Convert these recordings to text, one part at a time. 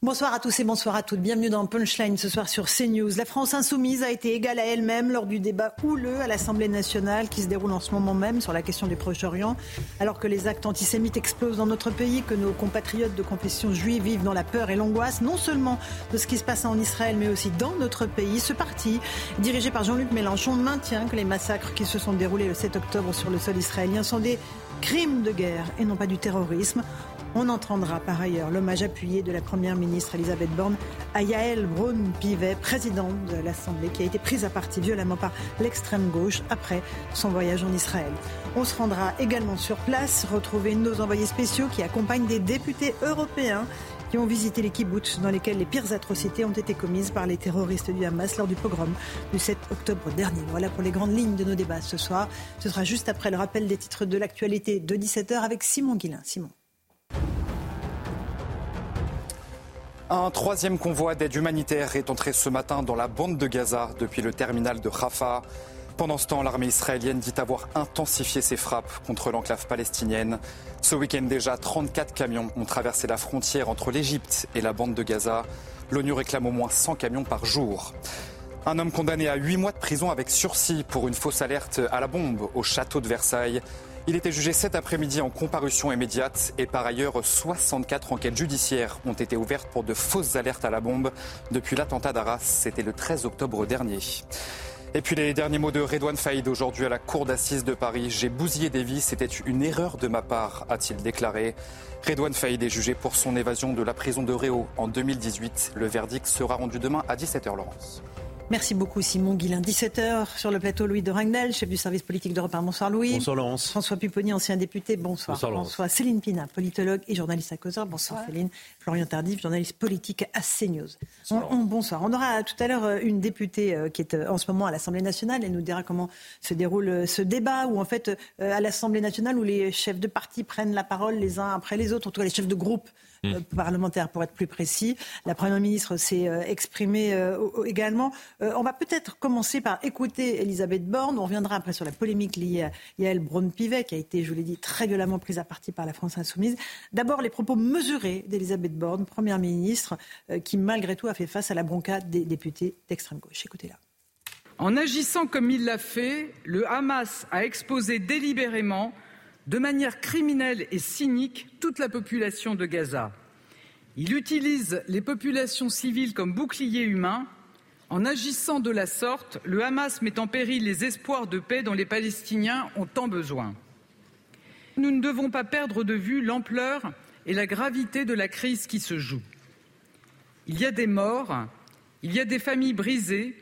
Bonsoir à tous et bonsoir à toutes. Bienvenue dans Punchline ce soir sur CNews. La France insoumise a été égale à elle-même lors du débat houleux à l'Assemblée nationale qui se déroule en ce moment même sur la question du Proche-Orient. Alors que les actes antisémites explosent dans notre pays, que nos compatriotes de confession juive vivent dans la peur et l'angoisse, non seulement de ce qui se passe en Israël, mais aussi dans notre pays, ce parti, dirigé par Jean-Luc Mélenchon, maintient que les massacres qui se sont déroulés le 7 octobre sur le sol israélien sont des crimes de guerre et non pas du terrorisme. On entendra par ailleurs l'hommage appuyé de la Première ministre Elisabeth Borne à Yael Braun-Pivet, présidente de l'Assemblée, qui a été prise à partie violemment par l'extrême gauche après son voyage en Israël. On se rendra également sur place, retrouver nos envoyés spéciaux qui accompagnent des députés européens qui ont visité les kibbutz dans lesquels les pires atrocités ont été commises par les terroristes du Hamas lors du pogrom du 7 octobre dernier. Voilà pour les grandes lignes de nos débats ce soir. Ce sera juste après le rappel des titres de l'actualité de 17h avec Simon Guillain. Simon. Un troisième convoi d'aide humanitaire est entré ce matin dans la bande de Gaza depuis le terminal de Rafah. Pendant ce temps, l'armée israélienne dit avoir intensifié ses frappes contre l'enclave palestinienne. Ce week-end déjà, 34 camions ont traversé la frontière entre l'Égypte et la bande de Gaza. L'ONU réclame au moins 100 camions par jour. Un homme condamné à 8 mois de prison avec sursis pour une fausse alerte à la bombe au château de Versailles. Il était jugé cet après-midi en comparution immédiate et par ailleurs 64 enquêtes judiciaires ont été ouvertes pour de fausses alertes à la bombe depuis l'attentat d'Arras. C'était le 13 octobre dernier. Et puis les derniers mots de Redouane Faïd aujourd'hui à la cour d'assises de Paris. J'ai bousillé des vies, c'était une erreur de ma part, a-t-il déclaré. Redouane Faïd est jugé pour son évasion de la prison de Réau en 2018. Le verdict sera rendu demain à 17h, Laurence. Merci beaucoup Simon Guillain. 17h sur le plateau Louis de Ragnel, chef du service politique d'Europe 1. Bonsoir Louis. Bonsoir Laurence. François Pupponi, ancien député. Bonsoir. Bonsoir Laurence. Bonsoir Céline Pina, politologue et journaliste à causeur. Bonsoir Céline. Florian Tardif, journaliste politique à CNews. Bonsoir. On, on, bonsoir. On aura tout à l'heure une députée euh, qui est euh, en ce moment à l'Assemblée nationale. Elle nous dira comment se déroule euh, ce débat où en fait à l'Assemblée nationale où les chefs de parti prennent la parole les uns après les autres, en tout cas les chefs de groupe euh, parlementaire pour être plus précis. La Première ministre s'est euh, exprimée euh, également. on va peut-être commencer par écouter Elisabeth Borne. On reviendra après sur la polémique liée à Yael Braun-Pivet, qui a été, je l'ai dit, très violemment prise à partie par la France insoumise. D'abord, les propos mesurés d'Elisabeth Borne, Première ministre, qui malgré tout a fait face à la broncade des députés d'extrême gauche. Écoutez-la. En agissant comme il l'a fait, le Hamas a exposé délibérément de manière criminelle et cynique toute la population de Gaza. Il utilise les populations civiles comme boucliers humains. En agissant de la sorte, le Hamas met en péril les espoirs de paix dont les Palestiniens ont tant besoin. Nous ne devons pas perdre de vue l'ampleur et la gravité de la crise qui se joue. Il y a des morts, il y a des familles brisées,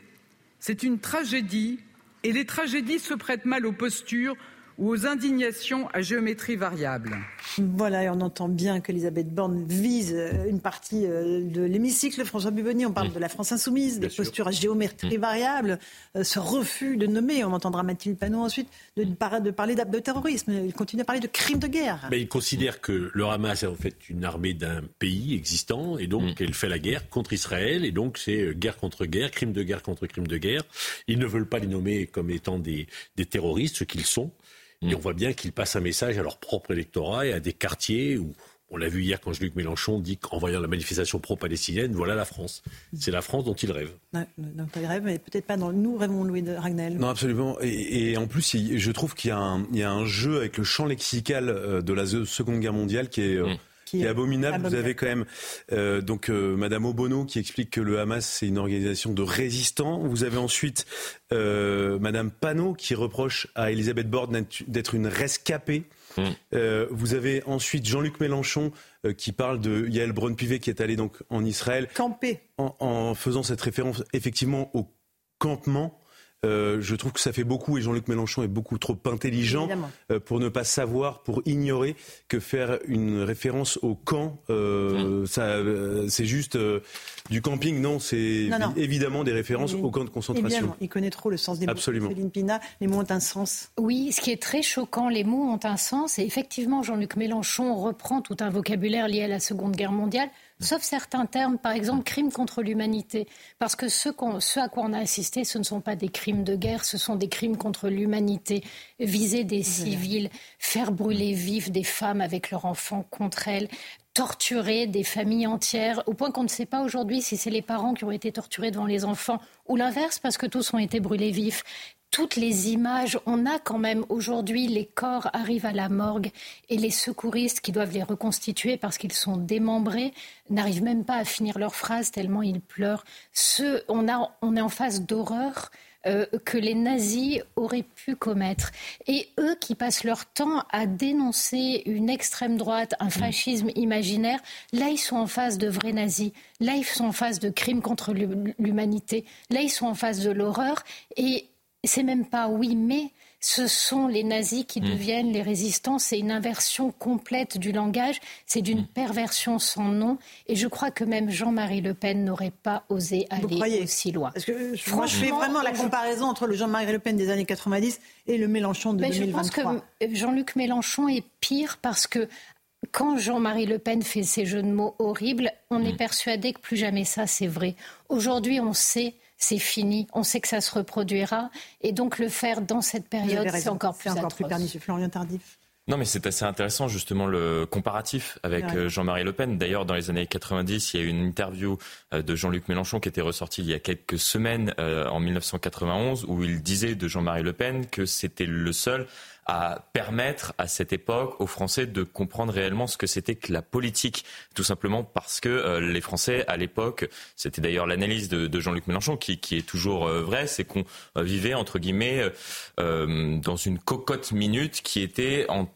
c'est une tragédie et les tragédies se prêtent mal aux postures ou aux indignations à géométrie variable. Voilà, et on entend bien qu'Elisabeth Borne vise euh, une partie euh, de l'hémicycle. François Buboni, on parle de la France insoumise, des postures à géométrie variable, euh, ce refus de nommer. On entendra Mathilde Panot ensuite de, de parler de terrorisme. Il continue à parler de crimes de guerre. Mais il considère que le Hamas est en fait une armée d'un pays existant et donc elle fait la guerre contre Israël et donc c'est guerre contre guerre, crime de guerre contre crime de guerre. Ils ne veulent pas les nommer comme étant des, des terroristes, ce qu'ils sont. Et on voit bien qu'ils passent un message à leur propre électorat et à des quartiers où on l'a vu hier quand Jean-Luc Mélenchon dit qu'en voyant la manifestation pro-palestinienne, voilà la France. C'est la France dont il rêve. dont il rêve, mais peut-être pas dans nous rêvons Louis de Ragnel. Non, absolument. Et, et en plus, je trouve qu'il y, y, a un jeu avec le champ lexical euh, de la Seconde Guerre mondiale qui est. Euh, mm qui est abominable. Vous avez quand même euh, donc euh, Madame Obono qui explique que le Hamas c'est une organisation de résistants. Vous avez ensuite euh, Madame Panot qui reproche à Elisabeth Borne d'être une rescapée. Mm. Euh, vous avez ensuite Jean-Luc Mélenchon euh, qui parle de Yael Braun-Pivet qui est allé donc en Israël, campé, en, en, faisant cette référence effectivement au campement Euh, je trouve que ça fait beaucoup et Jean-Luc Mélenchon est beaucoup trop intelligent euh, pour ne pas savoir, pour ignorer que faire une référence au camp, euh, mmh. c'est juste du camping. Non, c'est évidemment des références au camp de concentration. Évidemment. Il connaît trop le sens des mots. Absolument. Pina, les mots ont un sens. Oui, ce qui est très choquant, les mots ont un sens. Et effectivement, Jean-Luc Mélenchon reprend tout un vocabulaire lié à la Seconde Guerre mondiale sauf certains termes, par exemple crime contre l'humanité. Parce que ce, à quoi on a assisté, ce ne sont pas des crimes de guerre, ce sont des crimes contre l'humanité. Viser des civils, faire brûler vifs des femmes avec leurs enfants contre elles, torturer des familles entières, au point qu'on ne sait pas aujourd'hui si c'est les parents qui ont été torturés devant les enfants ou l'inverse, parce que tous ont été brûlés vifs toutes les images, on a quand même aujourd'hui, les corps arrivent à la morgue et les secouristes qui doivent les reconstituer parce qu'ils sont démembrés n'arrivent même pas à finir leur phrase tellement ils pleurent. Ce, on, on est en face d'horreur. Euh, que les nazis auraient pu commettre. Et eux qui passent leur temps à dénoncer une extrême droite, un fascisme imaginaire, là ils sont en face de vrais nazis, là ils sont en face de crimes contre l'humanité, là ils sont en face de l'horreur. Et c'est même pas oui, mais ce sont les nazis qui hmm. deviennent les résistants. C'est une inversion complète du langage. C'est d'une hmm. perversion sans nom. Et je crois que même Jean-Marie Le Pen n'aurait pas osé aller aussi loin. Parce que moi, je fais vraiment la comparaison entre le Jean-Marie Le Pen des années 90 et le Mélenchon de 2023. Je pense que Jean-Luc Mélenchon est pire parce que quand Jean-Marie Le Pen fait ces jeux de mots horribles, on est hmm. persuadé que plus jamais ça, c'est vrai. Aujourd'hui, on sait c'est fini. On sait que ça se reproduira. Et donc le faire dans cette période, c'est encore plus encore plus pernicieux. Florian Tardif. Non, mais c'est assez intéressant justement le comparatif avec euh, Jean-Marie Le Pen. D'ailleurs, dans les années 90, il y a eu une interview euh, de Jean-Luc Mélenchon qui était ressortie il y a quelques semaines, euh, en 1991, où il disait de Jean-Marie Le Pen que c'était le seul à permettre à cette époque aux Français de comprendre réellement ce que c'était que la politique, tout simplement parce que euh, les Français à l'époque, c'était d'ailleurs l'analyse de, Jean-Luc Mélenchon qui, qui, est toujours euh, vrai, c'est qu'on euh, vivait entre guillemets dans une cocotte minute qui était en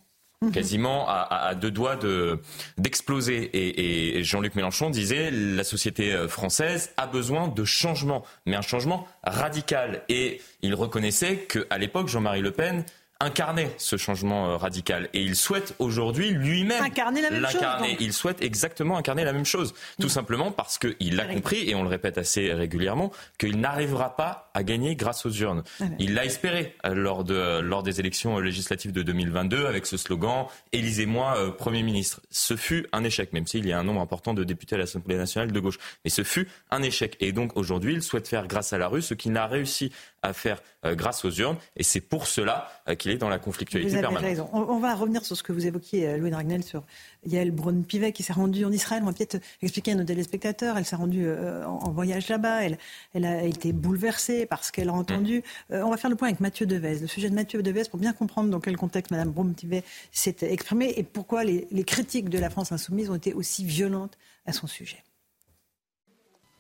mhm. quasiment à, deux doigts de d'exploser. Et, et Jean-Luc Mélenchon disait la société française a besoin de changement, mais un changement radical. Et il reconnaissait qu'à l'époque, Jean-Marie Le Pen incarner ce changement euh, radical. Et il souhaite aujourd'hui lui-même incarner la même chose. Il souhaite exactement incarner la même chose. Tout simplement parce qu'il a compris, et on le répète assez régulièrement, qu'il n'arrivera pas à gagner grâce aux urnes. Il l'a espéré euh, lors, de, lors des élections législatives de 2022 avec ce slogan Élisez-moi euh, Premier ministre. Ce fut un échec, même s'il y a un nombre important de députés à l'Assemblée nationale de gauche. Mais ce fut un échec. Et donc aujourd'hui, il souhaite faire grâce à la rue ce qu'il n'a réussi à faire euh, grâce aux urnes. Et c'est pour cela euh, qu'il est dans la conflictualité vous permanente. Raison. On, va revenir sur ce que vous évoquiez, euh, Louis Dragnel, sur Yael Braun-Pivet qui s'est rendue en Israël. On va peut-être expliquer à nos téléspectateurs. Elle s'est rendue en, voyage là-bas. Elle, elle, a été bouleversée par ce qu'elle a entendu. Mmh. on va faire le point avec Mathieu Devez. Le sujet de Mathieu Devez pour bien comprendre dans quel contexte Mme Braun-Pivet s'est exprimée et pourquoi les, les critiques de la France insoumise ont été aussi violentes à son sujet.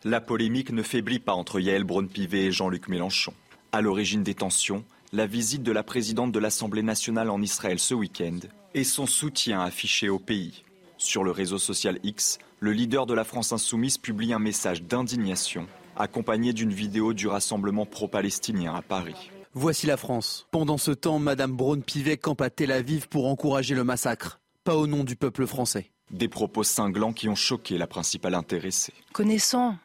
La polémique ne faiblit pas entre Yael Braun-Pivet et Jean-Luc Mélenchon. À l'origine des tensions, la visite de la présidente de l'Assemblée nationale en Israël ce week-end et son soutien affiché au pays. Sur le réseau social X, le leader de la France insoumise publie un message d'indignation accompagné d'une vidéo du rassemblement pro-palestinien à Paris. Voici la France. Pendant ce temps, Madame Braun-Pivet campe à Tel Aviv pour encourager le massacre, pas au nom du peuple français. Des propos cinglants qui ont choqué la principale intéressée. Connaissant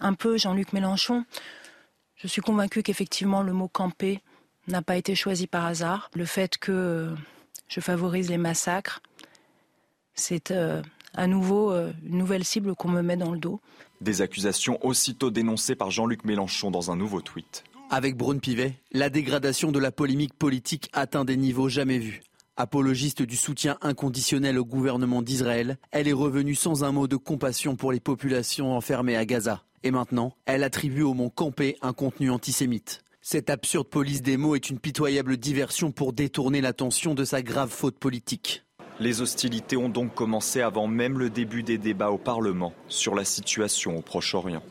un peu Jean-Luc Mélenchon, je suis convaincue qu'effectivement le mot camper n'a pas été choisi par hasard. Le fait que je favorise les massacres, c'est euh, à nouveau euh, une nouvelle cible qu'on me met dans le dos. Des accusations aussitôt dénoncées par Jean-Luc Mélenchon dans un nouveau tweet. Avec Braun Pivet, la dégradation de la polémique politique atteint des niveaux jamais vus. Apologiste du soutien inconditionnel au gouvernement d'Israël, elle est revenue sans un mot de compassion pour les populations enfermées à Gaza. Et maintenant, elle attribue au mont Campé un contenu antisémite. Cette absurde police des mots est une pitoyable diversion pour détourner l'attention de sa grave faute politique. Les hostilités ont donc commencé avant même le début des débats au Parlement sur la situation au Proche-Orient.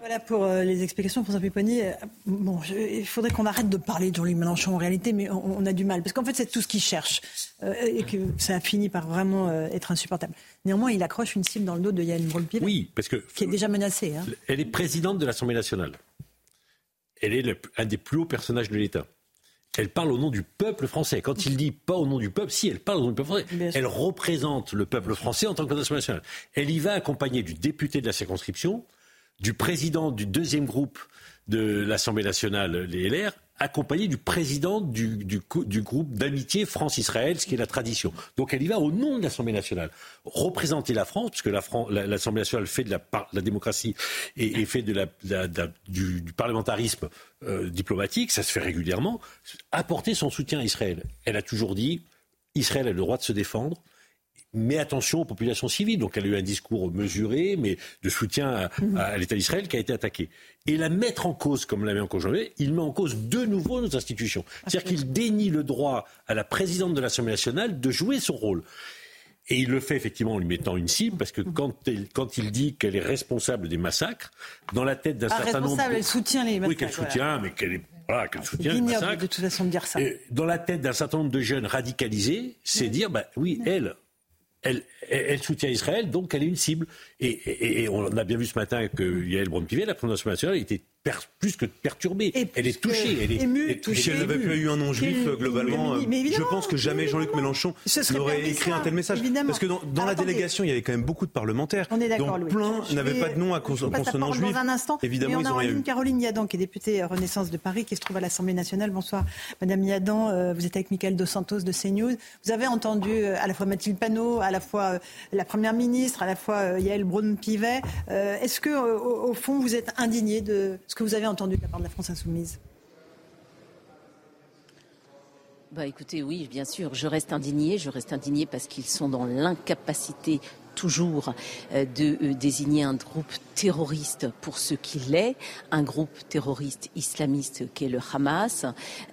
Voilà pour euh, les explications, François Pupponi. Euh, bon, il faudrait qu'on arrête de parler de Jean-Luc Mélenchon en réalité, mais on, a du mal. Parce qu'en fait, c'est tout ce qu'il cherche. Euh, et que ça a fini par vraiment être insupportable. Néanmoins, il accroche une cible dans le dos de Yann braun Oui, parce que. Qui est déjà menacée. Hein. Elle est présidente de l'Assemblée nationale. Elle est un des plus hauts personnages de l'État. Elle parle au nom du peuple français. Quand il dit pas au nom du peuple, si elle parle au nom du peuple français, elle représente le peuple français en tant que nation nationale. Elle y va accompagnée du député de la circonscription, du président du deuxième groupe de l'Assemblée nationale, les LR, accompagnée du président du, groupe d'amitié France-Israël, ce qui est la tradition. Donc elle y va au nom de l'Assemblée nationale. Représenter la France, puisque l'Assemblée nationale fait de la, démocratie et, fait du, parlementarisme euh, diplomatique, ça se fait régulièrement, apporter son soutien à Israël. Elle a toujours dit, Israël a le droit de se défendre, mais attention aux populations civiles. Donc elle a eu un discours mesuré, mais de soutien à, l'État d'Israël qui a été attaqué. Et la mettre en cause, comme l'a mis en cause il met en cause de nouveau nos institutions. C'est-à-dire qu'il dénie le droit à la présidente de l'Assemblée nationale de jouer son rôle. Et il le fait effectivement en lui mettant une cible, parce que quand, quand il dit qu'elle est responsable des massacres, dans la tête d'un ah, certain nombre... elle soutient les massacres. Oui, qu'elle soutient, mais qu'elle est voilà, qu'elle soutient les massacres. de toute façon de dire ça. dans la tête d'un certain nombre de jeunes radicalisés, c'est dire, bah oui, elle, elle, soutient Israël, donc elle est une cible. Et, on a bien vu ce matin que Yael Braun-Pivet, la présidente nationale, était plus que perturbée. elle est touchée. Elle est émue, Si elle n'avait plus eu un nom juif, globalement, euh, je pense que jamais Jean-Luc Mélenchon n'aurait écrit un tel message. Parce que dans, la délégation, il y avait quand même beaucoup de parlementaires. On est d'accord, Donc plein n'avaient pas de nom à consonance juif. Dans un instant, évidemment, mais on a une Caroline Yadan, qui est députée Renaissance de Paris, qui se trouve à l'Assemblée nationale. Bonsoir, Madame Yadan. Euh, vous êtes avec Michael Dos Santos de CNews. Vous avez entendu euh, à la fois Mathilde Panot, à la fois la Première ministre, à la fois Yael Braun-Pivet. Est-ce que, au fond, vous êtes indigné de ce que vous avez entendu de la part de la France insoumise bah écoutez, oui, bien sûr, je reste indignée. Je reste indignée parce qu'ils sont dans l'incapacité toujours euh, de euh, désigner un groupe terroriste pour ce qu'il est, un groupe terroriste islamiste qu'est le Hamas.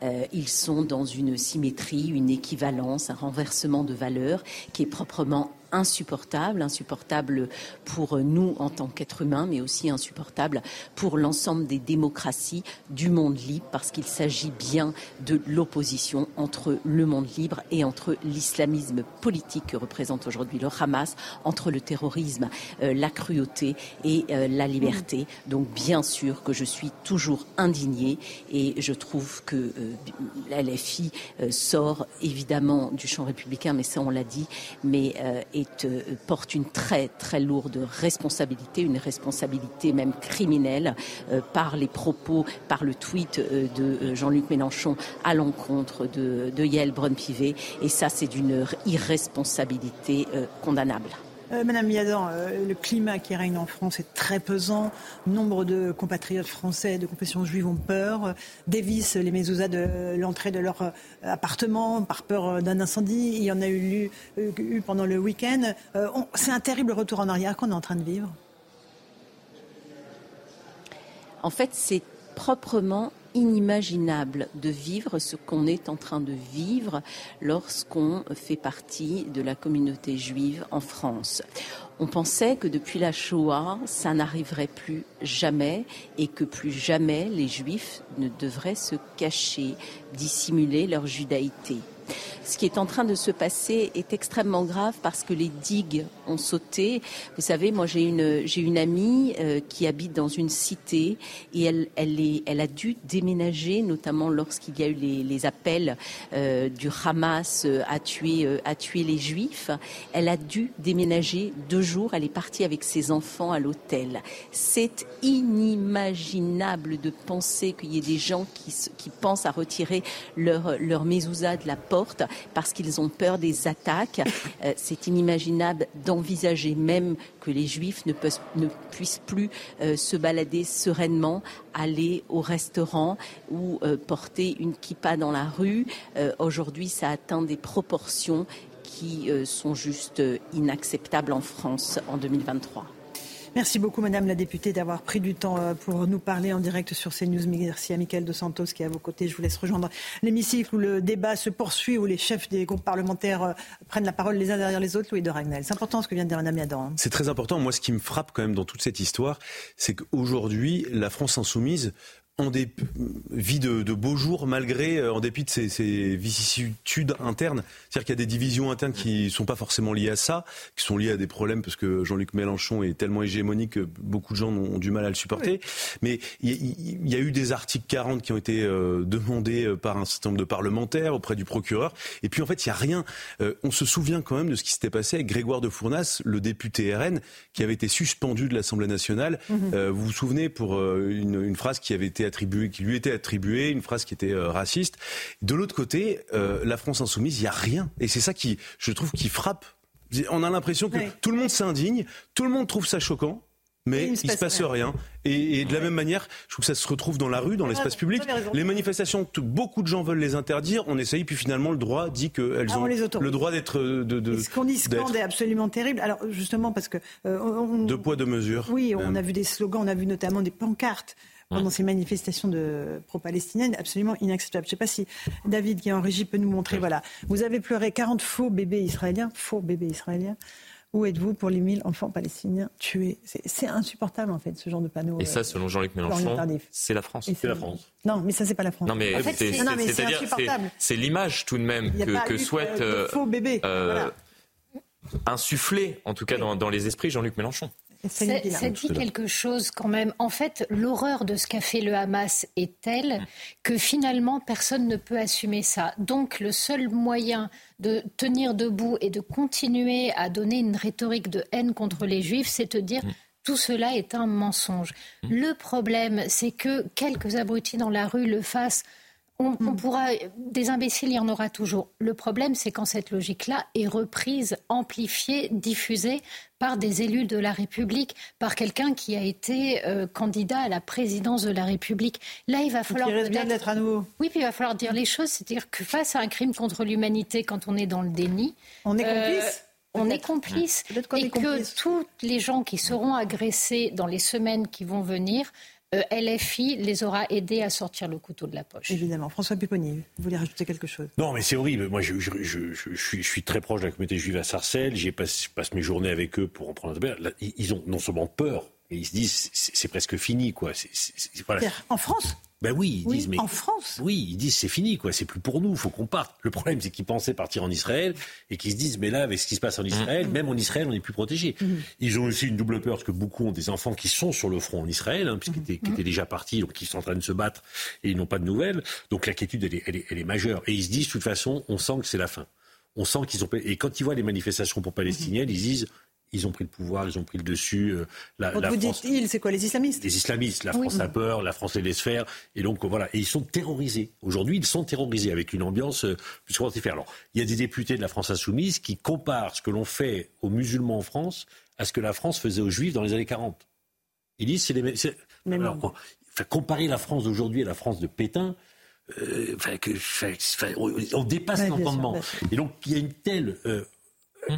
Euh, ils sont dans une symétrie, une équivalence, un renversement de valeurs qui est proprement insupportable, insupportable pour nous en tant qu'êtres humains, mais aussi insupportable pour l'ensemble des démocraties du monde libre, parce qu'il s'agit bien de l'opposition entre le monde libre et entre l'islamisme politique que représente aujourd'hui le Hamas, entre le terrorisme, euh, la cruauté et euh, la liberté. Donc bien sûr que je suis toujours indignée et je trouve que euh, la LFI sort évidemment du champ républicain, mais ça on l'a dit, mais euh, porte une très très lourde responsabilité, une responsabilité même criminelle euh, par les propos, par le tweet euh, de Jean-Luc Mélenchon à l'encontre de, de Yael Braun-Pivet. Et ça, c'est d'une irresponsabilité condamnable. Euh, Madame Yadan, euh, le climat qui règne en France est très pesant. Nombre de compatriotes français de confession juive ont peur, dévissent les mezuzahs de l'entrée de leur euh, appartement par peur d'un incendie. Il y en a eu pendant le week-end. C'est un terrible retour en arrière qu'on est en train de vivre. En fait, c'est proprement inimaginable de vivre ce qu'on est en train de vivre lorsqu'on fait partie de la communauté juive en France. On pensait que depuis la Shoah, ça n'arriverait plus jamais et que plus jamais les juifs ne devraient se cacher, dissimuler leur judaïté. Ce qui est en train de se passer est extrêmement grave parce que les digues ont sauté. Vous savez, moi j'ai une j'ai une amie euh, qui habite dans une cité et elle elle est elle a dû déménager, notamment lorsqu'il y a eu les, les appels euh, du Hamas euh, à tuer à tuer les Juifs. Elle a dû déménager deux jours. Elle est partie avec ses enfants à l'hôtel. C'est inimaginable de penser qu'il y ait des gens qui qui pensent à retirer leur leur mezouza de la porte parce qu'ils ont peur des attaques. C'est inimaginable d'envisager même que les Juifs ne, puissent plus euh, se balader sereinement, aller au restaurant ou euh, porter une kippa dans la rue. Aujourd'hui, ça atteint des proportions qui sont juste inacceptables en France en 2023. Merci beaucoup, Madame la députée, d'avoir pris du temps euh, pour nous parler en direct sur CNews. Merci à Michael De Santos qui est à vos côtés. Je vous laisse rejoindre l'hémicycle où le débat se poursuit, où les chefs des groupes parlementaires euh, prennent la parole les uns derrière les autres. Louis de Ragnel. C'est important ce que vient de dire Madame Yadan. Hein. C'est très important. Moi, ce qui me frappe quand même dans toute cette histoire, c'est qu'aujourd'hui, la France insoumise en dépit, vit de, de, beaux jours malgré, euh, en dépit de ses, vicissitudes internes. C'est-à-dire qu'il y a des divisions internes qui ne sont pas forcément liées à ça, qui sont liées à des problèmes parce que Jean-Luc Mélenchon est tellement hégémonique que beaucoup de gens ont, du mal à le supporter. Mais il y, a eu des articles 40 qui ont été euh, demandés euh, par un certain nombre de parlementaires auprès du procureur. Et puis en fait, il n'y a rien. on se souvient quand même de ce qui s'était passé avec Grégoire de Fournas, le député RN, qui avait été suspendu de l'Assemblée nationale. Mhm. vous vous souvenez pour une, une phrase qui avait été attribué, qui lui était attribué une phrase qui était euh, raciste. De l'autre côté, euh, la France insoumise, il n'y a rien. Et c'est ça qui, je trouve, qui frappe. On a l'impression que tout le monde s'indigne, tout le monde trouve ça choquant mais il ne se passe, rien. Et, de la même manière, je trouve que ça se retrouve dans la rue, dans l'espace public. Les manifestations, beaucoup de gens veulent les interdire. On essaye, puis finalement, le droit dit qu'elles ah, ont le droit d'être. De, de, ce qu'on dit scande est absolument terrible. Alors, justement, parce que. Euh, deux poids, deux mesures. Oui, on a vu des slogans, on a vu notamment des pancartes pendant ces manifestations de pro-palestiniennes absolument inacceptables. Je ne sais pas si David, qui est en régie, peut nous montrer. Voilà, vous avez pleuré 40 faux bébés israéliens, faux bébés israéliens. Où êtes-vous pour les 1000 enfants palestiniens tués? C'est insupportable, en fait, ce genre de panneau. Et ça, euh, selon Jean-Luc Mélenchon, c'est la France. C'est la France. Non, mais ça, c'est pas la France. Non, mais c'est l'image tout de même que, que souhaite euh, faux. Euh, insuffler, en tout cas dans, dans les esprits, Jean-Luc Mélenchon. Ça dit quelque chose quand même. En fait, l'horreur de ce qu'a fait le Hamas est telle que finalement, personne ne peut assumer ça. Donc, le seul moyen de tenir debout et de continuer à donner une rhétorique de haine contre les Juifs, c'est de dire... Mm. Tout cela est un mensonge. Mm. Le problème, c'est que quelques abrutis dans la rue le fassent on, hmm. pourra, des imbéciles, il y en aura toujours. Le problème, c'est quand cette logique-là est reprise, amplifiée, diffusée par des élus de la République, par quelqu'un qui a été euh, candidat à la présidence de la République. Là, il va falloir. d'être à nouveau. Oui, puis il va falloir dire les choses. C'est-à-dire que face à un crime contre l'humanité, quand on est dans le déni. On est euh, complice on est complice et que tous les gens qui seront agressés dans les semaines qui vont venir LFI les aura aidés à sortir le couteau de la poche. Évidemment. François Pupponi, vous voulez rajouter quelque chose? Non, mais c'est horrible. Moi, je, suis, très proche de la communauté juive à Sarcelles. J'y passe, passe, mes journées avec eux pour en prendre un Ils ont non seulement peur, mais ils se disent c'est presque fini. quoi. En France ben oui, ils disent, mais en France. Oui, ils disent c'est fini, quoi. C'est plus pour nous, faut qu'on parte. Le problème, c'est qu'ils pensaient partir en Israël et qu'ils se disent, mais là, avec ce qui se passe en Israël, mmh. même en Israël, on n'est plus protégé. Mmh. Ils ont aussi une double peur parce que beaucoup ont des enfants qui sont sur le front en Israël, hein, puisqu'ils étaient, qui étaient déjà partis, donc ils sont en train de se battre et ils n'ont pas de nouvelles. Donc l'inquiétude, elle est, elle, est, elle est majeure. Et ils se disent, de toute façon, on sent que c'est la fin. On sent qu'ils ont et quand ils voient les manifestations pour palestiniennes, ils disent ils ont pris le pouvoir, ils ont pris le dessus. Euh, la, Quand vous dites ils, c'est quoi les islamistes Les islamistes. La France a peur, la France les laisse faire. Et donc voilà. Et ils sont terrorisés. Aujourd'hui, ils sont terrorisés avec une ambiance euh, plus faire. Alors, il y a des députés de la France insoumise qui comparent ce que l'on fait aux musulmans en France à ce que la France faisait aux juifs dans les années 40. Ils disent c'est les mêmes. Alors, comparer la France d'aujourd'hui à la France de Pétain. Euh, que, on, dépasse l'entendement. Et donc, il y a une telle euh.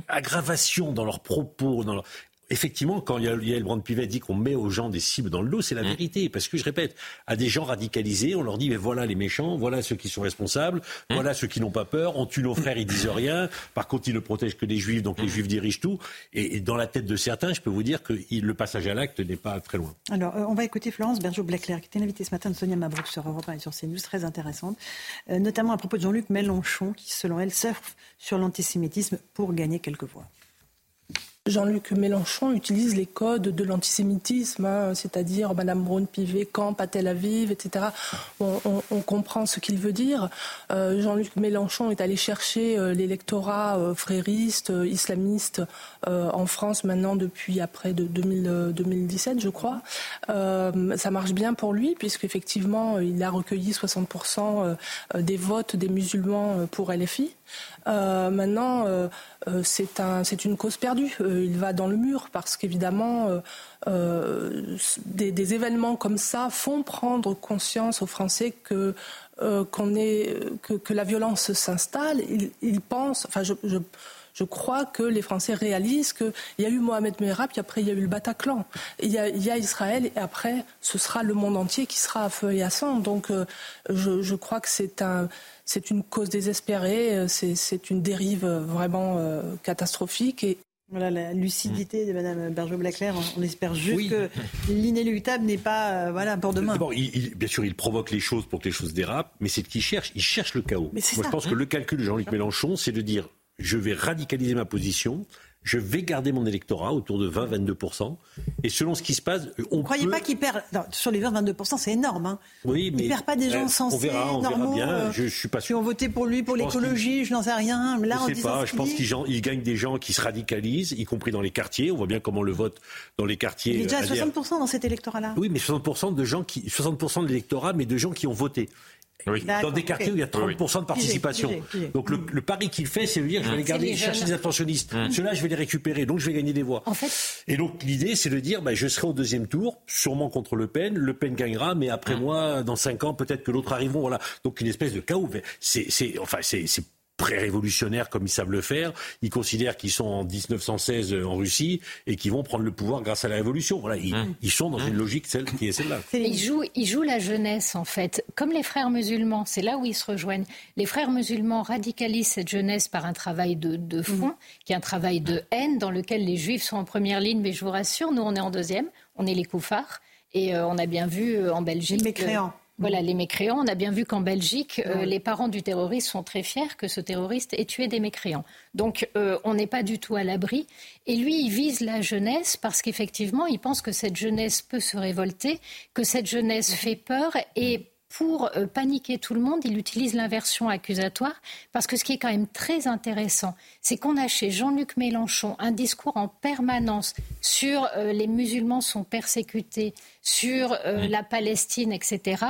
Aggravation dans leurs propos, dans Effectivement, quand Yael Brand-Pivet dit qu'on met aux gens des cibles dans le dos, c'est la hum. vérité. Parce que, je répète, à des gens radicalisés, on leur dit, mais voilà les méchants, voilà ceux qui sont responsables, hum. voilà ceux qui n'ont pas peur, on tue nos frères, ils disent rien. Par contre, ils ne protègent que les juifs, donc les juifs dirigent tout. Et, dans la tête de certains, je peux vous dire que le passage à l'acte n'est pas très loin. Alors, euh, on va écouter Florence Bergeau-Blaclair, qui était invitée ce matin de Sonia Mabrouk sur Europe 1 et sur CNews, très intéressante, euh, notamment à propos de Jean-Luc Mélenchon, qui, selon elle, surfe sur l'antisémitisme pour gagner quelques voix. Jean-Luc Mélenchon utilise les codes de l'antisémitisme, hein, c'est-à-dire Madame Braun-Pivet campe à Tel Aviv, etc. On, comprend ce qu'il veut dire. Euh, Jean-Luc Mélenchon est allé chercher euh, l'électorat euh, frériste, islamiste en France maintenant depuis après de 2017, je crois. ça marche bien pour lui puisqu'effectivement il a recueilli 60% des votes des musulmans pour LFI. maintenant, c'est un, une cause perdue il va dans le mur parce qu'évidemment, euh, euh, des, événements comme ça font prendre conscience aux Français que euh, qu'on est que, la violence s'installe. Ils, pensent, enfin, je, je, crois que les Français réalisent qu'il y a eu Mohamed Merah, puis après il y a eu le Bataclan. Il y, a, il y a Israël, et après ce sera le monde entier qui sera à feu et à sang. Donc je, je crois que c'est un c'est une cause désespérée, c'est une dérive vraiment catastrophique et Voilà la lucidité de Mme Berger-Blaclair. On espère juste que l'inéluctable n'est pas euh, voilà, pour demain. D'abord, bien sûr, il provoque les choses pour que les choses dérapent, mais c'est ce qu'il cherche. Il cherche le chaos. Moi, je pense que le calcul de Jean-Luc Mélenchon, c'est de dire je vais radicaliser ma position, je vais garder mon électorat autour de 20-22%. Et selon ce qui se passe, on ne croyez pas qu'il perd sur les 20-22%, c'est énorme. Hein. Oui, mais il perd pas des gens sensés, on verra, on normaux, verra bien. Je, je, suis pas sûr. Qui ont voté pour lui, pour l'écologie, je n'en sais rien. Là, je sais pas. Je pense qu'il gagne des gens qui se radicalisent, y compris dans les quartiers. On voit bien comment le vote dans les quartiers. Il est déjà à 60% dans cet électorat-là. Oui, mais 60% de gens qui, 60% de l'électorat, mais de gens qui ont voté. Dans des quartiers où il y a 30% de participation. Donc le, pari qu'il fait, c'est de dire je vais les garder, chercher des abstentionnistes. Mmh. Ceux-là, je vais les récupérer, donc je vais gagner des voix. En fait... Et donc l'idée, c'est de dire bah, je serai au deuxième tour, sûrement contre Le Pen. Le Pen gagnera, mais après mmh. moi, dans cinq ans, peut-être que l'autre arriveront. Voilà. Donc une espèce de chaos. C'est, enfin, c'est pré-révolutionnaires comme ils savent le faire. Ils considèrent qu'ils sont en 1916 en Russie et qu'ils vont prendre le pouvoir grâce à la révolution. Voilà, ils, mmh. sont dans une mmh. logique celle qui est celle-là. Ils jouent, ils jouent la jeunesse en fait, comme les frères musulmans. C'est là où ils se rejoignent. Les frères musulmans radicalisent cette jeunesse par un travail de, fond, mmh. qui est un travail de haine dans lequel les juifs sont en première ligne. Mais je vous rassure, nous on est en deuxième. On est les koufars et euh, on a bien vu euh, en Belgique. Les mécréants. Voilà, les mécréants. On a bien vu qu'en Belgique, euh, les parents du terroriste sont très fiers que ce terroriste ait tué des mécréants. Donc, euh, on n'est pas du tout à l'abri. Et lui, il vise la jeunesse parce qu'effectivement, il pense que cette jeunesse peut se révolter, que cette jeunesse fait peur et pour euh, paniquer tout le monde, il utilise l'inversion accusatoire parce que ce qui est quand même très intéressant, c'est qu'on a chez Jean-Luc Mélenchon un discours en permanence sur euh, les musulmans sont persécutés, sur euh, la Palestine, etc.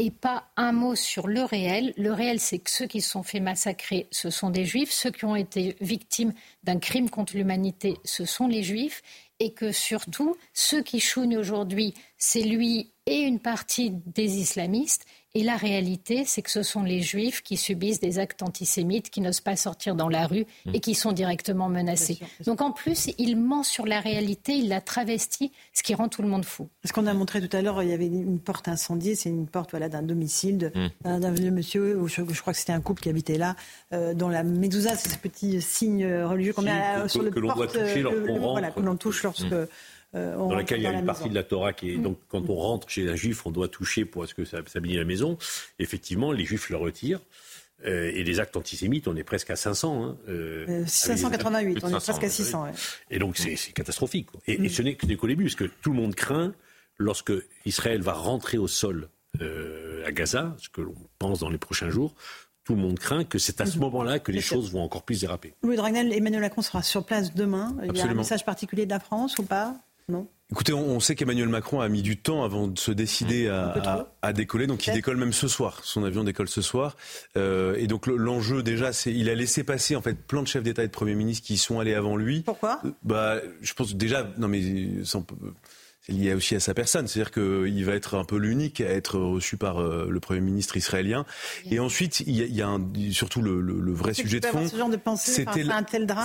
Et pas un mot sur le réel. Le réel, c'est que ceux qui se sont fait massacrer, ce sont des juifs. Ceux qui ont été victimes d'un crime contre l'humanité, ce sont les juifs. Et que surtout, ceux qui chougnent aujourd'hui, c'est lui et une partie des islamistes. Et la réalité, c'est que ce sont les juifs qui subissent des actes antisémites, qui n'osent pas sortir dans la rue et qui sont directement menacés. Donc en plus, il ment sur la réalité, il la travestit, ce qui rend tout le monde fou. Ce qu'on a montré tout à l'heure, il y avait une porte incendiée, c'est une porte voilà, d'un domicile d'un vieux monsieur, je, crois que c'était un couple qui habitait là, euh, dont la médouza, c'est ce petit signe religieux qu'on met sur le que l'on doit toucher lorsqu'on Voilà, que l'on touche lorsque... Euh, dans laquelle il y a une partie de la Torah qui est. Donc, quand on rentre chez un juif, on doit toucher pour ce que ça s'habille la maison. Effectivement, les juifs le retirent. Euh, et les actes antisémites, on est presque à 500. Hein, euh, 588, on est presque à 600. Et donc c'est catastrophique. Et, et, ce n'est qu'au début, parce que tout le monde craint, lorsque Israël va rentrer au sol à Gaza, ce que l'on pense dans les prochains jours, tout le monde craint que c'est à ce moment-là que les choses vont encore plus déraper. Louis Dragnel, Emmanuel Macron sera sur place demain. Il y a un message particulier de la France ou pas? Non Écoutez, on, sait qu'Emmanuel Macron a mis du temps avant de se décider mmh. à, décoller, donc il décolle même ce soir. Son avion décolle ce soir, euh, et donc l'enjeu déjà, c'est il a laissé passer en fait plein de chefs d'État et de premiers ministres qui sont allés avant lui. Pourquoi? Bah, je pense déjà, non mais sans, c'est lié aussi à sa personne. C'est-à-dire qu'il va être un peu l'unique à être reçu par euh, le Premier ministre israélien. Et ensuite, il y a, surtout le, vrai sujet de fond. C'était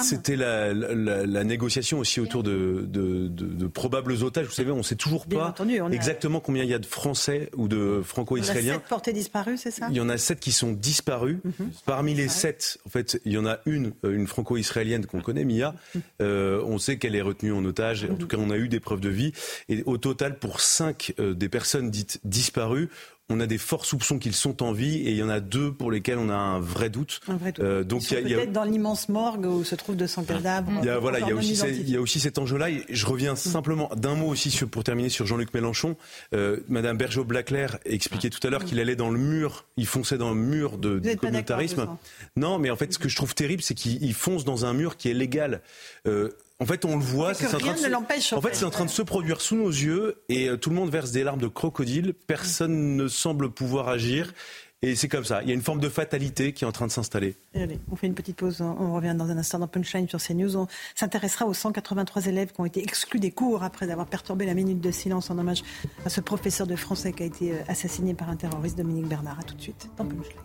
C'était la, négociation aussi autour de, de, probables otages. Vous savez, on ne sait toujours pas exactement combien il y a de Français ou de Franco-Israéliens. Il y en a sept portés disparus, c'est ça Il y en a sept qui sont disparus. Mhm. Parmi les sept, en fait, il y en a une, euh, une Franco-israélienne qu'on connaît, Mia. Mhm. Euh, on sait qu'elle est retenue en otage. En mhm. tout cas, on a eu des preuves de vie. Et au total, pour cinq euh, des personnes dites disparues, on a des forts soupçons qu'ils sont en vie et il y en a deux pour lesquels on a un vrai doute. Un vrai doute. Euh, donc il y a, dans l'immense morgue où se trouvent 200 cadavres. Il y a, voilà, il y a aussi, il y a aussi cet enjeu-là. Je reviens mm. simplement d'un mot aussi sur, pour terminer sur Jean-Luc Mélenchon. Euh, Madame Bergeau-Blaclair expliquait tout à l'heure mm. qu'il allait dans le mur, il fonçait dans le mur de, du communautarisme. Non, mais en fait, ce que je trouve terrible, c'est qu'il fonce dans un mur qui est légal. Euh, en fait, on le voit, c'est en, train de se... en fait, c'est en train de se produire sous nos yeux et euh, tout le monde verse des larmes de crocodile. Personne ne semble pouvoir agir. Et c'est comme ça. Il y a une forme de fatalité qui est en train de s'installer. Allez, on fait une petite pause. On revient dans un instant dans Punchline sur CNews. On s'intéressera aux 183 élèves qui ont été exclus des cours après avoir perturbé la minute de silence en hommage à ce professeur de français qui a été euh, assassiné par un terroriste, Dominique Bernard. A tout de suite dans Punchline.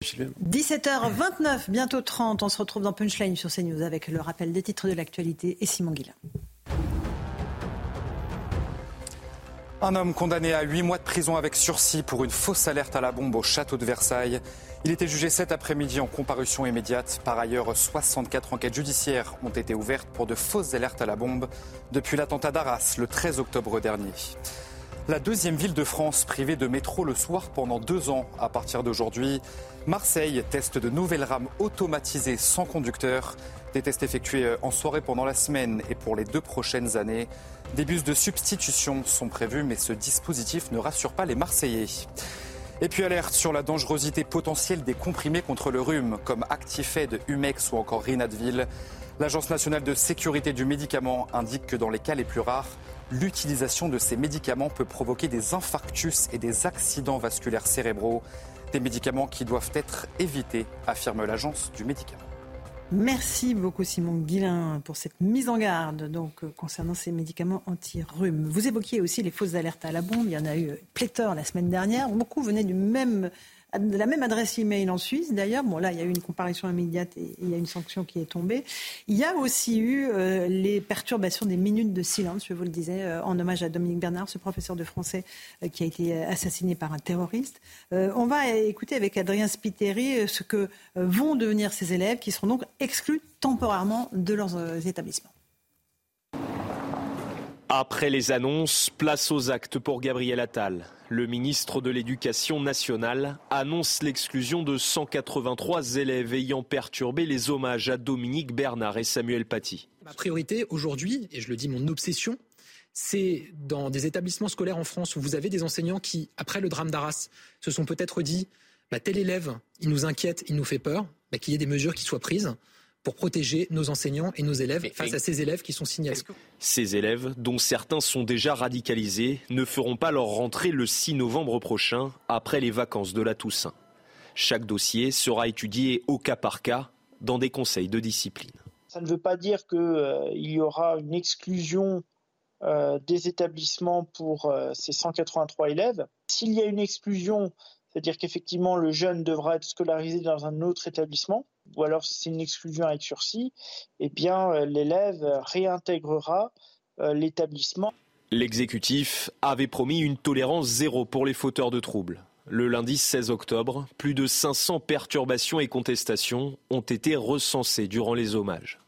17h29, bientôt 30, on se retrouve dans Punchline sur CNews avec le rappel des titres de l'actualité et Simon Guillain. Un homme condamné à 8 mois de prison avec sursis pour une fausse alerte à la bombe au château de Versailles. Il était jugé cet après-midi en comparution immédiate. Par ailleurs, 64 enquêtes judiciaires ont été ouvertes pour de fausses alertes à la bombe depuis l'attentat d'Arras le 13 octobre dernier. La deuxième ville de France privée de métro le soir pendant deux ans à partir d'aujourd'hui. Marseille teste de nouvelles rames automatisées sans conducteur. Des tests effectués en soirée pendant la semaine et pour les deux prochaines années. Des bus de substitution sont prévus, mais ce dispositif ne rassure pas les Marseillais. Et puis alerte sur la dangerosité potentielle des comprimés contre le rhume, comme Actifed, Humex ou encore Rinadville. L'Agence nationale de sécurité du médicament indique que dans les cas les plus rares, l'utilisation de ces médicaments peut provoquer des infarctus et des accidents vasculaires cérébraux. Des médicaments qui doivent être évités, affirme l'Agence du médicament. Merci beaucoup Simon Guillain pour cette mise en garde euh, concernant ces médicaments anti-rhume. Vous évoquiez aussi les fausses alertes à la bombe. Il y en a eu pléthore la semaine dernière. Beaucoup venaient du même la même adresse email en Suisse d'ailleurs. Bon là, il y a eu une comparution immédiate et il y a une sanction qui est tombée. Il y a aussi eu euh, les perturbations des minutes de silence, je vous le disais, euh, en hommage à Dominique Bernard, ce professeur de français euh, qui a été assassiné par un terroriste. on va écouter avec Adrien Spiteri ce que vont devenir ces élèves qui seront donc exclus temporairement de leurs établissements. Après les annonces, place aux actes pour Gabriel Attal. Le ministre de l'Éducation nationale annonce l'exclusion de 183 élèves ayant perturbé les hommages à Dominique Bernard et Samuel Paty. Ma priorité aujourd'hui, et je le dis mon obsession, c'est dans des établissements scolaires en France où vous avez des enseignants qui, après le drame d'Arras, se sont peut-être dit bah, tel élève, il nous inquiète, il nous fait peur, bah, qu'il y ait des mesures qui soient prises pour protéger nos enseignants et nos élèves face à ces élèves qui sont signalés. Ces élèves, dont certains sont déjà radicalisés, ne feront pas leur rentrée le 6 novembre prochain, après les vacances de la Toussaint? Chaque dossier sera étudié au cas par cas dans des conseils de discipline. Ça ne veut pas dire qu'il euh, y aura une exclusion euh, des établissements pour euh, ces 183 élèves. S'il y a une exclusion, c'est-à-dire qu'effectivement le jeune devra être scolarisé dans un autre établissement, ou alors si c'est une exclusion avec sursis, eh bien euh, l'élève réintégrera euh, l'établissement. L'exécutif avait promis une tolérance zéro pour les fauteurs de troubles. Le lundi 16 octobre, plus de 500 perturbations et contestations ont été recensées durant les hommages.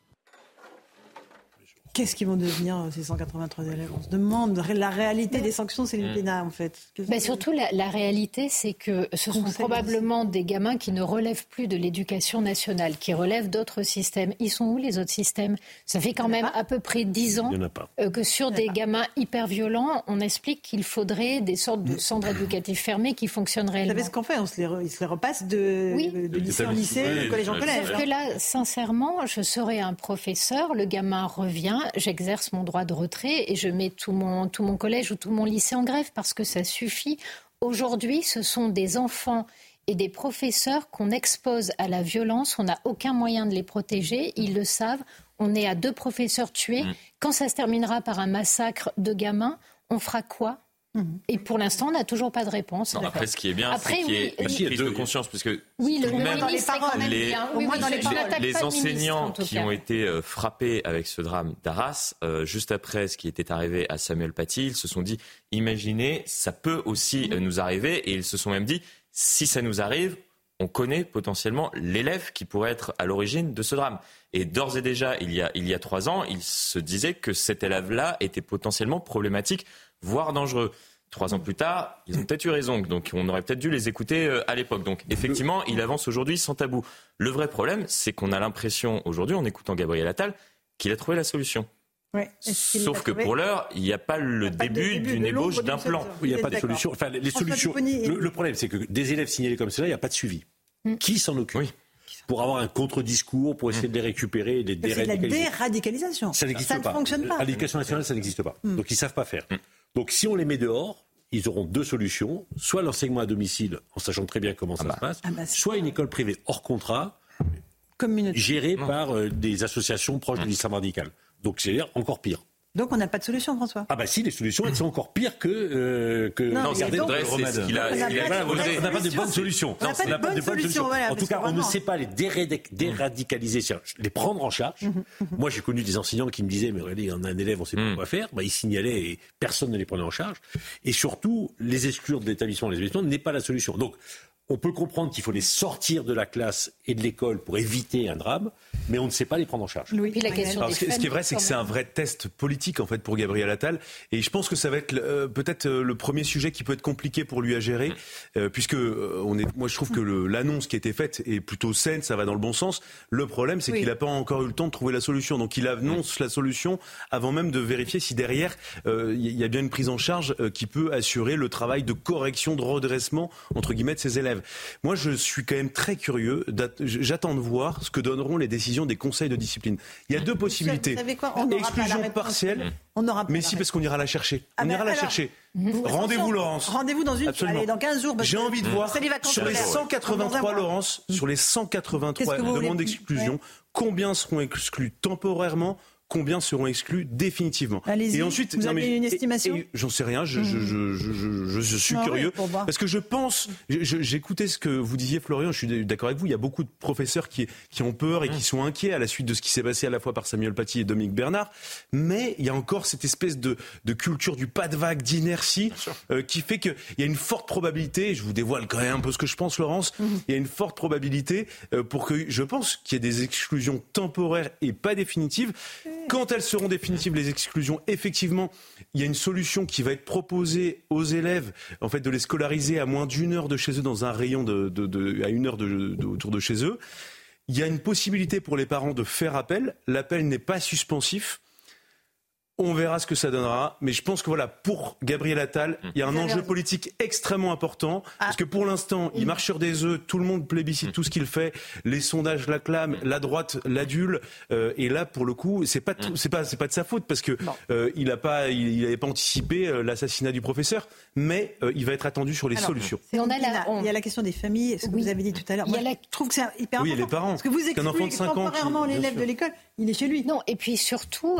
Qu'est-ce qu'ils vont devenir euh, ces 183 élèves On se demande la réalité des sanctions, c'est une pena en fait. Ben surtout, la, réalité, c'est que ce sont probablement des gamins qui ne relèvent plus de l'éducation nationale, qui relèvent d'autres systèmes. Ils sont où les autres systèmes? Ça fait quand même à peu près 10 ans euh, que sur des gamins hyper violents, on explique qu'il faudrait des sortes de centres éducatifs fermés qui fonctionneraient. Vous savez ce qu'on fait on se les Ils se les repassent de, de, lycée en lycée, de collège en collège. Sauf que là, sincèrement, je serais un professeur, le gamin revient j'exerce mon droit de retrait et je mets tout mon, tout mon collège ou tout mon lycée en grève parce que ça suffit. Aujourd'hui, ce sont des enfants et des professeurs qu'on expose à la violence. On n'a aucun moyen de les protéger. Ils le savent. On est à deux professeurs tués. Mmh. Quand ça se terminera par un massacre de gamins, on fera quoi? Et pour l'instant, on n'a toujours pas de réponse. après, ce qui est bien, c'est qu'il y ait une prise de conscience, parce que oui, le, même, dans les paroles, les, les, enseignants qui ont été euh, frappés avec ce drame d'Arras, euh, juste après ce qui était arrivé à Samuel Paty, ils se sont dit, imaginez, ça peut aussi euh, nous arriver, et ils se sont même dit, si ça nous arrive, on connaît potentiellement l'élève qui pourrait être à l'origine de ce drame. Et d'ores et déjà, il y, a, il y a trois ans, il se disait que cet élève-là était potentiellement problématique voire dangereux. Trois ans plus tard, ils ont peut-être eu raison. Donc, on aurait peut-être dû les écouter euh, à l'époque. Donc, effectivement, il avance aujourd'hui sans tabou. Le vrai problème, c'est qu'on a l'impression aujourd'hui, en écoutant Gabriel Attal, qu'il a trouvé la solution. Sauf que pour l'heure, il n'y a pas le début d'une ébauche d'un plan. il n'y a pas de solution. Enfin, les solutions. Le, problème, c'est que des élèves signalés comme cela, il n'y a pas de suivi. Hmm. Qui s'en occupe Pour avoir un contre-discours, pour essayer de les récupérer et de les déradicaliser. C'est la déradicalisation. Ça n'existe pas. Ça ne fonctionne pas. À l'éducation nationale, ça n'existe pas. Hmm. Donc ils ne savent pas faire. Donc si on les met dehors, ils auront deux solutions. Soit l'enseignement à domicile, en sachant très bien comment ça ah se bah. passe, ah bah, soit une école privée hors contrat, gérée par euh, des associations proches de l'islam radical. Donc c'est-à-dire encore pire. Donc on n'a pas de solution, François. Ah bah si, les solutions, elles sont encore pires que euh, que non, garder le remède. On n'a pas de bonnes solutions. On n'a pas de bonnes solutions. En tout cas, on ne sait pas les déradicaliser, les prendre en charge. Mhm, mhm. Moi, j'ai connu des enseignants qui me disaient, mais regardez, on a un élève, on ne sait pas mhm. quoi faire. Bah, ils signalaient et personne ne les prenait en charge. Et surtout, les exclure de l'établissement, les établissements n'est pas la solution. Donc, on peut comprendre qu'il faut les sortir de la classe et de l'école pour éviter un drame, mais on ne sait pas les prendre en charge. Oui. la question ce, qui est vrai, c'est que c'est un vrai test politique en fait pour Gabriel Attal, et je pense que ça va être euh, peut-être euh, le premier sujet qui peut être compliqué pour lui à gérer, mm. euh, puisque on est, moi je trouve que l'annonce qui a été faite est plutôt saine, ça va dans le bon sens. Le problème, c'est qu'il n'a pas encore eu le temps de trouver la solution, donc il annonce la solution avant même de vérifier si derrière il y a bien une prise en charge qui peut assurer le travail de correction, de redressement entre guillemets de ses élèves. Moi, je suis quand même très curieux. J'attends de voir ce que donneront les décisions des conseils de discipline. Il y a deux possibilités. Vous quoi on Exclusion partielle. On aura mais si, parce qu'on ira la chercher. Ah on ben ira la chercher. Rendez-vous, Laurence. Rendez-vous dans une. Allez, dans 15 jours. J'ai envie de voir sur les 183, Laurence, sur les 183 demandes d'exclusion, combien seront exclus temporairement combien seront exclus définitivement. Et ensuite, vous avez une estimation J'en sais rien, je, je, je, je suis curieux. parce que je pense, j'écoutais ce que vous disiez Florian, je suis d'accord avec vous, il y a beaucoup de professeurs qui, qui ont peur et qui sont inquiets à la suite de ce qui s'est passé à la fois par Samuel Paty et Dominique Bernard, mais il y a encore cette espèce de, de culture du pas de vague, d'inertie, euh, qui fait qu'il y a une forte probabilité, je vous dévoile quand même un peu ce que je pense Laurence, mhm. il y a une forte probabilité euh, pour que, je pense qu'il y ait des exclusions temporaires et pas définitives. Quand elles seront définitives, les exclusions, effectivement, il y a une solution qui va être proposée aux élèves, en fait, de les scolariser à moins d'une heure de chez eux dans un rayon de, à une heure autour de chez eux. Il y a une possibilité pour les parents de faire appel. L'appel n'est pas suspensif. On verra ce que ça donnera. Mais je pense que voilà, pour Gabriel Attal, il y a un enjeu politique extrêmement important. Ah. Parce que pour l'instant, il marche sur des œufs, tout le monde plébiscite tout ce qu'il fait. Les sondages l'acclament, la droite l'adule. Euh, et là, pour le coup, c'est pas, c'est pas, c'est pas de sa faute parce que euh, il a pas, il n'avait pas anticipé euh, l'assassinat du professeur. Mais il va être attendu sur les solutions. On a Il y a la question des familles, ce que vous avez dit tout à l'heure. Moi, Je trouve que c'est hyper oui, important. les parents. Parce que vous excluez temporairement l'élève de l'école, il est chez lui. Non, et puis surtout,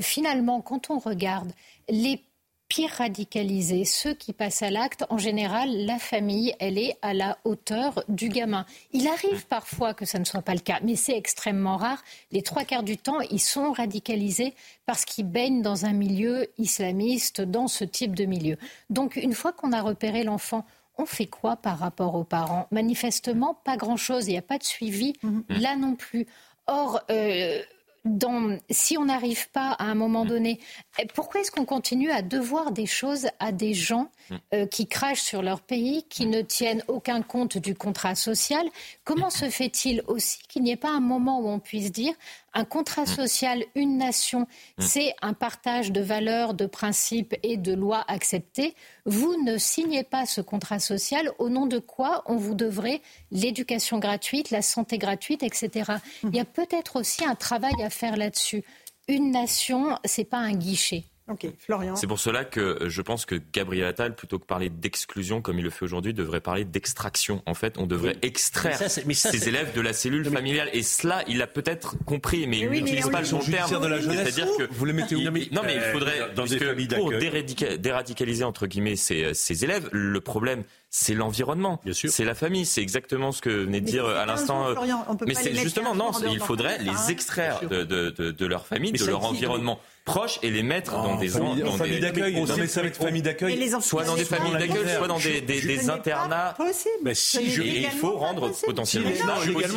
finalement, quand on regarde les pires radicalisés, ceux qui passent à l'acte, en général, la famille, elle est à la hauteur du gamin. Il arrive parfois que ça ne soit pas le cas, mais c'est extrêmement rare. Les trois quarts du temps, ils sont radicalisés parce qu'ils baignent dans un milieu islamiste, dans ce type de milieu. Donc, une fois qu'on a repéré l'enfant, on fait quoi par rapport aux parents? Manifestement, pas grand-chose. Il n'y a pas de suivi mhm. là non plus. Or, euh, si on n'arrive pas à un moment mm. donné, eh, pourquoi est-ce qu'on continue à devoir des choses à des gens. Euh, qui crachent sur leur pays, qui mm. ne tiennent aucun compte du contrat social Comment se fait-il aussi qu'il n'y ait pas un moment où on puisse dire un contrat social, une nation, c'est un partage de valeurs, de principes et de lois acceptées. Vous ne signez pas ce contrat social au nom de quoi on vous devrait l'éducation gratuite, la santé gratuite, etc. Il y a peut-être aussi un travail à faire là-dessus. Une nation, c'est pas un guichet. Florian. C'est pour cela que je pense que Gabriel Attal, plutôt que parler d'exclusion comme il le fait aujourd'hui, devrait parler d'extraction. En fait, on devrait extraire ces élèves de la cellule familiale. Et cela, il a peut-être compris, mais, il n'utilise pas le bon terme. C'est-à-dire que vous les mettez où Non, mais il euh, faudrait dans des pour déradicaliser entre guillemets ces, ces élèves. Le problème, c'est l'environnement, c'est la famille, c'est exactement ce que venait de dire à l'instant. Mais c'est justement non, il faudrait les extraire de, de, de, de leur famille, de leur environnement proches et les mettre dans des familles, dans famille d'accueil. Non mais ça va être famille d'accueil. Soit dans des familles d'accueil, soit dans des, des, des internats. Mais si il faut rendre potentiellement.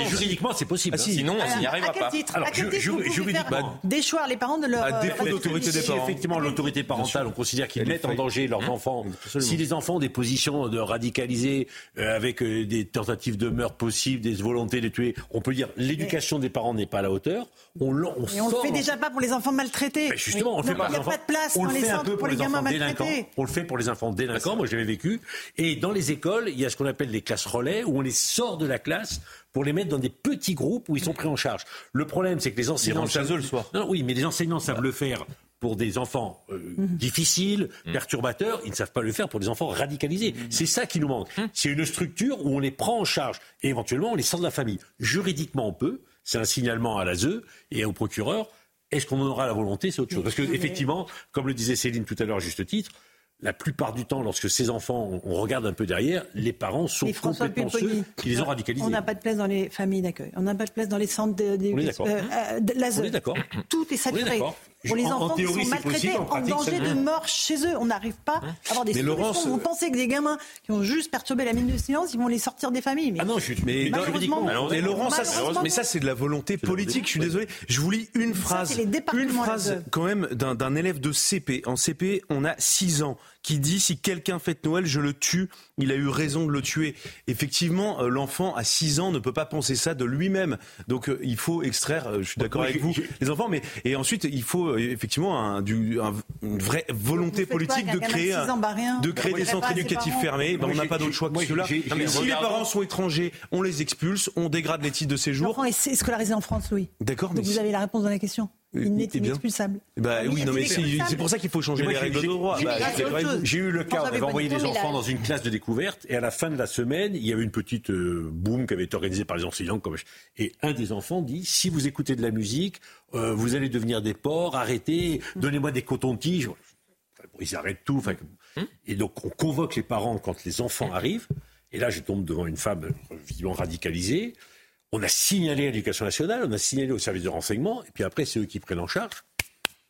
Juridiquement, c'est possible. Ah, Sinon, on n'y arrivera pas. Alors juridiquement, déchoir les parents de leur. À défaut d'autorité des parents. Effectivement, l'autorité parentale, on considère qu'ils mettent en danger leurs hein enfants. Si les enfants ont des positions de radicalisés euh, avec euh, des tentatives de meurtre possibles, des volontés de tuer, on peut dire l'éducation des parents n'est pas à la hauteur. On, on, on le fait déjà pas pour les enfants maltraités justement, on le fait pas. Il n'y a pas de place on dans les centres pour les, gamins délinquants. On le fait pour les enfants délinquants. Moi, j'avais vécu. Et dans les écoles, il y a ce qu'on appelle les classes relais, où on les sort de la classe pour les mettre dans des petits groupes où ils sont pris en charge. Le problème, c'est que les enseignants. Ils eux le soir. Non, oui, mais les enseignants savent le faire pour des enfants euh, mhm. difficiles, mhm. perturbateurs, ils ne savent pas le faire pour des enfants radicalisés. Mhm. C'est ça qui nous manque. C'est une structure où on les prend en charge et éventuellement on les sort de la famille. Juridiquement, on peut. C'est un signalement à l'ASE et au procureur Est-ce qu'on en aura la volonté C'est autre chose. Parce que effectivement, comme le disait Céline tout à l'heure à juste titre, la plupart du temps, lorsque ces enfants, on regarde un peu derrière, les parents sont complètement ceux qui les ont radicalisés. On n'a pas de place dans les familles d'accueil. On n'a pas de place dans les centres de, de, on est d'accord. Euh, euh, d'accord. Tout est saturé. Pour les enfants qui sont maltraités, en, danger de mort chez eux. On n'arrive pas à avoir des mais solutions. Laurence, Vous pensez que des gamins qui ont juste perturbé la minute de silence, ils vont les sortir des familles mais Ah non, je suis... Mais, malheureusement, mais Laurence, ça, mais ça c'est de la volonté politique. Je suis désolé. Je vous lis une phrase, une phrase quand même d'un élève de CP. En CP, on a 6 ans qui dit si quelqu'un fête Noël, je le tue. Il a eu raison de le tuer. Effectivement, euh, l'enfant à 6 ans ne peut pas penser ça de lui-même. Donc euh, il faut extraire. Euh, je suis d'accord avec vous, les enfants. Mais et ensuite il faut effectivement un, du, une vraie volonté politique de créer, de créer des centres éducatifs fermés. Ben, on n'a pas d'autre choix que cela. Si les parents sont étrangers, on les expulse, on dégrade les titres de séjour. L'enfant est scolarisé en France, Louis. D'accord. Donc vous avez la réponse dans la question. Il n'est inexpulsable. Bah, oui, non, mais c'est pour ça qu'il faut changer les règles de droit. Bah, j'ai eu le cas, on avait envoyé des enfants dans une classe de découverte, et à la fin de la semaine, il y avait une petite euh, boom qui avait été organisée par les enseignants. Comme... Et un des enfants dit si vous écoutez de la musique, euh, vous allez devenir des porcs, arrêtez, donnez-moi des cotons-tiges. ils arrêtent tout. Et donc, on convoque les parents quand les enfants arrivent. Et là, je tombe devant une femme vivant radicalisée. On a signalé à l'éducation nationale, on a signalé au service de renseignement, et puis après, c'est eux qui prennent en charge.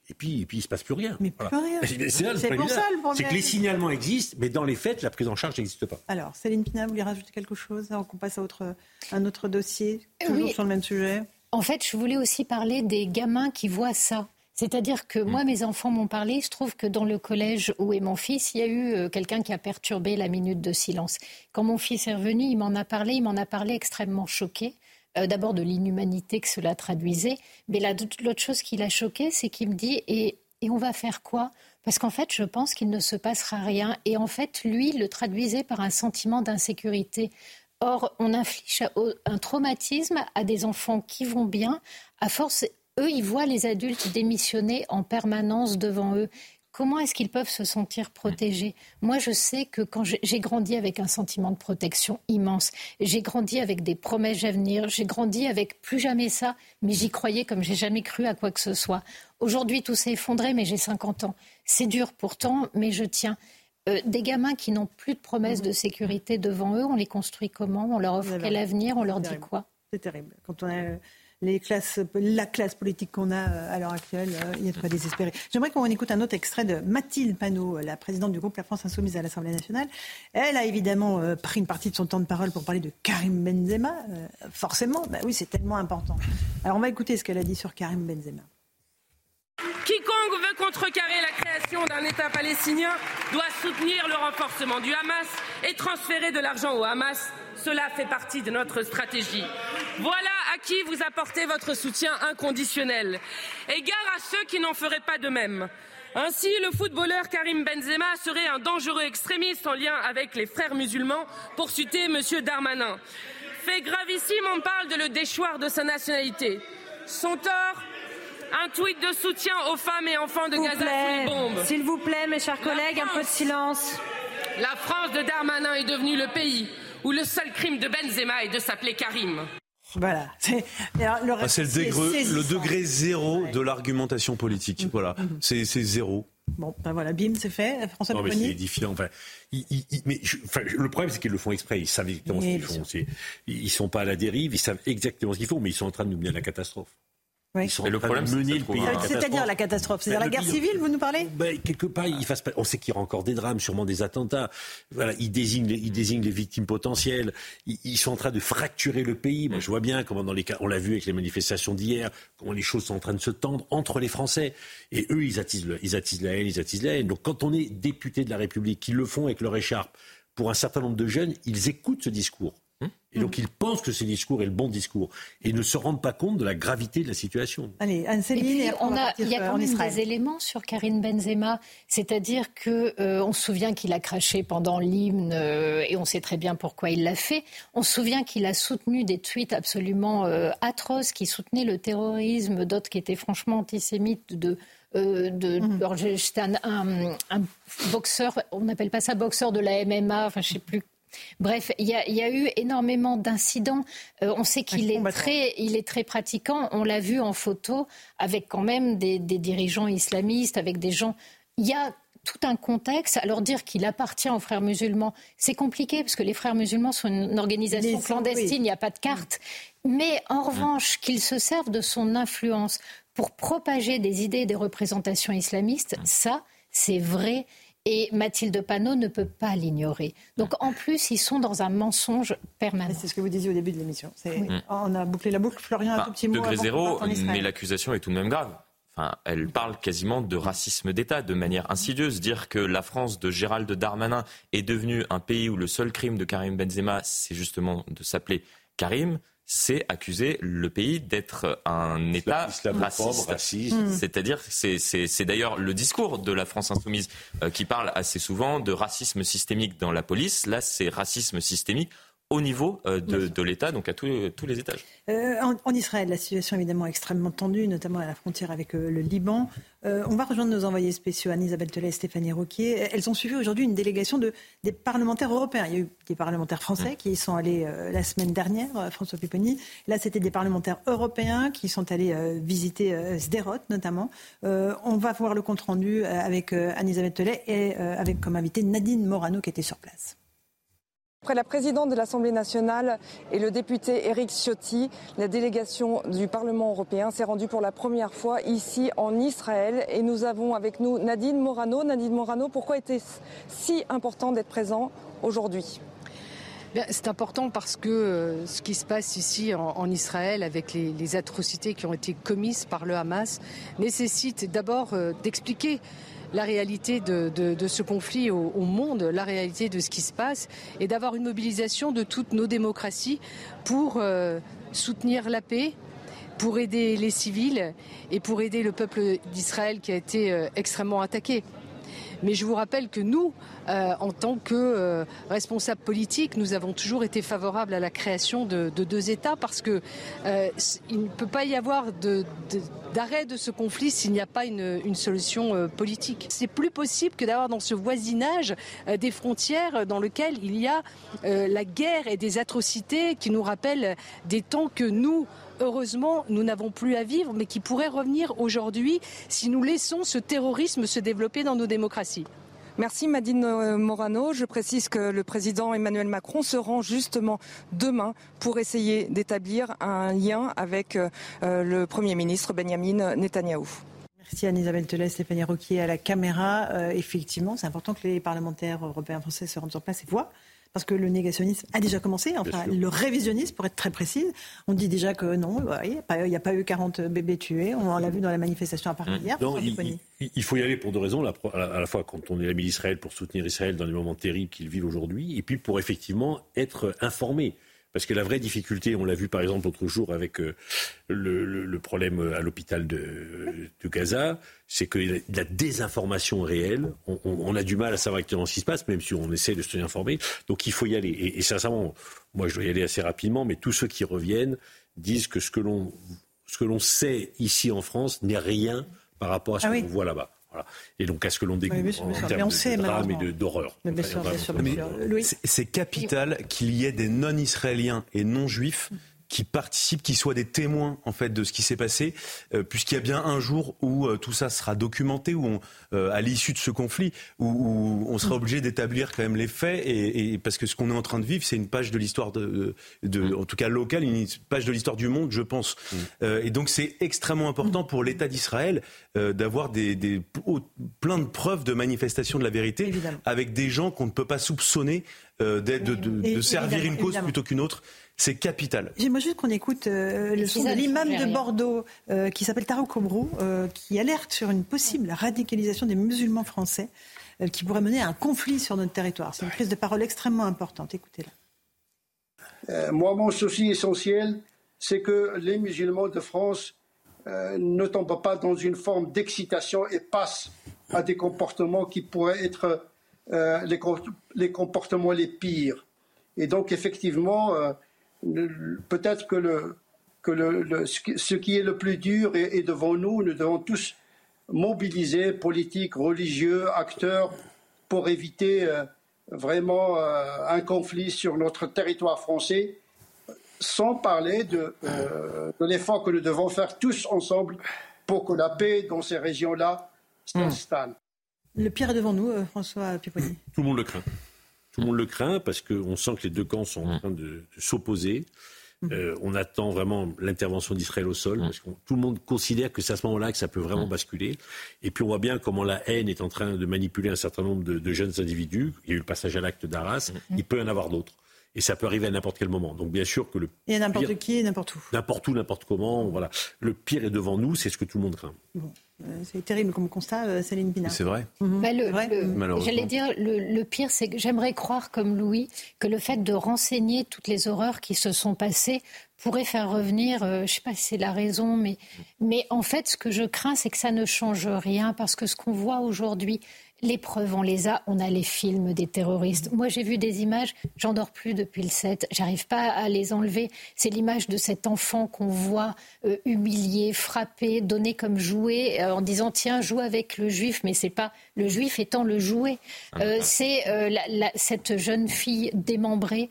Et puis, et puis il ne se passe plus rien. Mais plus rien. C'est pour ça le problème. C'est que les signalements existent, mais dans les faits, la prise en charge n'existe pas. Alors, Céline Pina, vous voulez rajouter quelque chose avant qu'on passe à autre, un autre dossier, toujours sur le même sujet? En fait, je voulais aussi parler des gamins qui voient ça. C'est-à-dire que moi, mm. mes enfants m'ont parlé. Il se trouve que dans le collège où est mon fils, il y a eu euh, quelqu'un qui a perturbé la minute de silence. Quand mon fils est revenu, il m'en a parlé. Il m'en a parlé extrêmement choqué. Euh, d'abord de l'inhumanité que cela traduisait, mais l'autre chose qui l'a choqué, c'est qu'il me dit et, on va faire quoi? Parce qu'en fait, je pense qu'il ne se passera rien. Et en fait, lui, le traduisait par un sentiment d'insécurité. Or, on inflige un traumatisme à des enfants qui vont bien. À force, eux, ils voient les adultes démissionner en permanence devant eux. Comment est-ce qu'ils peuvent se sentir protégés? Moi, je sais que quand j'ai grandi avec un sentiment de protection immense, j'ai grandi avec des promesses d'avenir, j'ai grandi avec plus jamais ça, mais j'y croyais comme j'ai jamais cru à quoi que ce soit. Aujourd'hui, tout s'est effondré, mais j'ai 50 ans. C'est dur pourtant, mais je tiens. Euh, des gamins qui n'ont plus de promesses de sécurité devant eux, on les construit comment? On leur offre quel avenir? On leur dit quoi? C'est terrible. Quand on a la classe politique qu'on a euh, à l'heure actuelle, euh, il y a de. J'aimerais qu'on écoute un autre extrait de Mathilde Panot, la présidente du groupe La France Insoumise à l'Assemblée nationale. Elle a évidemment euh, pris une partie de son temps de parole pour parler de Karim Benzema. forcément, bah oui, c'est tellement important. Alors on va écouter ce qu'elle a dit sur Karim Benzema. Quiconque veut contrecarrer la création d'un État palestinien doit soutenir le renforcement du Hamas et transférer de l'argent au Hamas. Cela fait partie de notre stratégie. Voilà à qui vous apportez votre soutien inconditionnel. Égard à ceux qui n'en feraient pas de même. Ainsi, le footballeur Karim Benzema serait un dangereux extrémiste en lien avec les frères musulmans, pour citer M. Darmanin. Fait gravissime, on parle de le déchoir de sa nationalité. Son tort un tweet de soutien aux femmes et enfants de Gaza sous les bombes. S'il vous plaît, mes chers collègues, un peu de silence. La France de Darmanin est devenue le pays où le seul crime de Benzema est de s'appeler Karim. Voilà. C'est ah, le, le, degré zéro de l'argumentation politique. Voilà. Mm-hmm. C'est zéro. Bon, ben voilà, bim, c'est fait. François non, mais c'est édifiant. Enfin, mais le problème, c'est qu'ils le font exprès. Ils savent exactement ce qu'ils font. Ils sont pas à la dérive. Ils savent exactement ce qu'ils font, mais ils sont en train de nous mener à la catastrophe. Oui. le problème, mener le pays. C'est-à-dire la catastrophe, c'est-à-dire la guerre civile, vous nous parlez? Ben, Quelque part, il fasse on sait qu'il y aura encore des drames, sûrement des attentats. Voilà, ils désignent, les, ils désignent les victimes potentielles. Ils, sont en train de fracturer le pays. Moi, je vois bien comment dans les cas, on l'a vu avec les manifestations d'hier, comment les choses sont en train de se tendre entre les Français. Et eux, ils attisent, ils attisent la haine, ils attisent la haine. Donc, quand on est député de la République, qu'ils le font avec leur écharpe, pour un certain nombre de jeunes, ils écoutent ce discours. Et donc ils pensent que ce discours est le bon discours et ne se rendent pas compte de la gravité de la situation. Allez, Anne-Céline, on, a, il y a quand même des éléments sur Karine Benzema, c'est-à-dire que euh, on se souvient qu'il a craché pendant l'hymne euh, et on sait très bien pourquoi il l'a fait. On se souvient qu'il a soutenu des tweets absolument euh, atroces qui soutenaient le terrorisme, d'autres qui étaient franchement antisémites de de, mmh. un, un, boxeur, on n'appelle pas ça boxeur de la MMA, enfin je sais plus Bref, il y, a eu énormément d'incidents. Euh, on sait qu'il est très, il est très pratiquant. On l'a vu en photo avec quand même des, dirigeants islamistes, avec des gens. Il y a tout un contexte. Alors dire qu'il appartient aux frères musulmans, c'est compliqué parce que les frères musulmans sont une organisation clandestine, il n'y a pas de carte. Mais en revanche, qu'il se servent de son influence pour propager des idées et des représentations islamistes, ça, c'est vrai. Et Mathilde Panot ne peut pas l'ignorer. Donc en plus, ils sont dans un mensonge permanent. C'est ce que vous disiez au début de l'émission. On a bouclé la boucle. Florian, un tout petit mot. Degré zéro, mais l'accusation est tout de même grave. Enfin, elle parle quasiment de racisme d'État de manière insidieuse. Dire que la France de Gérald Darmanin est devenue un pays où le seul crime de Karim Benzema, c'est justement de s'appeler Karim, c'est accuser le pays d'être un État raciste. Hmm. C'est-à-dire, c'est d'ailleurs le discours de la France insoumise euh, qui parle assez souvent de racisme systémique dans la police. Là, c'est racisme systémique au niveau euh, de, l'État, donc à tous, les étages. Euh, en, Israël, la situation est évidemment extrêmement tendue, notamment à la frontière avec euh, le Liban. on va rejoindre nos envoyés spéciaux, Anne-Isabelle Telet et Stéphanie Roquier. Elles ont suivi aujourd'hui une délégation de, des parlementaires européens. Il y a eu des parlementaires français mmh. qui y sont allés la semaine dernière, François Pupponi. Là, c'était des parlementaires européens qui sont allés visiter Sderot, notamment. on va voir le compte-rendu avec Anne-Isabelle Telet et avec comme invité Nadine Morano qui était sur place. Après la présidente de l'Assemblée nationale et le député Éric Ciotti, la délégation du Parlement européen s'est rendue pour la première fois ici en Israël et nous avons avec nous Nadine Morano. Nadine Morano, pourquoi était-ce si important d'être présent aujourd'hui? C'est important parce que euh, ce qui se passe ici en, Israël avec les, atrocités qui ont été commises par le Hamas nécessite d'abord euh, d'expliquer la réalité de, ce conflit au, monde, la réalité de ce qui se passe, et d'avoir une mobilisation de toutes nos démocraties pour euh, soutenir la paix, pour aider les civils et pour aider le peuple d'Israël qui a été euh, extrêmement attaqué. Mais je vous rappelle que nous, euh, en tant que euh, responsables politiques, nous avons toujours été favorables à la création de, deux États parce que euh, il ne peut pas y avoir d'arrêt de, ce conflit s'il n'y a pas une, solution politique. C'est plus possible que d'avoir dans ce voisinage des frontières dans lesquelles il y a la guerre et des atrocités qui nous rappellent des temps que nous, heureusement, nous n'avons plus à vivre, mais qui pourraient revenir aujourd'hui si nous laissons ce terrorisme se développer dans nos démocraties. Merci Madine euh, Morano. Je précise que le président Emmanuel Macron se rend justement demain pour essayer d'établir un lien avec euh, le Premier ministre Benjamin Netanyahou. Merci Anne-Isabelle Telet, Stéphanie Roquier à la caméra. Euh, effectivement, c'est important que les parlementaires européens français se rendent sur place et voient parce que le négationnisme a déjà commencé, enfin le révisionnisme pour être très précise. On dit déjà que non, il n'y a, pas eu 40 bébés tués, on l'a vu dans la manifestation à Paris mmh. hier. il, faut y aller pour deux raisons, à la fois quand on est l'ami d'Israël pour soutenir Israël dans les moments terribles qu'ils vivent aujourd'hui, et puis pour effectivement être informé. Parce que la vraie difficulté, on l'a vu par exemple l'autre jour avec euh, le, problème à l'hôpital de, Gaza, c'est que la désinformation réelle. On, a du mal à savoir exactement ce qui se passe, même si on essaie de se tenir informé. Donc il faut y aller. Et, sincèrement, moi je dois y aller assez rapidement, mais tous ceux qui reviennent disent que ce que l'on ce que l'on sait ici en France n'est rien par rapport à ce ah qu'on voit là-bas. Et donc, à ce que l'on découvre en termes de, drame et d'horreur. C'est capital qu'il y ait des non-israéliens et non-juifs qui participent, qui soient des témoins en fait de ce qui s'est passé, euh, puisqu'il y a bien un jour où euh, tout ça sera documenté, où on, euh, à l'issue de ce conflit, où, on sera obligé d'établir quand même les faits, et, parce que ce qu'on est en train de vivre, c'est une page de l'histoire de, de, en tout cas locale, une page de l'histoire du monde, je pense. Mm. et donc c'est extrêmement important pour l'État d'Israël d'avoir des, des, plein de preuves de manifestation de la vérité, avec des gens qu'on ne peut pas soupçonner de, de, servir une cause plutôt qu'une autre. C'est capital. J'aimerais juste qu'on écoute euh, le son de l'imam de Bordeaux euh, qui s'appelle Taro Kobrou, euh, qui alerte sur une possible radicalisation des musulmans français qui pourrait mener à un conflit sur notre territoire. C'est une prise de parole extrêmement importante. Écoutez-la. moi, mon souci essentiel, c'est que les musulmans de France ne tombent pas dans une forme d'excitation et passent à des comportements qui pourraient être les, les, comportements les pires. Et donc, effectivement, peut-être que, le, que le, ce qui est le plus dur est, devant nous. Nous devons tous mobiliser, politiques, religieux, acteurs, pour éviter euh, vraiment un conflit sur notre territoire français, sans parler de, de l'effort que nous devons faire tous ensemble pour que la paix dans ces régions-là s'installe. Le pire est devant nous, François Pipponi. Tout le monde le craint. Tout le monde le craint parce qu'on sent que les deux camps sont en train de s'opposer. Euh, on attend vraiment l'intervention d'Israël au sol, parce que tout le monde considère que c'est à ce moment-là que ça peut vraiment basculer. Et puis on voit bien comment la haine est en train de manipuler un certain nombre de, jeunes individus. Il y a eu le passage à l'acte d'Arras, il peut y en avoir d'autres. Et ça peut arriver à n'importe quel moment. Donc bien sûr que le Et n'importe qui et n'importe où. N'importe où, n'importe comment. Voilà. Le pire est devant nous, c'est ce que tout le monde craint. Euh, c'est terrible comme constat, euh, Céline Pina. C'est vrai. Mhm. Bah, j'allais dire, le, pire, c'est que j'aimerais croire, comme Louis, que le fait de renseigner toutes les horreurs qui se sont passées pourrait faire revenir, euh, je ne sais pas si c'est la raison, mais, mais en fait, ce que je crains, c'est que ça ne change rien, parce que ce qu'on voit aujourd'hui, les preuves, on les a. On a les films des terroristes. Moi, j'ai vu des images. J'en dors plus depuis le 7. J'arrive pas à les enlever. C'est l'image de cet enfant qu'on voit euh, humilié, frappé, donné comme jouet, euh, en disant tiens, joue avec le juif. Mais c'est pas le juif étant le jouet. Euh, c'est cette jeune fille démembrée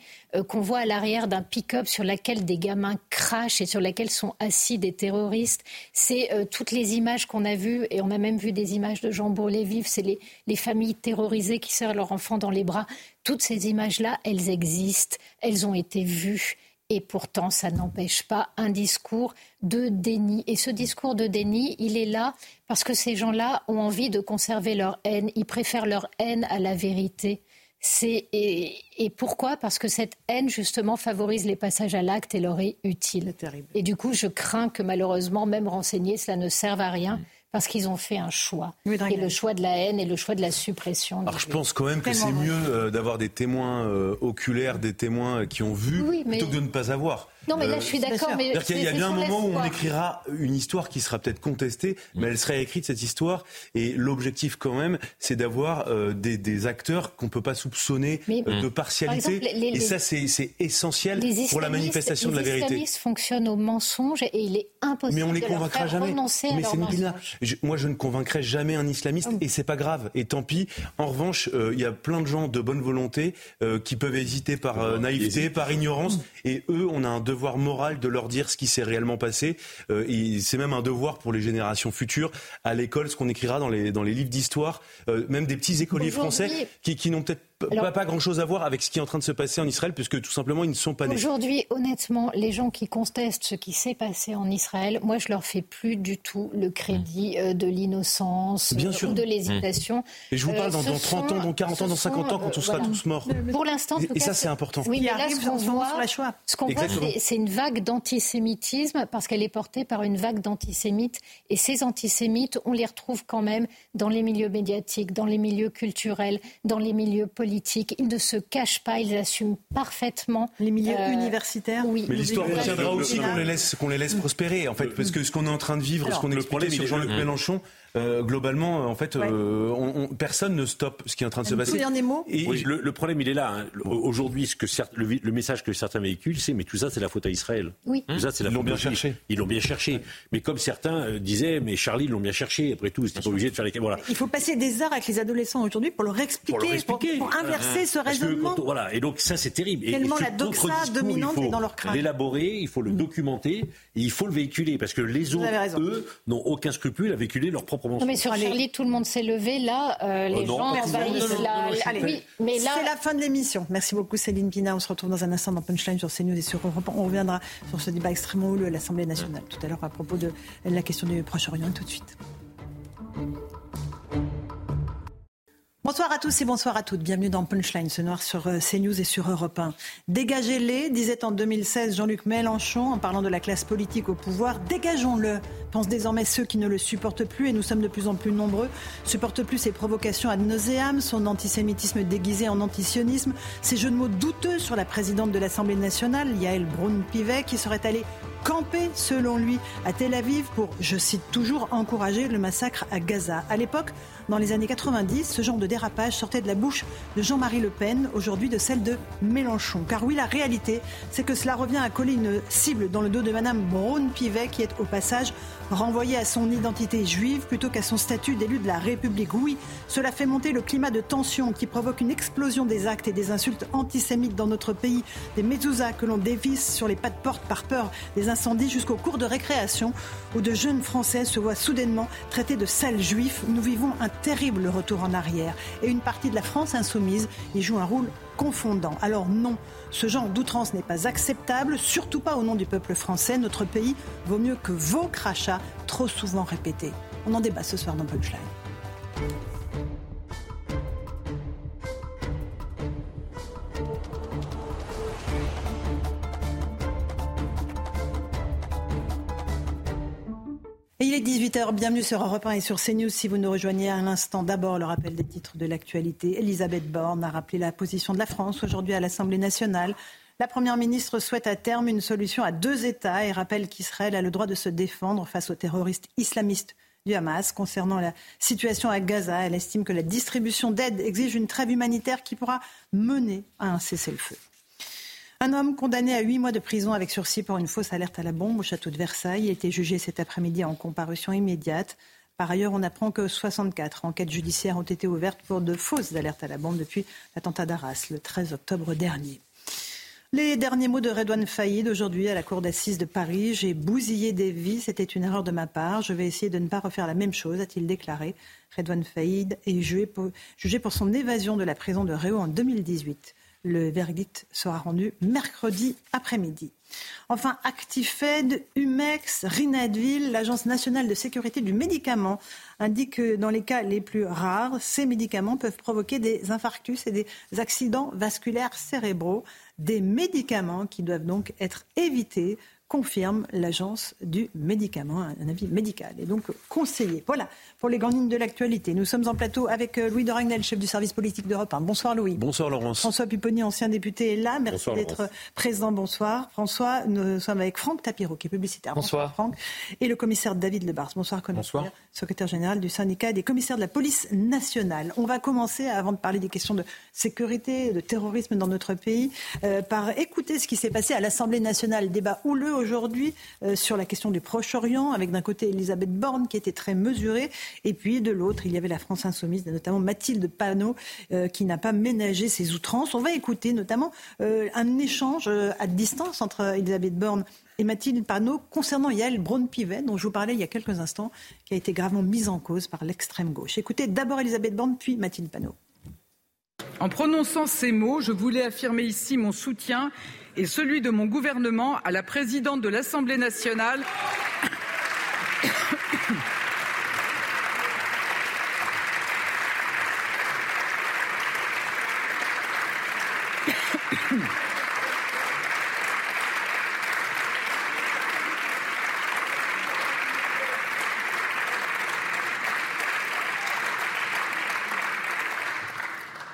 qu'on voit à l'arrière d'un pick-up sur laquelle des gamins crachent et sur laquelle sont assis des terroristes. C'est toutes les images qu'on a vues et on a même vu des images de Jean Bourlet vivre. C'est les les familles terrorisées qui serrent leurs enfants dans les bras. Toutes ces images-là, elles existent, elles ont été vues. Et pourtant, ça n'empêche pas un discours de déni. Et ce discours de déni, il est là parce que ces gens-là ont envie de conserver leur haine. Ils préfèrent leur haine à la vérité. Et, et, pourquoi? Parce que cette haine, justement, favorise les passages à l'acte et leur est utile. Et du coup, je crains que malheureusement, même renseigner, cela ne serve à rien parce qu'ils ont fait un choix. et le choix de la haine et le choix de la suppression. Alors je pense quand même que c'est mieux euh, d'avoir des témoins euh, oculaires, des témoins qui ont vu, plutôt que de ne pas avoir. Non, mais là, je suis euh, d'accord. Mais il y a bien un moment où on écrira une histoire qui sera peut-être contestée, mais elle sera écrite cette histoire. Et l'objectif, quand même, c'est d'avoir euh, des, acteurs qu'on peut pas soupçonner euh, de partialité. et ça, c'est essentiel pour la manifestation de la vérité. Les islamistes fonctionnent au mensonge et il est impossible. Mais on les convaincra jamais. Mais c'est moi, je ne convaincrai jamais un islamiste, oh. et c'est pas grave. Et tant pis. En revanche, il y a plein de gens de bonne volonté qui peuvent hésiter par naïveté, par ignorance, et eux, on a un devoir moral de leur dire ce qui s'est réellement passé. Euh, c'est même un devoir pour les générations futures à l'école, ce qu'on écrira dans les, dans les livres d'histoire, euh, même des petits écoliers français qui, qui n'ont peut-être pas, pas grand-chose à voir avec ce qui est en train de se passer en Israël, puisque tout simplement, ils ne sont pas nés. Aujourd'hui, honnêtement, les gens qui contestent ce qui s'est passé en Israël, moi, je leur fais plus du tout le crédit euh, de l'innocence euh, ou de l'hésitation. Et je vous parle dans, 30 euh, ans, dans 40 ans, dans 50 ans, quand on sera tous morts. Pour l'instant, et, ça, c'est important. Oui, mais là, ce qu'on voit, ce qu'on voit, c'est une vague d'antisémitisme parce qu'elle est portée par une vague d'antisémites. Et ces antisémites, on les retrouve quand même dans les milieux médiatiques, dans les milieux culturels, dans les milieux politiques ils ne se cachent pas, ils assument parfaitement. Les milieux euh, universitaires Oui. Mais l'histoire retiendra aussi qu'on les laisse, qu'on les laisse prospérer, en fait, parce que ce qu'on est en train de vivre, ce qu'on expliquait sur Jean-Luc Mélenchon, euh, globalement, en fait, euh, personne ne stoppe ce qui est en train de se passer. Dernier mot. Et le, problème, il est là. Hein. Aujourd'hui, ce que le, message que certains véhiculent, c'est mais tout ça, c'est la faute à Israël. Oui. Tout ça, c'est ils l'ont bien cherché. Ils l'ont bien cherché. Mais comme certains euh, disaient, mais Charlie, ils l'ont bien cherché. Après tout, c'était pas obligé de faire les. Voilà. Il faut passer des heures avec les adolescents aujourd'hui pour leur expliquer, pour, inverser ce raisonnement. voilà. Et donc ça, c'est terrible. Tellement la doxa dominante est dans leur crâne. L'élaborer, il faut le documenter, et il faut le véhiculer parce que les autres, eux, n'ont aucun scrupule à véhiculer leur propre mensonge tout le monde s'est levé. Là, euh, les gens envahissent la. Allez, mais là... C'est la fin de l'émission. Merci beaucoup, Céline Pina. On se retrouve dans un instant dans Punchline sur CNews et sur Europe. On reviendra sur ce débat extrêmement houleux à l'Assemblée nationale tout à l'heure à propos de la question du Proche-Orient. Tout de suite. Bonsoir à tous et bonsoir à toutes. Bienvenue dans Punchline ce noir sur euh, CNews et sur Europe 1. Dégagez-les, disait en 2016 Jean-Luc Mélenchon en parlant de la classe politique au pouvoir. Dégageons-le, pensent désormais ceux qui ne le supportent plus et nous sommes de plus en plus nombreux. Supportent plus ses provocations ad nauseam, son antisémitisme déguisé en antisionisme, ses jeux de mots douteux sur la présidente de l'Assemblée nationale, Yael Braun-Pivet, qui serait allée camper, selon lui, à Tel Aviv pour, je cite toujours, encourager le massacre à Gaza. À l'époque, dans les années 90, ce genre de dérapage sortait de la bouche de Jean-Marie Le Pen, aujourd'hui de celle de Mélenchon. Car oui, la réalité, c'est que cela revient à coller une cible dans le dos de Madame Braun-Pivet, qui est au passage renvoyée à son identité juive plutôt qu'à son statut d'élu de la République. Oui, cela fait monter le climat de tension qui provoque une explosion des actes et des insultes antisémites dans notre pays, des mezuzahs que l'on dévisse sur les pas de porte par peur des incendies jusqu'au cours de récréation où de jeunes Français se voient soudainement traités de sales juifs. Nous vivons un terrible retour en arrière et une partie de la France insoumise y joue un rôle confondant. Alors non, ce genre d'outrance n'est pas acceptable, surtout pas au nom du peuple français. Notre pays vaut mieux que vos crachats trop souvent répétés. On en débat ce soir dans Punchline. Il est 18h, bienvenue sur Europe 1 et sur CNews si vous nous rejoignez à l'instant. D'abord, le rappel des titres de l'actualité. Elisabeth Borne a rappelé la position de la France aujourd'hui à l'Assemblée nationale. La Première ministre souhaite à terme une solution à deux États et rappelle qu'Israël a le droit de se défendre face aux terroristes islamistes du Hamas. Concernant la situation à Gaza, elle estime que la distribution d'aide exige une trêve humanitaire qui pourra mener à un cessez-le-feu. Un homme condamné à huit mois de prison avec sursis pour une fausse alerte à la bombe au château de Versailles a été jugé cet après-midi en comparution immédiate. Par ailleurs, on apprend que 64 enquêtes judiciaires ont été ouvertes pour de fausses alertes à la bombe depuis l'attentat d'Arras le 13 octobre dernier. Les derniers mots de Redouane Faïd aujourd'hui à la cour d'assises de Paris. J'ai bousillé des vies, c'était une erreur de ma part. Je vais essayer de ne pas refaire la même chose, a-t-il déclaré. Redouane Faïd est jugé pour, son évasion de la prison de Réau en 2018. Le verdict sera rendu mercredi après-midi. Enfin, Actifed, Humex, Rinadville, l'Agence nationale de sécurité du médicament indique que dans les cas les plus rares, ces médicaments peuvent provoquer des infarctus et des accidents vasculaires cérébraux, des médicaments qui doivent donc être évités confirme l'agence du médicament, un avis médical et donc conseillé. Voilà pour les grandes lignes de l'actualité. Nous sommes en plateau avec euh, Louis de Ragnel, chef du service politique d'Europe 1. Bonsoir Louis. Bonsoir Laurence. François Pupponi, ancien député, est là. Merci d'être présent. Bonsoir. François, nous sommes avec Franck Tapiro, qui est publicitaire. Bonsoir. Franck. Et le commissaire David Lebars. Bonsoir commissaire. Bonsoir. Secrétaire général du syndicat des commissaires de la police nationale. On va commencer, avant de parler des questions de sécurité, de terrorisme dans notre pays, euh, par écouter ce qui s'est passé à l'Assemblée nationale. Débat houleux aujourd'hui euh, sur la question du Proche-Orient, avec d'un côté Elisabeth Borne qui était très mesurée, et puis de l'autre, il y avait la France insoumise, notamment Mathilde Panot, euh, qui n'a pas ménagé ses outrances. On va écouter notamment euh, un échange à distance entre Elisabeth Borne et Mathilde Panot concernant Yael Braun-Pivet, dont je vous parlais il y a quelques instants, qui a été gravement mise en cause par l'extrême gauche. Écoutez d'abord Elisabeth Borne, puis Mathilde Panot. En prononçant ces mots, je voulais affirmer ici mon soutien et celui de mon gouvernement à la présidente de l'Assemblée nationale.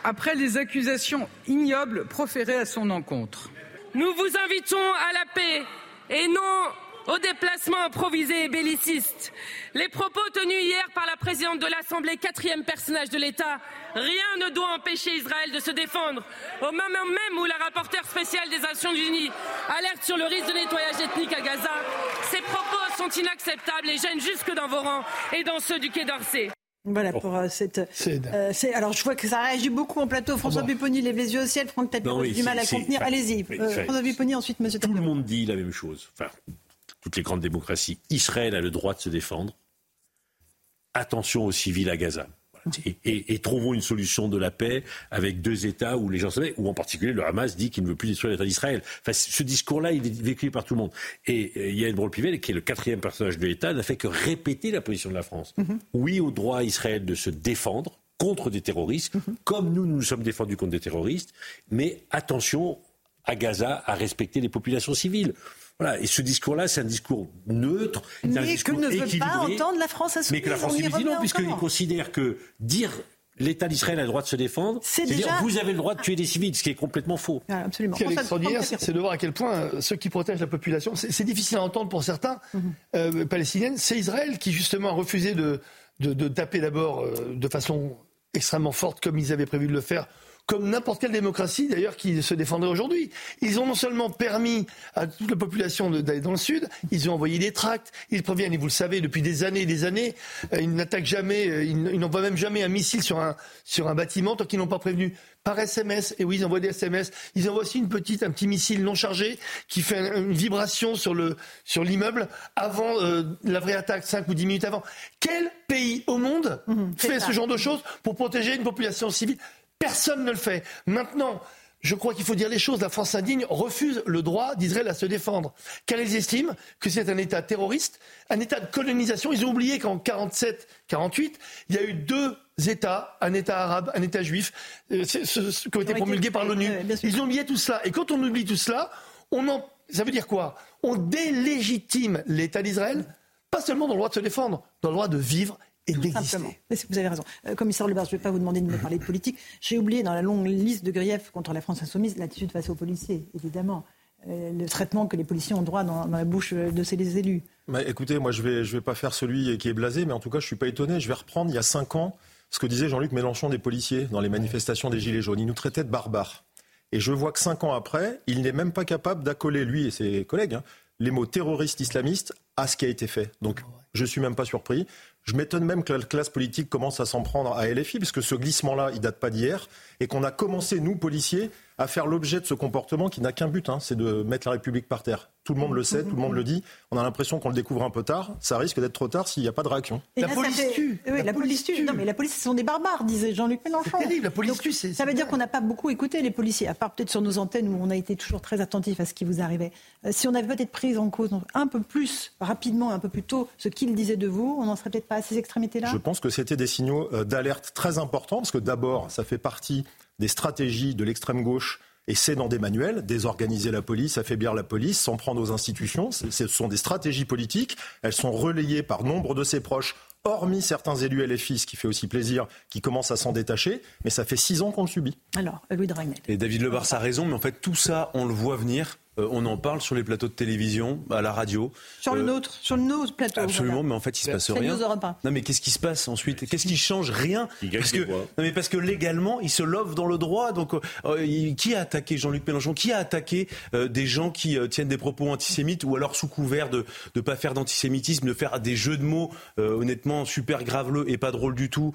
après les accusations ignobles proférées à son encontre. Nous vous invitons à la paix et non au déplacement improvisé et belliciste. Les propos tenus hier par la présidente de l'Assemblée, quatrième personnage de l'État, rien ne doit empêcher Israël de se défendre. Au moment même où la rapporteure spéciale des Nations Unies alerte sur le risque de nettoyage ethnique à Gaza, ces propos sont inacceptables et gênent jusque dans vos rangs et dans ceux du Quai d'Orsay. Voilà pour euh, cette. Euh, alors je vois que ça réagit beaucoup en plateau. François oh bah. lève les yeux au ciel. Franck Tapiro a du mal à contenir. Allez-y. Euh, François Pupponi, ensuite Monsieur. Tout le monde dit la même chose. Enfin, toutes les grandes démocraties. Israël a le droit de se défendre. Attention aux civils à Gaza. Et, trouvons une solution de la paix avec deux États où les gens savaient, où en particulier le Hamas dit qu'il ne veut plus détruire l'État d'Israël. Enfin, ce discours-là, il est vécu par tout le monde. Et euh, Yael Braun-Pivet, qui est le quatrième personnage de l'État, n'a fait que répéter la position de la France. Mhm. Oui au droit à Israël de se défendre contre des terroristes, mhm. comme nous, nous nous sommes défendus contre des terroristes, mais attention à Gaza à respecter les populations civiles. Voilà. Et ce discours-là, c'est un discours neutre. Mais que ne veut pas entendre la France Mais que la France dit non, puisqu'il considère que dire l'État d'Israël a le droit de se défendre. C'est déjà... vous avez le droit de tuer des civils, ce qui est complètement faux. absolument. Ce qui est extraordinaire, c'est de voir à quel point euh, ceux qui protègent la population, c'est difficile à entendre pour certains euh, palestiniennes, c'est Israël qui justement a refusé de, de, taper d'abord euh, de façon extrêmement forte, comme ils avaient prévu de le faire, comme n'importe quelle démocratie d'ailleurs qui se défendrait aujourd'hui. Ils ont non seulement permis à toute la population d'aller dans le sud, ils ont envoyé des tracts, ils préviennent, et vous le savez, depuis des années et des années, euh, ils n'attaquent jamais, euh, ils n'envoient même jamais un missile sur un, sur un bâtiment tant qu'ils n'ont pas prévenu par SMS. Et oui, ils envoient des SMS. Ils envoient aussi une petite, un petit missile non chargé qui fait une vibration sur le sur l'immeuble avant euh, la vraie attaque, 5 ou 10 minutes avant. Quel pays au monde mmh, fait ce genre de choses pour protéger une population civile? Personne ne le fait. Maintenant, je crois qu'il faut dire les choses. La France indigne refuse le droit d'Israël à se défendre, car ils estiment que c'est un État terroriste, un État de colonisation. Ils ont oublié qu'en 47-48, il y a eu deux États, un État arabe, un État juif, euh, ce, qui ont été promulgués par l'ONU. Ils ont oublié tout cela. Et quand on oublie tout cela, on en, ça veut dire quoi? On délégitime l'État d'Israël, pas seulement dans le droit de se défendre, dans le droit de vivre et Simplement. Vous avez raison. Euh, commissaire Lebars, je ne vais pas vous demander de me parler de politique. J'ai oublié dans la longue liste de griefs contre la France insoumise l'attitude face aux policiers, évidemment. Euh, le traitement que les policiers ont droit dans, la bouche de ces élus. Bah, écoutez, moi je ne vais, je vais pas faire celui qui est blasé, mais en tout cas je ne suis pas étonné. Je vais reprendre il y a cinq ans ce que disait Jean-Luc Mélenchon des policiers dans les manifestations des Gilets jaunes. Il nous traitait de barbares. Et je vois que cinq ans après, il n'est même pas capable d'accoler, lui et ses collègues, hein, les mots terroristes islamistes à ce qui a été fait. Donc je ne suis même pas surpris. Je m'étonne même que la classe politique commence à s'en prendre à LFI, parce que ce glissement-là, il date pas d'hier, et qu'on a commencé, nous, policiers, à faire l'objet de ce comportement qui n'a qu'un but, hein, c'est de mettre la République par terre. Tout le monde le sait, tout le monde le dit. On a l'impression qu'on le découvre un peu tard. Ça risque d'être trop tard s'il n'y a pas de réaction. la, police tue. la, police tue. Non, mais la police, ce sont des barbares, disait Jean-Luc Mélenchon. C'est terrible, la police tue. Ça veut dire qu'on n'a pas beaucoup écouté les policiers, à part peut-être sur nos antennes où on a été toujours très attentifs à ce qui vous arrivait. Euh, si on avait peut-être pris en cause un peu plus rapidement, un peu plus tôt, ce qu'ils disaient de vous, on n'en serait peut-être pas à ces extrémités-là? Je pense que c'était des signaux euh, d'alerte très importants, parce que d'abord, ça fait partie des stratégies de l'extrême gauche et c'est dans des manuels, désorganiser la police, affaiblir la police, s'en prendre aux institutions. Ce sont des stratégies politiques. Elles sont relayées par nombre de ses proches, hormis certains élus LFI, ce qui fait aussi plaisir, qui commencent à s'en détacher. Mais ça fait six ans qu'on le subit. Alors, Louis de Et David Lebar a raison, mais en fait, tout ça, on le voit venir. Euh, on en parle sur les plateaux de télévision, à la radio. Sur le euh, nôtre, sur nos plateaux. Absolument, mais en fait, il se passe rien. Non, mais qu'est-ce qui se passe ensuite? Qu'est-ce qui change? Rien. Parce que, non, mais parce que légalement, il se love dans le droit. Donc, euh, qui a attaqué Jean-Luc Mélenchon? Qui a attaqué des gens qui tiennent des propos antisémites ou alors sous couvert de ne pas faire d'antisémitisme, de faire des jeux de mots honnêtement super graveleux et pas drôles du tout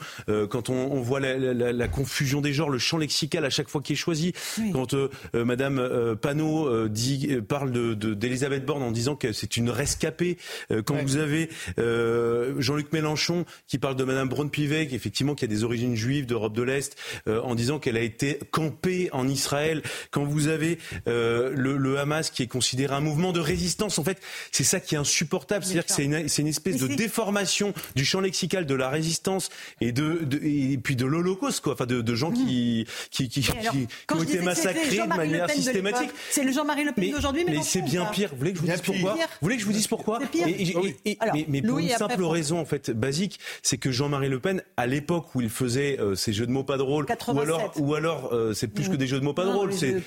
Quand on, voit la, confusion des genres, le champ lexical à chaque fois qui est choisi. Quand Madame Panot dit euh, parle d'Elisabeth de, Borne en disant que c'est une rescapée. Euh, quand vous avez euh, Jean-Luc Mélenchon qui parle de Madame Braun-Pivet, qui effectivement qui a des origines juives d'Europe de l'Est, en disant qu'elle a été campée en Israël. Quand vous avez le, Hamas qui est considéré un mouvement de résistance, en fait, c'est ça qui est insupportable. C'est-à-dire que c'est une, une, espèce de déformation du champ lexical de la résistance et de, et puis de l'Holocauste, quoi. Enfin, de, gens qui qui, qui, qui, ont été massacrés de manière systématique. C'est le Jean-Marie Le Pen mais, c'est bien pire. Vous voulez que je vous dise pourquoi Vous voulez que je vous dise pourquoi Mais, pour une simple raison en fait basique, c'est que Jean-Marie Le Pen, à l'époque où il faisait euh, ces jeux de mots pas drôles, ou alors, ou alors euh, c'est plus que des jeux de mots pas drôles, c'est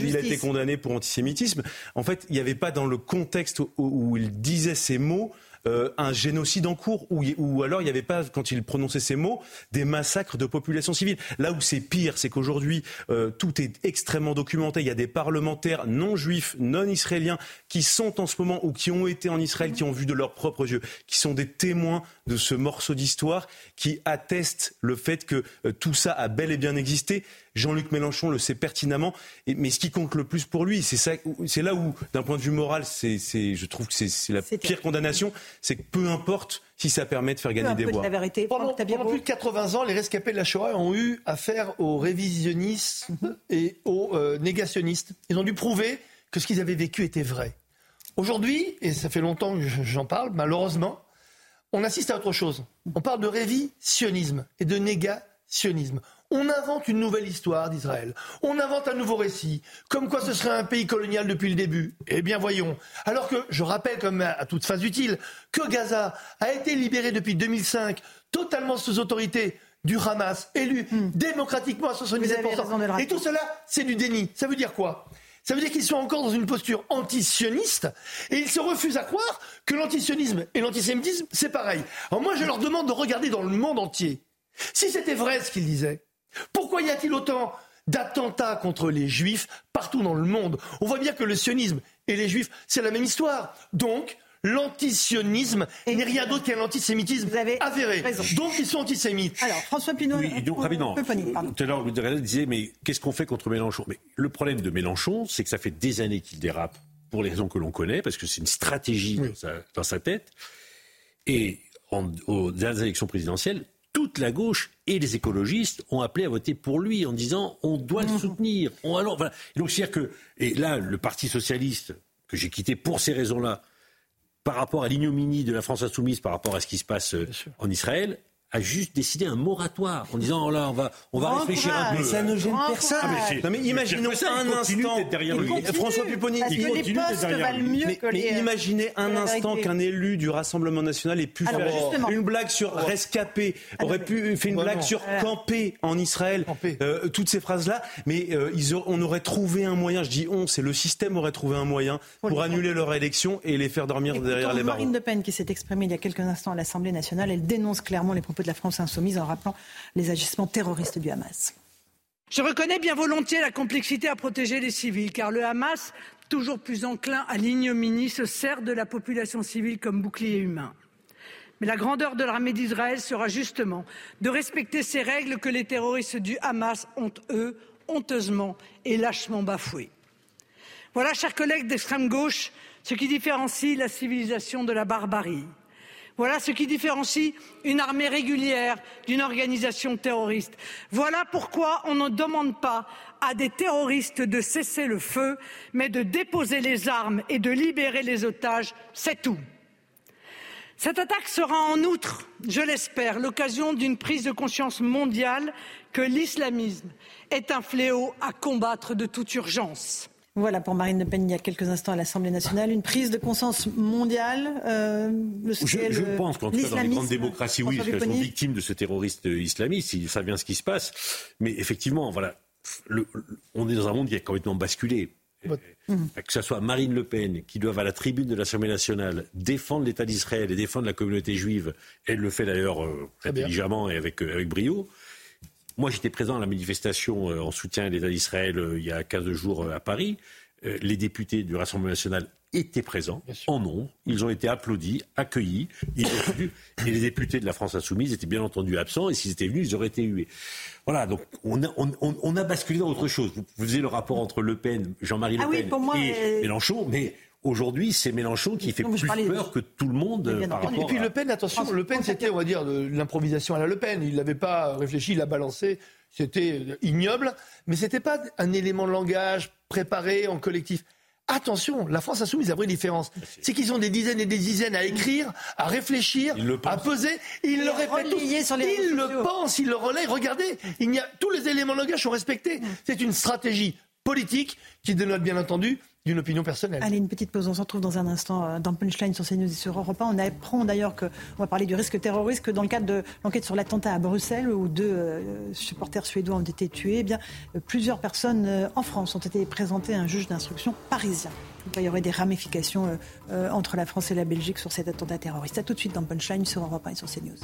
il a été condamné pour antisémitisme. En fait, il n'y avait pas dans le contexte où il disait ces mots euh, un génocide en cours, ou, alors il n'y avait pas, quand il prononçait ces mots, des massacres de populations civiles. Là où c'est pire, c'est qu'aujourd'hui, euh, tout est extrêmement documenté. Il y a des parlementaires non juifs, non israéliens, qui sont en ce moment, ou qui ont été en Israël, qui ont vu de leurs propres yeux, qui sont des témoins de ce morceau d'histoire, qui attestent le fait que euh, tout ça a bel et bien existé. Jean-Luc Mélenchon le sait pertinemment. mais ce qui compte le plus pour lui, c'est ça, c'est là où, d'un point de vue moral, c'est, je trouve que c'est, la pire condamnation, c'est que peu importe si ça permet de faire gagner des voix. pendant, plus de 80 ans, les rescapés de la Shoah ont eu affaire aux révisionnistes et aux euh, négationnistes. Ils ont dû prouver que ce qu'ils avaient vécu était vrai. Aujourd'hui, et ça fait longtemps que j'en parle, malheureusement, on assiste à autre chose. On parle de révisionnisme et de négationnisme on invente une nouvelle histoire d'Israël. On invente un nouveau récit, comme quoi ce serait un pays colonial depuis le début. Eh bien, voyons. Alors que, je rappelle comme à toute phase utile, que Gaza a été libéré depuis 2005, totalement sous autorité du Hamas, élu hmm. démocratiquement à 77%. Et tout cela, c'est du déni. Ça veut dire quoi? Ça veut dire qu'ils sont encore dans une posture antisioniste et ils se refusent à croire que l'antisionisme et l'antisémitisme, c'est pareil. Alors moi, je leur demande de regarder dans le monde entier. Si c'était vrai ce qu'ils disaient, pourquoi y a-t-il autant d'attentats contre les juifs partout dans le monde? On voit bien que le sionisme et les juifs, c'est la même histoire. Donc, l'antisionisme n'est rien d'autre qu'un antisémitisme avéré. Donc ils sont antisémites. Alors François Pinot, oui, donc, rapidement, tout à l'heure vous disiez mais qu'est-ce qu'on fait contre Mélenchon? Mais le problème de Mélenchon, c'est que ça fait des années qu'il dérape pour les raisons que l'on connaît, parce que c'est une stratégie dans, sa, tête. Et aux dernières élections présidentielles, toute la gauche et les écologistes ont appelé à voter pour lui en disant on doit le mmh. soutenir. On, alors, voilà. Et donc, c'est-à-dire que, et là, le Parti socialiste que j'ai quitté pour ces raisons-là, par rapport à l'ignominie de la France insoumise, par rapport à ce qui se passe euh, en Israël, a juste décidé un moratoire en disant oh là on va on va réfléchir un peu. Ça ne gêne personne. Ah, non mais imaginons un instant François Pupponi il continue valent mieux mais, que les, mais imaginez un instant qu'un élu du Rassemblement national ait pu faire une blague sur rescapé, aurait pu faire une blague sur camper en Israël, euh, toutes ces phrases là, mais euh, ils on aurait trouvé un moyen, je dis on, c'est le système aurait trouvé un moyen pour annuler leur élection et les faire dormir derrière les barreaux. Marine Le Pen qui s'est exprimée il y a quelques instants à l'Assemblée nationale, elle dénonce clairement les propos de la France insoumise en rappelant les agissements terroristes du Hamas. Je reconnais bien volontiers la complexité à protéger les civils, car le Hamas, toujours plus enclin à l'ignominie, se sert de la population civile comme bouclier humain. Mais la grandeur de l'armée d'Israël sera justement de respecter ces règles que les terroristes du Hamas ont, eux, honteusement et lâchement bafouées. Voilà, chers collègues d'extrême gauche, ce qui différencie la civilisation de la barbarie. Voilà ce qui différencie une armée régulière d'une organisation terroriste. Voilà pourquoi on ne demande pas à des terroristes de cesser le feu, mais de déposer les armes et de libérer les otages. C'est tout. Cette attaque sera en outre, je l'espère, l'occasion d'une prise de conscience mondiale que l'islamisme est un fléau à combattre de toute urgence. Voilà pour Marine Le Pen il y a quelques instants à l'Assemblée nationale, une prise de conscience mondiale. Euh, je, pense qu'en tout cas dans les grandes démocraties, oui, parce qu'elles sont victimes de ce terroriste islamiste, ils savent bien ce qui se passe. Mais effectivement, voilà, on est dans un monde qui a complètement basculé. Que ce soit Marine Le Pen qui doit à la tribune de l'Assemblée nationale défendre l'État d'Israël et défendre la communauté juive, elle le fait d'ailleurs euh, intelligemment et avec, euh, avec brio. Moi, j'étais présent à la manifestation euh, en soutien à l'État d'Israël euh, il y a 15 jours euh, à Paris. Les députés du Rassemblement national étaient présents en nombre. Ils ont été applaudis, accueillis. Ils ont vu, et les députés de la France insoumise étaient bien entendu absents. Et s'ils étaient venus, ils auraient été hués. Voilà, donc on a, on, a basculé dans autre chose. Vous faisiez le rapport entre Le Pen, Jean-Marie Le ah Pen et Mélenchon, mais Aujourd'hui, c'est Mélenchon qui fait plus peur que tout le monde. et puis Le Pen, attention, Le Pen, c'était, on va dire, de l'improvisation à la Le Pen. Il n'avait pas réfléchi, il l'a balancé. C'était ignoble, mais c'était pas un élément de langage préparé en collectif. Attention, la France insoumise a une vraie différence. C'est qu'ils ont des dizaines et des dizaines à écrire, à réfléchir, à peser. Ils le répètent tous. Ils le pensent, ils le relaient. Regardez, il y a, tous les éléments de langage sont respectés. Mm. C'est une stratégie politique qui dénote bien entendu d'une opinion personnelle. Allez, une petite pause. On se retrouve dans un instant euh, dans Punchline sur CNews et sur Europe 1. On apprend d'ailleurs qu'on va parler du risque terroriste que dans le cadre de l'enquête sur l'attentat à Bruxelles où deux euh, supporters suédois ont été tués, eh bien, euh, plusieurs personnes en France ont été présentées à un juge d'instruction parisien. Il y aurait des ramifications entre la France et la Belgique sur cet attentat terroriste. A tout de suite dans Punchline sur Europe 1 et sur CNews.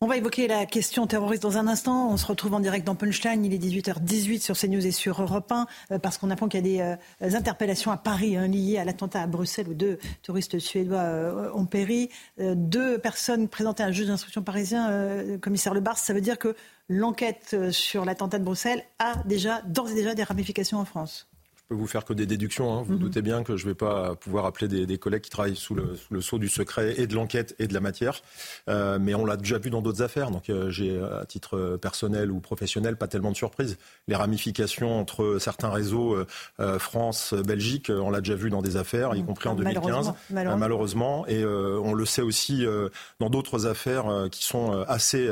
On va évoquer la question terroriste dans un instant. On se retrouve en direct dans Punchline. Il est 18h18 sur CNews et sur Europe 1 euh, parce qu'on apprend qu'il y a des euh, interpellations à Paris hein, liées à l'attentat à Bruxelles où deux touristes suédois euh, ont péri. deux personnes présentées à un juge d'instruction parisien, commissaire Le. Ça veut dire que l'enquête sur l'attentat de Bruxelles a déjà, d'ores et déjà des ramifications en France peux vous faire que des déductions. Hein. Vous, mhm. doutez bien que je ne vais pas pouvoir appeler des, des collègues qui travaillent sous le, sous le, sceau du secret et de l'enquête et de la matière. Euh, mais on l'a déjà vu dans d'autres affaires. Donc euh, j'ai, à titre personnel ou professionnel, pas tellement de surprises. Les ramifications entre certains réseaux euh, euh France, Belgique, on l'a déjà vu dans des affaires, y mhm. compris en 2015, malheureusement. Euh, malheureusement. Et on le sait aussi dans d'autres affaires qui sont assez,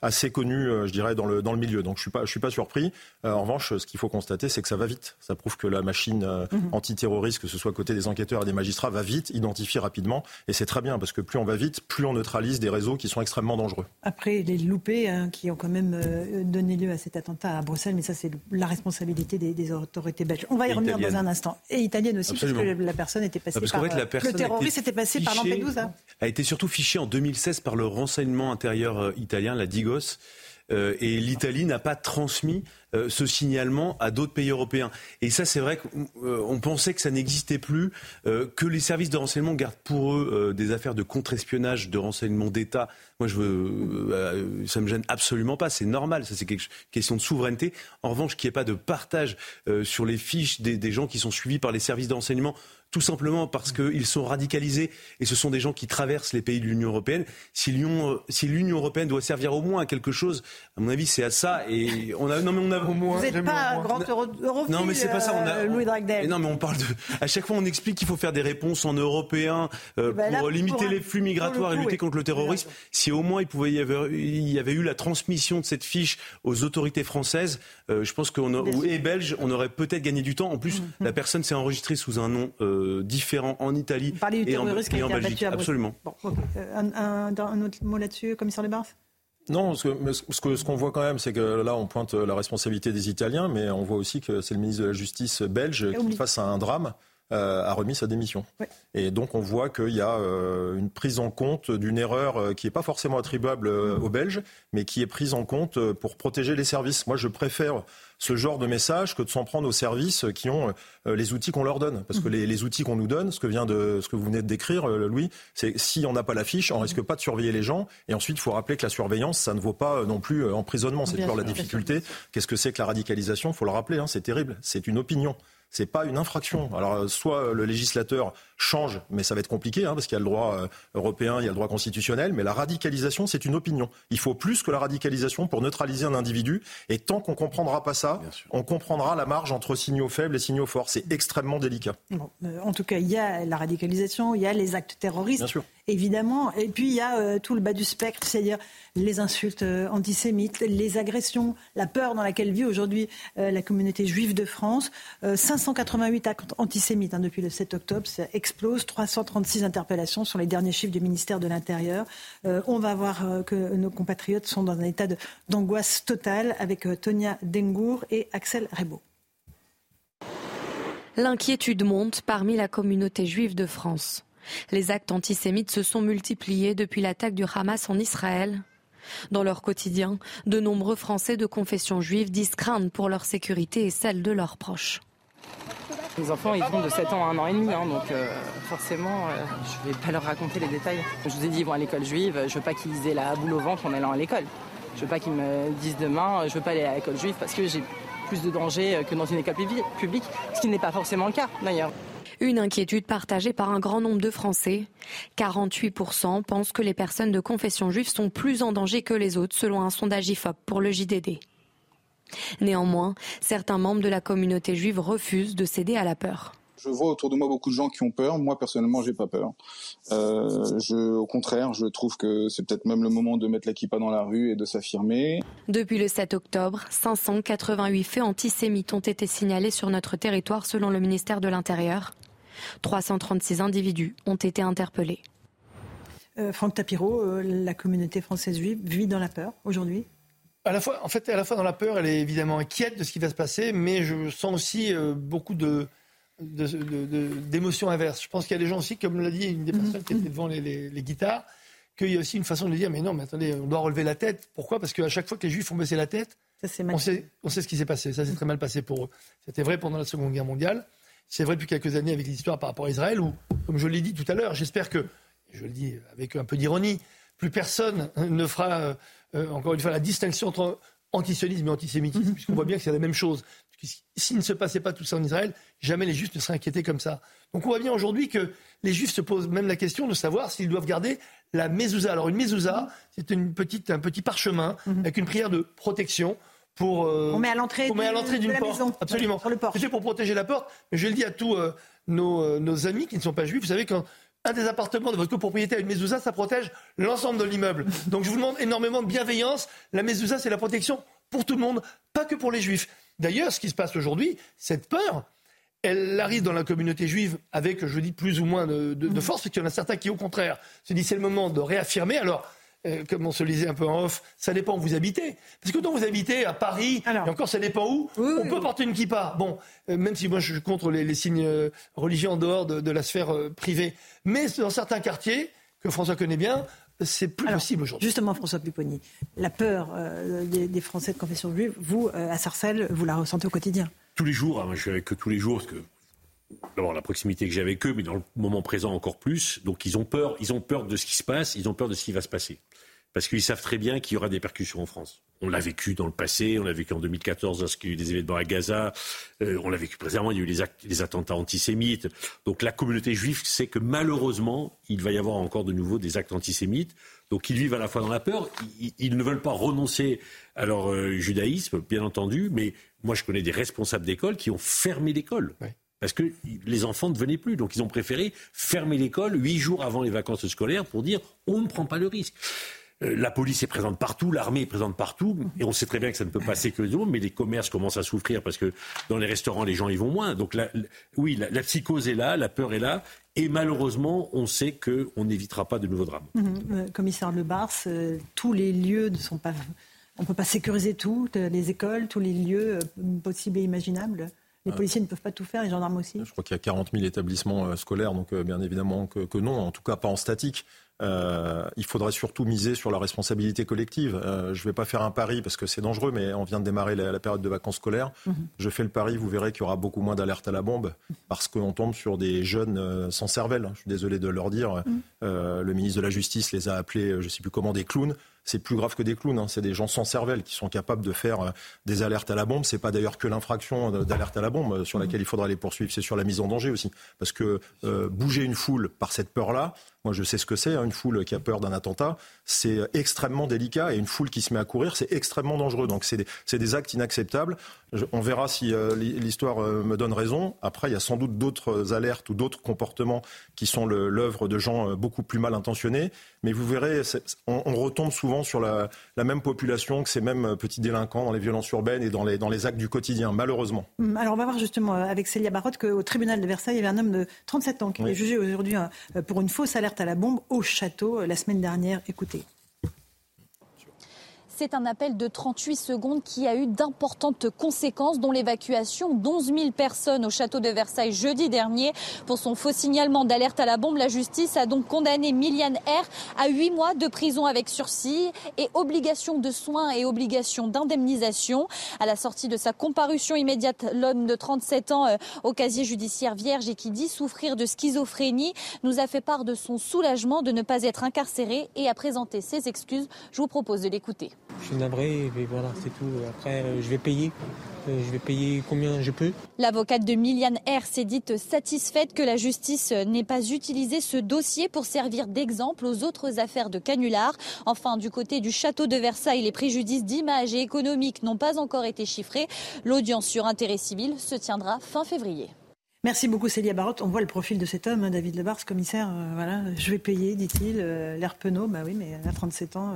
assez connues, je dirais, dans le, dans le milieu. Donc je ne suis, pas, je suis pas surpris. en revanche, ce qu'il faut constater, c'est que ça va vite. Ça prouve que la machine euh, mhm. antiterroriste, que ce soit côté des enquêteurs et des magistrats, va vite, identifie rapidement. Et c'est très bien, parce que plus on va vite, plus on neutralise des réseaux qui sont extrêmement dangereux. Après, les loupés hein, qui ont quand même euh, donné lieu à cet attentat à Bruxelles, mais ça, c'est la responsabilité des, autorités belges. On va y revenir dans un instant. Et italienne aussi, parce que la personne était passée ah, par... le terroriste était passé par Lampedusa. A été surtout fiché en 2016 par le renseignement intérieur italien, la Digos. Euh, et l'Italie n'a pas transmis euh, ce signalement à d'autres pays européens. Et ça, c'est vrai qu'on euh, pensait que ça n'existait plus, que les services de renseignement gardent pour eux des affaires de contre-espionnage, de renseignement d'État. Moi, je veux, me gêne absolument pas. C'est normal. Ça, c'est question de souveraineté. En revanche, qu'il n'y ait pas de partage sur les fiches des gens qui sont suivis par les services de renseignement tout simplement parce qu'ils sont radicalisés et ce sont des gens qui traversent les pays de l'Union européenne. Si l'Union, euh, si l'Union européenne doit servir au moins à quelque chose, à mon avis, c'est à ça. Et on a, non mais on a au moins. Vous n'êtes pas un grand europhile, Non mais c'est pas ça. On a, euh, Louis Dragdel. non mais on parle de. À chaque fois, on explique qu'il faut faire des réponses en européen euh, eh ben pour limiter les flux migratoires et lutter contre le terrorisme. Si au moins il pouvait y avoir, il y avait eu la transmission de cette fiche aux autorités françaises, je pense qu'on et belges, on aurait peut-être gagné du temps. En plus, mm-hmm. la personne s'est enregistrée sous un nom. Euh, différents en Italie et en, Belgique. Absolument. Euh, un, autre mot là-dessus, commissaire de Barth non, ce qu'on ce, qu'on voit quand même, c'est que là, on pointe la responsabilité des Italiens, mais on voit aussi que c'est le ministre de la Justice belge qui, face à un drame, euh, a remis sa démission. Et donc on voit qu'il y a une prise en compte d'une erreur qui n'est pas forcément attribuable aux Belges, mais qui est prise en compte pour protéger les services. Moi, je préfère ce genre de message que de s'en prendre aux services qui ont euh, les outils qu'on leur donne. Parce que mhm. les, outils qu'on nous donne, ce que, vient de, ce que vous venez de décrire, euh, Louis, c'est si on n'a pas la fiche, on risque pas de surveiller les gens. Et ensuite, il faut rappeler que la surveillance, ça ne vaut pas euh, non plus emprisonnement. C'est toujours la difficulté. Qu'est-ce que c'est que la radicalisation? Il faut le rappeler, hein, c'est terrible. C'est une opinion c'est pas une infraction. Alors soit le législateur change, mais ça va être compliqué hein, parce qu'il y a le droit euh, européen, il y a le droit constitutionnel, mais la radicalisation c'est une opinion. Il faut plus que la radicalisation pour neutraliser un individu. Et tant qu'on comprendra pas ça, on comprendra la marge entre signaux faibles et signaux forts. C'est extrêmement délicat. Euh, en tout cas, il y a la radicalisation, il y a les actes terroristes. Bien sûr évidemment. Et puis il y a euh, tout le bas du spectre, c'est-à-dire les insultes euh, antisémites, les agressions, la peur dans laquelle vit aujourd'hui euh, la communauté juive de France. 588 actes antisémites hein, depuis le 7 octobre, explose. 336 interpellations sur les derniers chiffres du ministère de l'Intérieur. on va voir que nos compatriotes sont dans un état d'angoisse totale avec Tonia Dengour et Axel Rebaud. L'inquiétude monte parmi la communauté juive de France. Les actes antisémites se sont multipliés depuis l'attaque du Hamas en Israël. Dans leur quotidien, de nombreux Français de confession juive disent craindre pour leur sécurité et celle de leurs proches. Les enfants, ils vont de 7 ans à 1 an et demi, hein, donc euh, forcément, euh, je vais pas leur raconter les détails. Je vous ai dit, ils vont à l'école juive, je veux pas qu'ils aient la boule au ventre en allant à l'école. Je veux pas qu'ils me disent demain, je veux pas aller à l'école juive parce que j'ai plus de danger que dans une école publique, ce qui n'est pas forcément le cas d'ailleurs. Une inquiétude partagée par un grand nombre de Français. 48% pensent que les personnes de confession juive sont plus en danger que les autres, selon un sondage IFOP pour le JDD. Néanmoins, certains membres de la communauté juive refusent de céder à la peur. Je vois autour de moi beaucoup de gens qui ont peur. Moi, personnellement, j'ai pas peur. Euh, je, au contraire, je trouve que c'est peut-être même le moment de mettre la kippa dans la rue et de s'affirmer. Depuis le 7 octobre, 588 faits antisémites ont été signalés sur notre territoire selon le ministère de l'Intérieur. 336 individus ont été interpellés. Euh, Franck Tapiro, euh, la communauté française juive vit dans la peur aujourd'hui à la fois, en fait, à la fois dans la peur, elle est évidemment inquiète de ce qui va se passer, mais je sens aussi euh, beaucoup de, d'émotions inverses. Je pense qu'il y a des gens aussi, comme l'a dit une des personnes qui étaient devant les, guitares, qu'il y a aussi une façon de dire, mais non, mais attendez, on doit relever la tête. Pourquoi? Parce qu'à chaque fois que les Juifs ont baissé la tête, on, sait, on sait ce qui s'est passé. Ça s'est très mal passé pour eux. C'était vrai pendant la Seconde Guerre mondiale. C'est vrai depuis quelques années avec l'histoire par rapport à Israël, où, comme je l'ai dit tout à l'heure, j'espère que, je le dis avec un peu d'ironie, plus personne ne fera, euh, euh, encore une fois, la distinction entre antisionisme et antisémitisme, mhm. puisqu'on voit bien que c'est la même chose. S'il ne se passait pas tout ça en Israël, jamais les Juifs ne seraient inquiétés comme ça. Donc on voit bien aujourd'hui que les Juifs se posent même la question de savoir s'ils doivent garder la mezouza. Alors une mezouza, c'est une petite, un petit parchemin mhm. avec une prière de protection pour. Euh, on met à l'entrée d'une porte. Maison. Absolument. C'est pour protéger la porte. Mais je le dis à tous euh, nos, euh, nos, amis qui ne sont pas juifs. Vous savez qu'un des appartements de votre copropriété a une mezouza, ça protège l'ensemble de l'immeuble. Donc je vous demande énormément de bienveillance. La mezouza, c'est la protection pour tout le monde, pas que pour les juifs. D'ailleurs, ce qui se passe aujourd'hui, cette peur, elle arrive dans la communauté juive avec, je dis, plus ou moins de, de, de force, parce qu'il y en a certains qui, au contraire, se disent c'est le moment de réaffirmer. Alors, euh, comme on se le disait un peu en off, ça dépend où vous habitez. Parce que quand vous habitez à Paris, et encore ça dépend où, on peut porter une kippa. Bon, euh, même si moi je suis contre les, signes euh, religieux en dehors de, la sphère privée. Mais dans certains quartiers, que François connaît bien, c'est plus possible aujourd'hui. Justement, François Pupponi, la peur des, Français de confession juive, vous, à Sarcelles, vous la ressentez au quotidien? Tous les jours, hein, je suis avec eux tous les jours, parce que d'abord la proximité que j'ai avec eux, mais dans le moment présent encore plus. Donc ils ont peur, ils ont peur de ce qui se passe, ils ont peur de ce qui va se passer parce qu'ils savent très bien qu'il y aura des percussions en France. On l'a vécu dans le passé, on l'a vécu en 2014 lorsqu'il y a eu des événements à Gaza, euh, on l'a vécu précédemment, il y a eu les, les, attentats antisémites. Donc la communauté juive sait que malheureusement, il va y avoir encore de nouveau des actes antisémites. Donc ils vivent à la fois dans la peur, ils, ne veulent pas renoncer à leur euh, judaïsme, bien entendu, mais moi je connais des responsables d'école qui ont fermé l'école. Parce que les enfants ne venaient plus. Donc ils ont préféré fermer l'école huit jours avant les vacances scolaires pour dire on ne prend pas le risque. Euh, la police est présente partout, l'armée est présente partout, et on sait très bien que ça ne peut passer que les mais les commerces commencent à souffrir parce que dans les restaurants, les gens y vont moins. Donc oui, la, psychose est là, la peur est là, et malheureusement, on sait qu'on n'évitera pas de nouveaux drames. Mhm. Euh, commissaire Le Bars, euh, tous les lieux ne sont pas... On ne peut pas sécuriser tout, les écoles, tous les lieux possibles et imaginables les policiers ne peuvent pas tout faire, les gendarmes aussi Je crois qu'il y a 40 000 établissements scolaires, donc bien évidemment que, non, en tout cas pas en statique. Euh, il faudrait surtout miser sur la responsabilité collective. Euh, je ne vais pas faire un pari parce que c'est dangereux, mais on vient de démarrer la, période de vacances scolaires. Mhm. Je fais le pari, vous verrez qu'il y aura beaucoup moins d'alertes à la bombe parce qu'on tombe sur des jeunes euh, sans cervelle. Je suis désolé de leur dire. Mhm. le ministre de la Justice les a appelés, je ne sais plus comment, des clowns c'est plus grave que des clowns. Hein. C'est des gens sans cervelle qui sont capables de faire des alertes à la bombe. C'est pas d'ailleurs que l'infraction d'alerte à la bombe sur laquelle il faudra les poursuivre. C'est sur la mise en danger aussi, parce que bouger une foule par cette peur-là, moi, je sais ce que c'est, hein, une foule qui a peur d'un attentat. C'est extrêmement délicat et une foule qui se met à courir, c'est extrêmement dangereux. Donc, c'est des, actes inacceptables. on verra si euh, l'histoire euh, me donne raison. Après, il y a sans doute d'autres alertes ou d'autres comportements qui sont l'œuvre de gens euh, beaucoup plus mal intentionnés. Mais vous verrez, on, retombe souvent sur la, même population que ces mêmes petits délinquants dans les violences urbaines et dans les, dans les actes du quotidien, malheureusement. Hum, alors, on va voir justement avec Célia Barotte qu'au tribunal de Versailles, il y avait un homme de 37 ans qui est jugé aujourd'hui pour une fausse alerte à la bombe au château euh, la semaine dernière. Écoutez. C'est un appel de 38 secondes qui a eu d'importantes conséquences, dont l'évacuation d'11 000 personnes au château de Versailles jeudi dernier. Pour son faux signalement d'alerte à la bombe, la justice a donc condamné Miliane R à 8 mois de prison avec sursis et obligation de soins et obligation d'indemnisation. À la sortie de sa comparution immédiate, l'homme de 37 ans euh, au casier judiciaire vierge et qui dit souffrir de schizophrénie nous a fait part de son soulagement de ne pas être incarcéré et a présenté ses excuses. Je vous propose de l'écouter. Je suis navré, mais voilà, c'est tout. Après, euh, je vais payer. Euh, je vais payer combien je peux. L'avocate de Miliane R s'est dite satisfaite que la justice n'ait pas utilisé ce dossier pour servir d'exemple aux autres affaires de canular. Enfin, du côté du château de Versailles, les préjudices d'image et économiques n'ont pas encore été chiffrés. L'audience sur intérêt civil se tiendra fin février. Merci beaucoup Célia Barotte. On voit le profil de cet homme, hein, David Lebars, commissaire. Euh, voilà, je vais payer, dit-il. L'air penaud, bah oui, mais à 37 ans.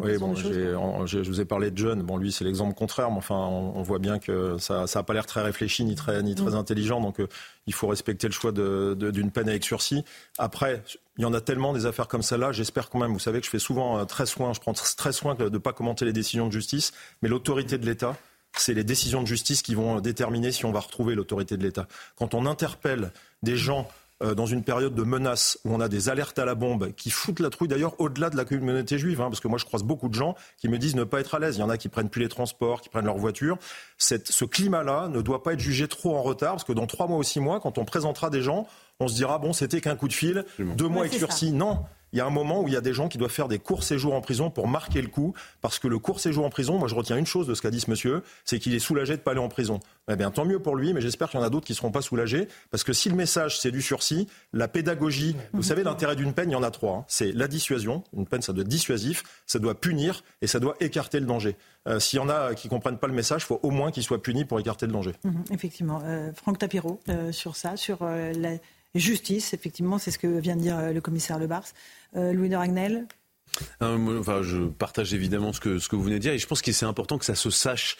Oui, bon, je vous ai parlé de John. Bon, lui, c'est l'exemple contraire, mais enfin, on, voit bien que ça n'a pas l'air très réfléchi ni très, ni très mm. intelligent. Donc, euh, il faut respecter le choix d'une peine avec sursis. Après, il y en a tellement des affaires comme celle-là. J'espère quand même, vous savez que je fais souvent euh, très soin, je prends très soin de ne pas commenter les décisions de justice, mais l'autorité de l'État, c'est les décisions de justice qui vont déterminer si on va retrouver l'autorité de l'État. Quand on interpelle des gens euh, dans une période de menace où on a des alertes à la bombe qui foutent la trouille d'ailleurs au-delà de la communauté juive, hein, parce que moi je croise beaucoup de gens qui me disent ne pas être à l'aise. Il y en a qui prennent plus les transports, qui prennent leur voiture. ce climat-là ne doit pas être jugé trop en retard, parce que dans trois mois ou six mois, quand on présentera des gens, on se dira bon c'était qu'un coup de fil, deux mois avec sursis. Non, il y a un moment où il y a des gens qui doivent faire des courts séjours en prison pour marquer le coup, parce que le court séjour en prison, moi je retiens une chose de ce qu'a dit ce monsieur, c'est qu'il est soulagé de ne pas aller en prison. Eh bien, tant mieux pour lui, mais j'espère qu'il y en a d'autres qui ne seront pas soulagés, parce que si le message c'est du sursis, la pédagogie, vous savez, l'intérêt d'une peine, il y en a trois. Hein. C'est la dissuasion, une peine ça doit être dissuasif, ça doit punir et ça doit écarter le danger. Euh, s'il y en a qui comprennent pas le message, il faut au moins qu'ils soient punis pour écarter le danger. Mhm, effectivement. Euh, Franck Tapiro, euh, sur ça, sur la justice, effectivement, c'est ce que vient de dire le commissaire Lebars. Euh, Louis de Ragnel, enfin, je partage évidemment ce que, ce que vous venez de dire et je pense que c'est important que ça se sache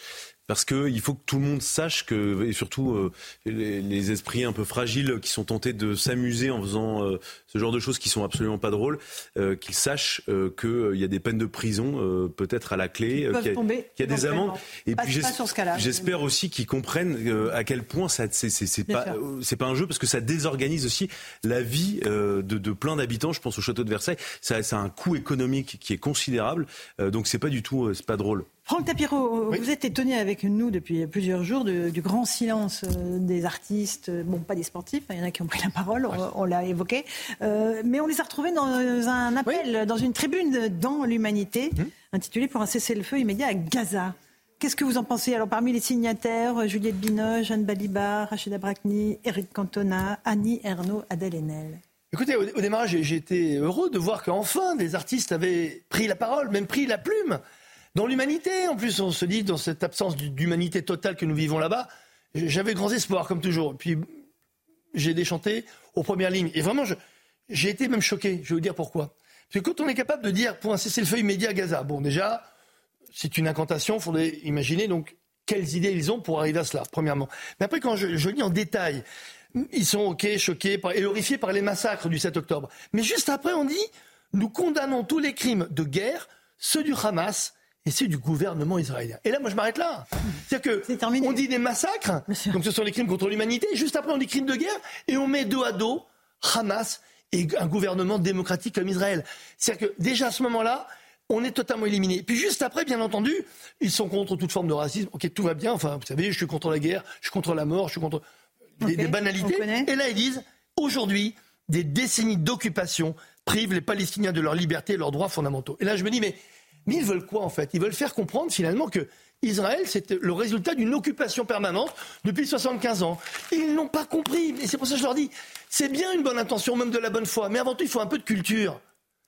parce qu'il faut que tout le monde sache que, et surtout euh, les, esprits un peu fragiles qui sont tentés de s'amuser en faisant euh, ce genre de choses qui sont absolument pas drôles, euh, qu'ils sachent qu'il y a des peines de prison peut-être à la clé, qu'il y, a des amendes. Et puis j'espère aussi qu'ils comprennent à quel point ça c'est pas c'est pas un jeu parce que ça désorganise aussi la vie de, de, plein d'habitants. Je pense au château de Versailles, ça, ça a un coût économique qui est considérable, donc c'est pas du tout c'est pas drôle. Franck Tapiro, vous êtes étonné avec nous depuis plusieurs jours du grand silence euh, des artistes, euh, bon, pas des sportifs, hein, il y en a qui ont pris la parole, on, l'a évoqué, euh, mais on les a retrouvés dans un appel, dans une tribune dans l'humanité, hum. intitulée pour un cessez-le-feu immédiat à Gaza. Qu'est-ce que vous en pensez? Alors, parmi les signataires, Juliette Binoche, Jeanne Balibar, Rachida Brakni, Eric Cantona, Annie Ernaux, Adèle Haenel. Écoutez, au, au démarrage, j'ai été heureux de voir qu'enfin des artistes avaient pris la parole, même pris la plume dans l'humanité. En plus, on se dit, dans cette absence d'humanité totale que nous vivons là-bas, j'avais grands espoirs, comme toujours. Puis, j'ai déchanté aux premières lignes. Et vraiment, j'ai été même choqué. Je vais vous dire pourquoi. Parce que quand on est capable de dire, pour un cessez-le-feu immédiat à Gaza, bon, déjà, c'est une incantation, il faudrait imaginer donc quelles idées ils ont pour arriver à cela, premièrement. Mais après, quand je lis en détail, ils sont, ok, choqués et horrifiés par les massacres du 7 octobre. Mais juste après, on dit, nous condamnons tous les crimes de guerre, ceux du Hamas, et c'est du gouvernement israélien. Et là, moi, je m'arrête là. C'est-à-dire que on dit des massacres, donc ce sont les crimes contre l'humanité. Juste après, on dit crimes de guerre, et on met dos à dos Hamas et un gouvernement démocratique comme Israël. C'est-à-dire que déjà à ce moment-là, on est totalement éliminé. Puis juste après, bien entendu, ils sont contre toute forme de racisme. Ok, tout va bien. Enfin, vous savez, je suis contre la guerre, je suis contre la mort, je suis contre des banalités. Et là, ils disent aujourd'hui, des décennies d'occupation privent les Palestiniens de leur liberté et leurs droits fondamentaux. Et là, je me dis, mais mais ils veulent quoi en fait? Ils veulent faire comprendre finalement que Israël, c'est le résultat d'une occupation permanente depuis 75 ans. Ils n'ont pas compris. Et c'est pour ça que je leur dis, c'est bien une bonne intention, même de la bonne foi, mais avant tout, il faut un peu de culture.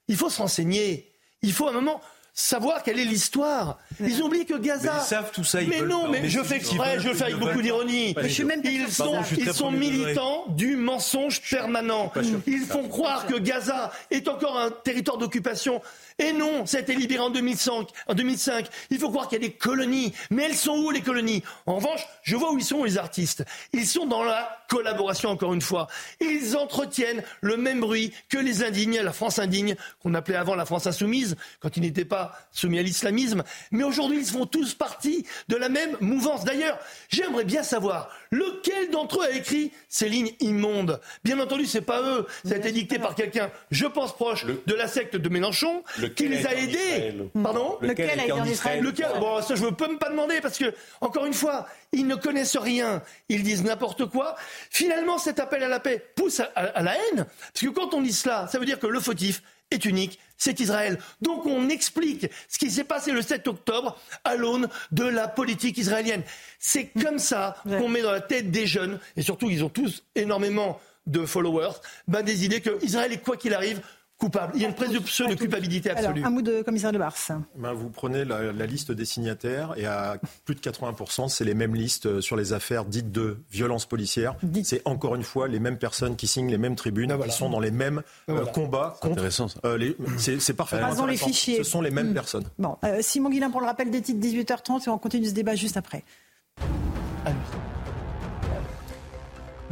Il faut se renseigner. Il faut à un moment savoir quelle est l'histoire. Ils oublient que Gaza. Mais ils savent tout ça. mais non, mais, je fais exprès, je le fais avec beaucoup d'ironie. Ils sont, ils sont militants du mensonge permanent. Ils font croire que Gaza est encore un territoire d'occupation et non, ça a été libéré en 2005. En 2005. Il faut croire qu'il y a des colonies. Mais elles sont où les colonies? En revanche, je vois où ils sont les artistes. Ils sont dans la collaboration, encore une fois. Ils entretiennent le même bruit que les indignes, la France indigne, qu'on appelait avant la France insoumise, quand ils n'étaient pas soumis à l'islamisme. Mais aujourd'hui, ils font tous partie de la même mouvance. D'ailleurs, j'aimerais bien savoir lequel d'entre eux a écrit ces lignes immondes. Bien entendu, c'est pas eux. Ça a été dicté par quelqu'un, je pense, proche de la secte de Mélenchon qui les a aidés. Pardon? Lequel, a été en Israël Lequel? Bon, ça, je ne peux même pas demander parce que, encore une fois, ils ne connaissent rien. Ils disent n'importe quoi. Finalement, cet appel à la paix pousse à, la haine. Parce que quand on dit cela, ça veut dire que le fautif est unique, c'est Israël. Donc on explique ce qui s'est passé le 7 octobre à l'aune de la politique israélienne. C'est comme ça qu'on met dans la tête des jeunes, et surtout ils ont tous énormément de followers, ben, des idées que Israël est quoi qu'il arrive coupable. Il y a une présomption de culpabilité absolue. Alors, un mot de commissaire de Mars. Ben, vous prenez la, liste des signataires et à plus de 80%, c'est les mêmes listes euh, sur les affaires dites de violence policière. C'est encore une fois les mêmes personnes qui signent les mêmes tribunes, ben, qui sont dans les mêmes euh, combats contre. Intéressant, ça. Euh, c'est parfaitement les fichiers. Ce sont les mêmes hmm. personnes. Bon, Simon Guillain pour le rappel des titres 18h30 et on continue ce débat juste après.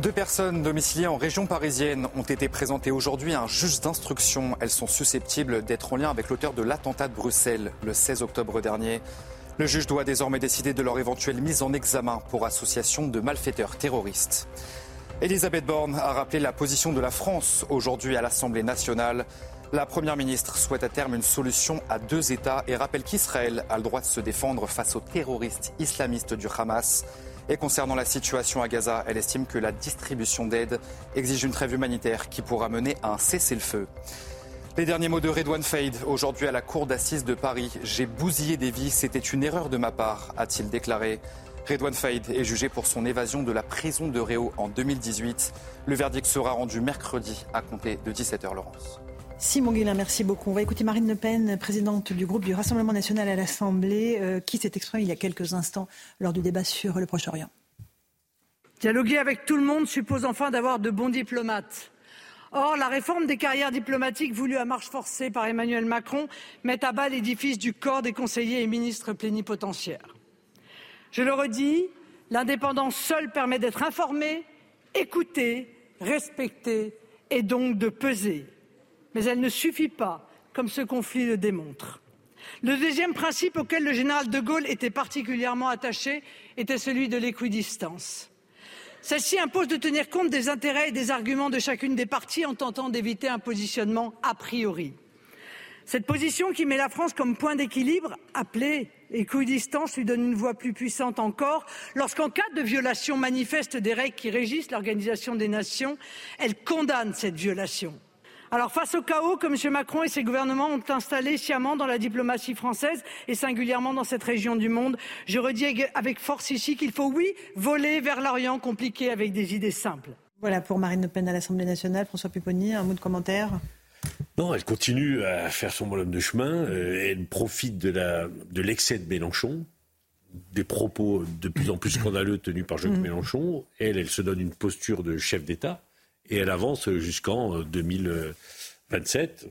Deux personnes domiciliées en région parisienne ont été présentées aujourd'hui à un juge d'instruction. Elles sont susceptibles d'être en lien avec l'auteur de l'attentat de Bruxelles le 16 octobre dernier. Le juge doit désormais décider de leur éventuelle mise en examen pour association de malfaiteurs terroristes. Elisabeth Borne a rappelé la position de la France aujourd'hui à l'Assemblée nationale. La Première ministre souhaite à terme une solution à deux États et rappelle qu'Israël a le droit de se défendre face aux terroristes islamistes du Hamas. Et concernant la situation à Gaza, elle estime que la distribution d'aide exige une trêve humanitaire qui pourra mener à un cessez-le-feu. Les derniers mots de Redouane Faïd, aujourd'hui à la cour d'assises de Paris. J'ai bousillé des vies, c'était une erreur de ma part, a-t-il déclaré. Redouane Faïd est jugé pour son évasion de la prison de Réau en 2018. Le verdict sera rendu mercredi à compter de 17h, Laurence. Simon Guillain, merci beaucoup. On va écouter Marine Le Pen, présidente du groupe du Rassemblement national à l'Assemblée, euh, qui s'est exprimée il y a quelques instants lors du débat sur le Proche-Orient. Dialoguer avec tout le monde suppose enfin d'avoir de bons diplomates. Or, la réforme des carrières diplomatiques voulue à marche forcée par Emmanuel Macron met à bas l'édifice du corps des conseillers et ministres plénipotentiaires. Je le redis, l'indépendance seule permet d'être informé, écouté, respecté et donc de peser. Mais elle ne suffit pas, comme ce conflit le démontre. Le deuxième principe auquel le général de Gaulle était particulièrement attaché était celui de l'équidistance. Celle-ci impose de tenir compte des intérêts et des arguments de chacune des parties en tentant d'éviter un positionnement a priori. Cette position qui met la France comme point d'équilibre, appelée équidistance, lui donne une voix plus puissante encore lorsqu'en cas de violation manifeste des règles qui régissent l'Organisation des Nations, elle condamne cette violation. Alors face au chaos que M. Macron et ses gouvernements ont installé sciemment dans la diplomatie française et singulièrement dans cette région du monde, je redis avec force ici qu'il faut, oui, voler vers l'Orient compliqué avec des idées simples. Voilà pour Marine Le Pen à l'Assemblée nationale. François Pupponi, un mot de commentaire? Non, elle continue à faire son bonhomme de chemin. Euh, elle profite de l'excès de, Mélenchon, des propos de plus en plus scandaleux tenus par Jacques mmh. Mélenchon. Elle, elle se donne une posture de chef d'État et elle avance jusqu'en 2027. Euh,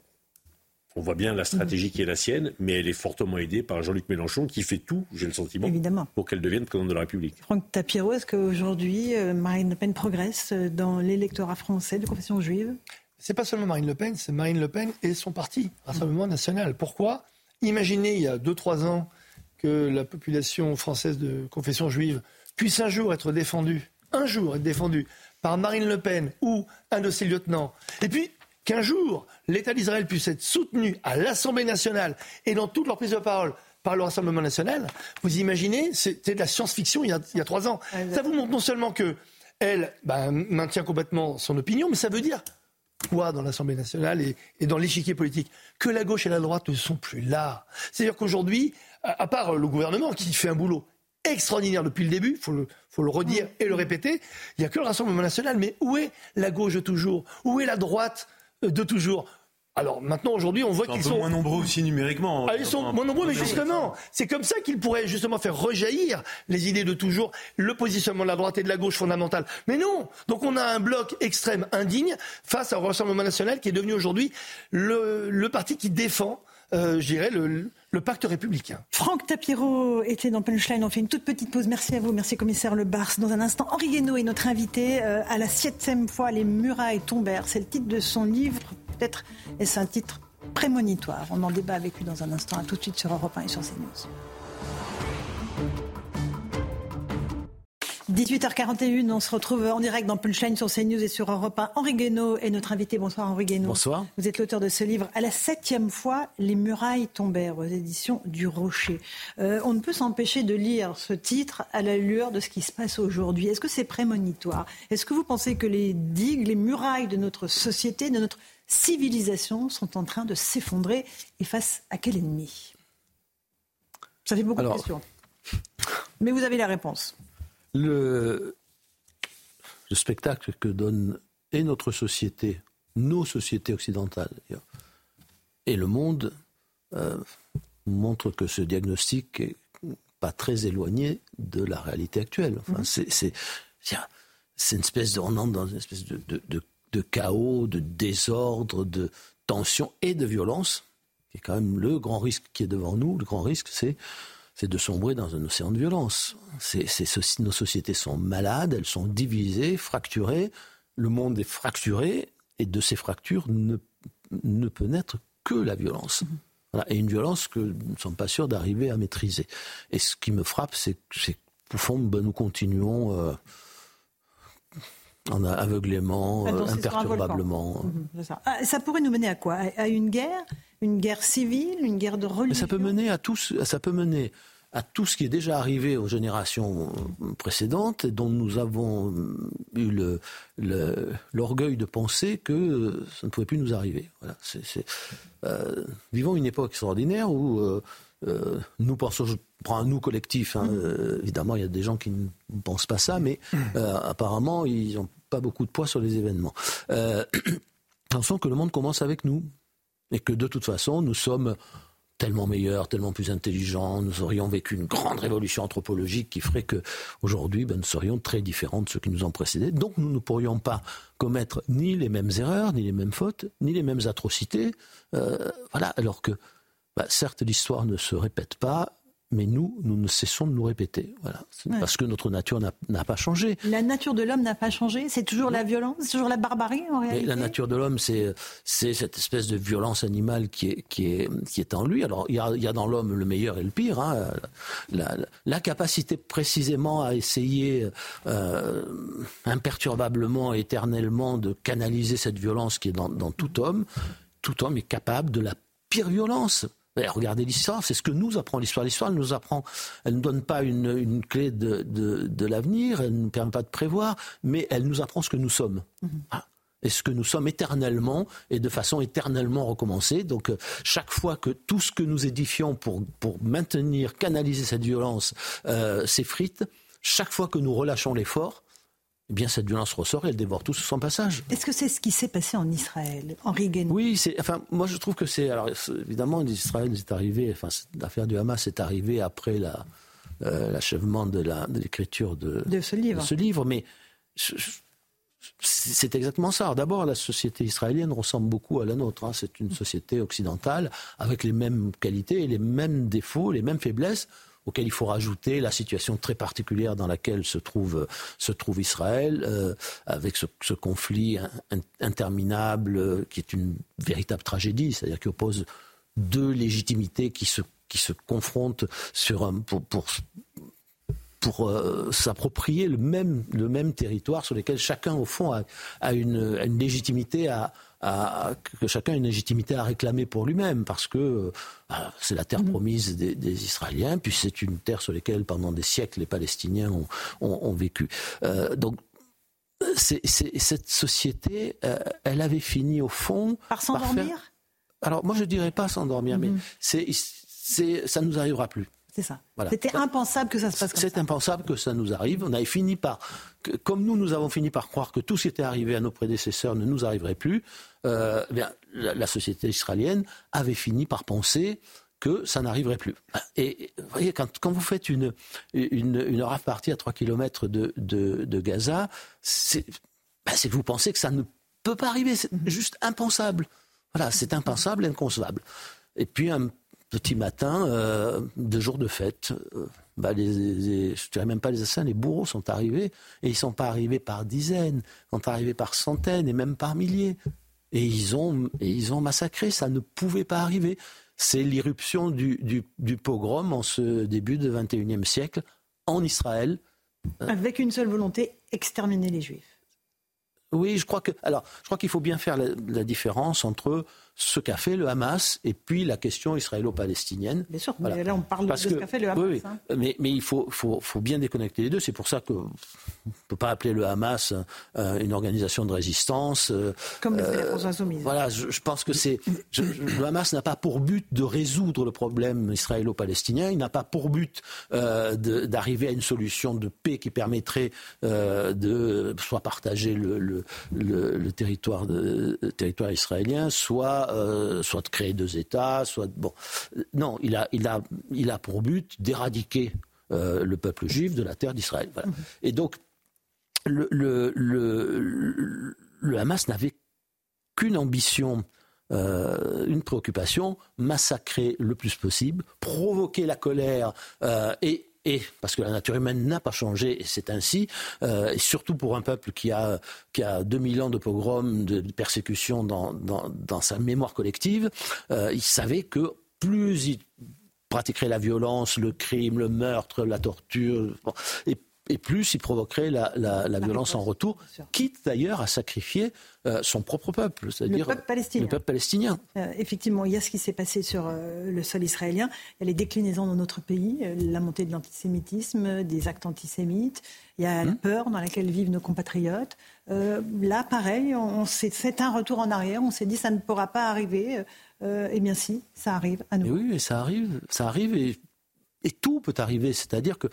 On voit bien la stratégie qui est la sienne, mais elle est fortement aidée par Jean-Luc Mélenchon qui fait tout, j'ai le sentiment, Évidemment. pour qu'elle devienne présidente de la République. Franck Tapiro, est-ce qu'aujourd'hui euh, Marine Le Pen progresse euh, dans l'électorat français de confession juive? C'est pas seulement Marine Le Pen, c'est Marine Le Pen et son parti, Rassemblement national. Pourquoi? Imaginez il y a 2-3 ans que la population française de confession juive puisse un jour être défendue, un jour être défendue par Marine Le Pen ou un de ses lieutenants, et puis qu'un jour l'État d'Israël puisse être soutenu à l'Assemblée nationale et dans toute leur prise de parole par le Rassemblement national, vous imaginez, c'était de la science-fiction il, y a trois ans. Ça vous montre non seulement que elle ben, maintient complètement son opinion, mais ça veut dire quoi dans l'Assemblée nationale et, et dans l'échiquier politique? Que la gauche et la droite ne sont plus là. C'est-à-dire qu'aujourd'hui, à part le gouvernement qui fait un boulot extraordinaire depuis le début, il faut le, faut le redire et le répéter. Il n'y a que le Rassemblement national, mais où est la gauche de toujours? Où est la droite de toujours? Alors maintenant, aujourd'hui, on voit qu'ils sont moins nombreux aussi numériquement. Ah, ils sont moins nombreux, mais justement, c'est comme ça qu'ils pourraient justement faire rejaillir les idées de toujours, le positionnement de la droite et de la gauche fondamentale. Mais non Donc on a un bloc extrême indigne face au Rassemblement national qui est devenu aujourd'hui le, le parti qui défend euh, je dirais, le, pacte républicain. Franck Tapiro était dans Punchline. On fait une toute petite pause. Merci à vous. Merci, commissaire Le Bars. Dans un instant, Henri Guénaud est notre invité. Euh, à la septième fois, les murailles tombèrent. C'est le titre de son livre. Peut-être est-ce un titre prémonitoire. On en débat avec lui dans un instant. À tout de suite sur Europe 1 et sur CNews. 18h41, on se retrouve en direct dans Punchline sur CNews et sur Europe 1. Henri Guénaud est notre invité. Bonsoir Henri Guénaud. Bonsoir. Vous êtes l'auteur de ce livre. À la septième fois, les murailles tombèrent aux éditions du Rocher. Euh, on ne peut s'empêcher de lire ce titre à la lueur de ce qui se passe aujourd'hui. Est-ce que c'est prémonitoire? Est-ce que vous pensez que les digues, les murailles de notre société, de notre civilisation sont en train de s'effondrer et face à quel ennemi? Ça fait beaucoup de questions. Mais vous avez la réponse le, le spectacle que donne et notre société, nos sociétés occidentales et le monde euh, montre que ce diagnostic est pas très éloigné de la réalité actuelle. Enfin, mm-hmm. c'est une espèce de, on entre dans une espèce de, de, de, chaos, de désordre, de tension et de violence, qui est quand même le grand risque qui est devant nous. Le grand risque, c'est c'est de sombrer dans un océan de violence. C'est, nos sociétés sont malades, elles sont divisées, fracturées. Le monde est fracturé, et de ces fractures ne, ne peut naître que la violence. Et une violence que nous ne sommes pas sûrs d'arriver à maîtriser. Et ce qui me frappe, c'est que, au fond, ben, nous continuons euh, en aveuglément, euh, imperturbablement. Mhm, ça. Ah, ça. pourrait nous mener à quoi? À une guerre? Une guerre civile? Une guerre de religion ça peut mener à tous. Ça peut mener à tout ce qui est déjà arrivé aux générations précédentes dont nous avons eu l'orgueil de penser que ça ne pouvait plus nous arriver. Euh, vivons une époque extraordinaire où euh, euh, nous pensons, je prends un nous collectif, hein, évidemment il y a des gens qui ne pensent pas ça, mais apparemment ils n'ont pas beaucoup de poids sur les événements. Pensons que le monde commence avec nous et que de toute façon nous sommes tellement meilleurs, tellement plus intelligents, nous aurions vécu une grande révolution anthropologique qui ferait que aujourd'hui, ben, nous serions très différents de ceux qui nous ont précédés. Donc nous ne pourrions pas commettre ni les mêmes erreurs, ni les mêmes fautes, ni les mêmes atrocités. Euh, voilà, alors que bah, certes l'histoire ne se répète pas, mais nous, nous ne cessons de nous répéter. Voilà. Parce que notre nature n'a pas changé. La nature de l'homme n'a pas changé? C'est toujours la violence C'est toujours la barbarie en réalité La nature de l'homme, c'est cette espèce de violence animale qui est, qui est, qui est en lui. Alors, il y a, il y a dans l'homme le meilleur et le pire. Hein. La, la, capacité précisément à essayer euh, imperturbablement, éternellement de canaliser cette violence qui est dans, dans tout homme. Tout homme est capable de la pire violence. Regardez l'histoire, c'est ce que nous apprend l'histoire. L'histoire, elle nous apprend, elle ne donne pas une, clé de, de, l'avenir, elle ne nous permet pas de prévoir, mais elle nous apprend ce que nous sommes. Mhm. Ah. Et ce que nous sommes éternellement et de façon éternellement recommencée. Donc euh, chaque fois que tout ce que nous édifions pour, pour maintenir, canaliser cette violence euh, s'effrite, chaque fois que nous relâchons l'effort, eh bien cette violence ressort et elle dévore tout sur son passage. Est-ce que c'est ce qui s'est passé en Israël, Henri Guénon Oui, c'est, enfin, moi je trouve que c'est. Alors évidemment, Israël est arrivé, enfin, l'affaire du Hamas est arrivée après la, euh, l'achèvement de, la, de l'écriture de, de, ce livre. De ce livre mais c'est exactement ça. D'abord, la société israélienne ressemble beaucoup à la nôtre. Hein. C'est une société occidentale avec les mêmes qualités, les mêmes défauts, les mêmes faiblesses auquel il faut rajouter la situation très particulière dans laquelle se trouve, se trouve Israël, euh, avec ce, conflit interminable euh, qui est une véritable tragédie, c'est-à-dire qui oppose deux légitimités qui se, qui se confrontent sur pour, pour pour euh, s'approprier le même, le même territoire sur lequel chacun, au fond, a, a une, légitimité à, que chacun a une légitimité à réclamer pour lui-même, parce que euh, bah, c'est la terre mm-hmm. promise des, des, Israéliens, puis c'est une terre sur laquelle pendant des siècles les Palestiniens ont, ont, ont vécu. Euh, donc c'est, cette société, euh, elle avait fini au fond par s'endormir? Alors moi je dirais pas s'endormir, mais mm-hmm. c'est, c'est, ça nous arrivera plus. C'est ça. C'était impensable que ça se passe comme ça. C'est impensable que ça nous arrive. On avait fini par, comme nous, nous avons fini par croire que tout ce qui était arrivé à nos prédécesseurs ne nous arriverait plus. Euh, eh bien, la, société israélienne avait fini par penser que ça n'arriverait plus. Et vous voyez, quand, quand vous faites une, une, une rave partie à 3 km de, de, de Gaza, ben, c'est que vous pensez que ça ne peut pas arriver. C'est mm-hmm. juste impensable. Voilà, c'est impensable, inconcevable. Et puis un petit matin, euh, deux jours de fête, euh, bah les, je dirais même pas les assassins, les bourreaux sont arrivés, et ils sont pas arrivés par dizaines, ils sont arrivés par centaines et même par milliers. Et ils ont, et ils ont massacré, ça ne pouvait pas arriver. C'est l'irruption du, du, du, pogrom en ce début du XXIe siècle en Israël. Avec une seule volonté, exterminer les juifs. Oui, je crois que. Alors, je crois qu'il faut bien faire la, différence entre ce qu'a fait le Hamas et puis la question israélo-palestinienne. Bien sûr, mais là on parle de ce qu'a fait le Hamas. Oui, hein. mais, mais, il faut, faut, faut, bien déconnecter les deux. C'est pour ça qu'on ne peut pas appeler le Hamas euh, une organisation de résistance. Euh, Comme le fait la euh, Voilà, je, je, pense que c'est. le Hamas n'a pas pour but de résoudre le problème israélo-palestinien. Il n'a pas pour but d'arriver à une solution de paix qui permettrait de soit partager le le, territoire, de, territoire israélien, soit, euh, soit de créer deux États, soit bon. Non, il a, il a, il a pour but d'éradiquer euh, le peuple juif de la terre d'Israël. Mhm. Et donc, le, le, le, Hamas n'avait qu'une ambition. Euh, une préoccupation, massacrer le plus possible, provoquer la colère et et parce que la nature humaine n'a pas changé, et c'est ainsi, euh, et surtout pour un peuple qui a, qui a 2000 ans de pogrom, de, persécution dans, dans, dans, sa mémoire collective, euh, il savait que plus il pratiquerait la violence, le crime, le meurtre, la torture, et plus il provoquerait la, violence en retour, quitte d'ailleurs à sacrifier euh, son propre peuple, c'est-à-dire le peuple palestinien. Euh, effectivement, il y a ce qui s'est passé sur euh, le sol israélien, il y a les déclinaisons dans notre pays, la montée de l'antisémitisme, des actes antisémites, il y a la hum. peur dans laquelle vivent nos compatriotes. là, pareil, on, s'est fait un retour en arrière, on s'est dit ça ne pourra pas arriver. eh bien si, ça arrive à nous. oui, ça arrive, ça arrive et, et tout peut arriver, c'est-à-dire que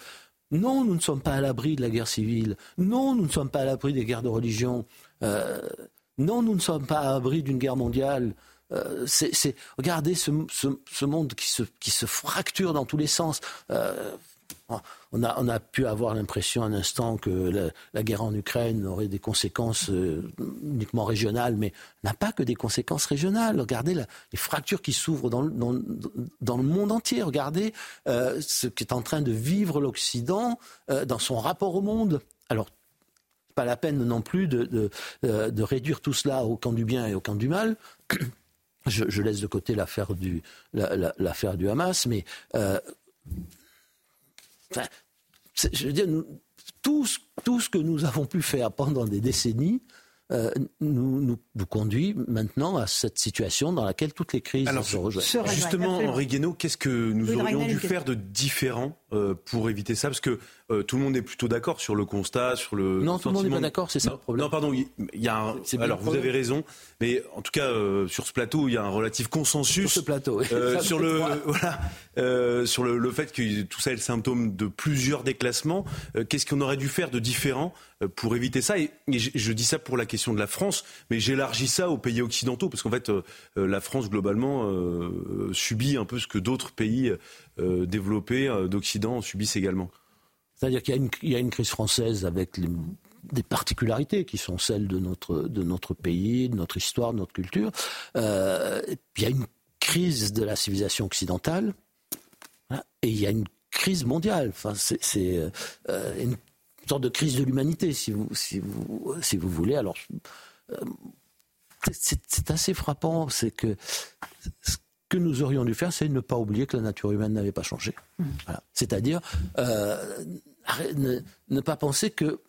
non, nous ne sommes pas à l'abri de la guerre civile. Non, nous ne sommes pas à l'abri des guerres de religion. Euh, non, nous ne sommes pas à l'abri d'une guerre mondiale. c'est, regardez ce, monde qui se, qui se fracture dans tous les sens. On a, on a, pu avoir l'impression un instant que la, guerre en Ukraine aurait des conséquences uniquement régionales, mais n'a pas que des conséquences régionales. Regardez les fractures qui s'ouvrent dans, le monde entier. Regardez ce qu'est en train de vivre l'Occident dans son rapport au monde. Alors, pas la peine non plus de, réduire tout cela au camp du bien et au camp du mal. Je, laisse de côté l'affaire du, Hamas, mais euh, je veux dire, tout, tout, ce que nous avons pu faire pendant des décennies euh, nous, nous, conduit maintenant à cette situation dans laquelle toutes les crises se rejoignent. Justement, Henri Guénaud, qu'est-ce que nous aurions dû faire de différent euh, pour éviter ça Parce que euh, tout le monde est plutôt d'accord sur le constat, sur le. Non, tout le monde n'est pas d'accord, c'est ça le problème. Non, pardon, il y a un... Alors, vous avez raison, mais en tout cas, sur ce plateau, il y a un relatif consensus. Sur ce plateau, sur le, voilà, sur le, le, fait que tout ça est le symptôme de plusieurs déclassements. Qu'est-ce qu'on aurait dû faire de différent pour éviter ça? Et, je, dis ça pour la question de la France, mais j'élargis ça aux pays occidentaux, parce qu'en fait, la France, globalement, subit un peu ce que d'autres pays développés d'Occident subissent également. C'est-à-dire qu'il y, a une crise française avec des particularités qui sont celles de notre, de notre pays, de notre histoire, de notre culture. Euh, il y a une crise de la civilisation occidentale hein, et il y a une crise mondiale. Enfin, c'est euh, une sorte de crise de l'humanité, si vous, si, vous, si vous voulez. Alors, euh, c'est assez frappant, c'est que que nous aurions dû faire, c'est ne pas oublier que la nature humaine n'avait pas changé. Mmh. C'est-à-dire euh, ne, pas penser que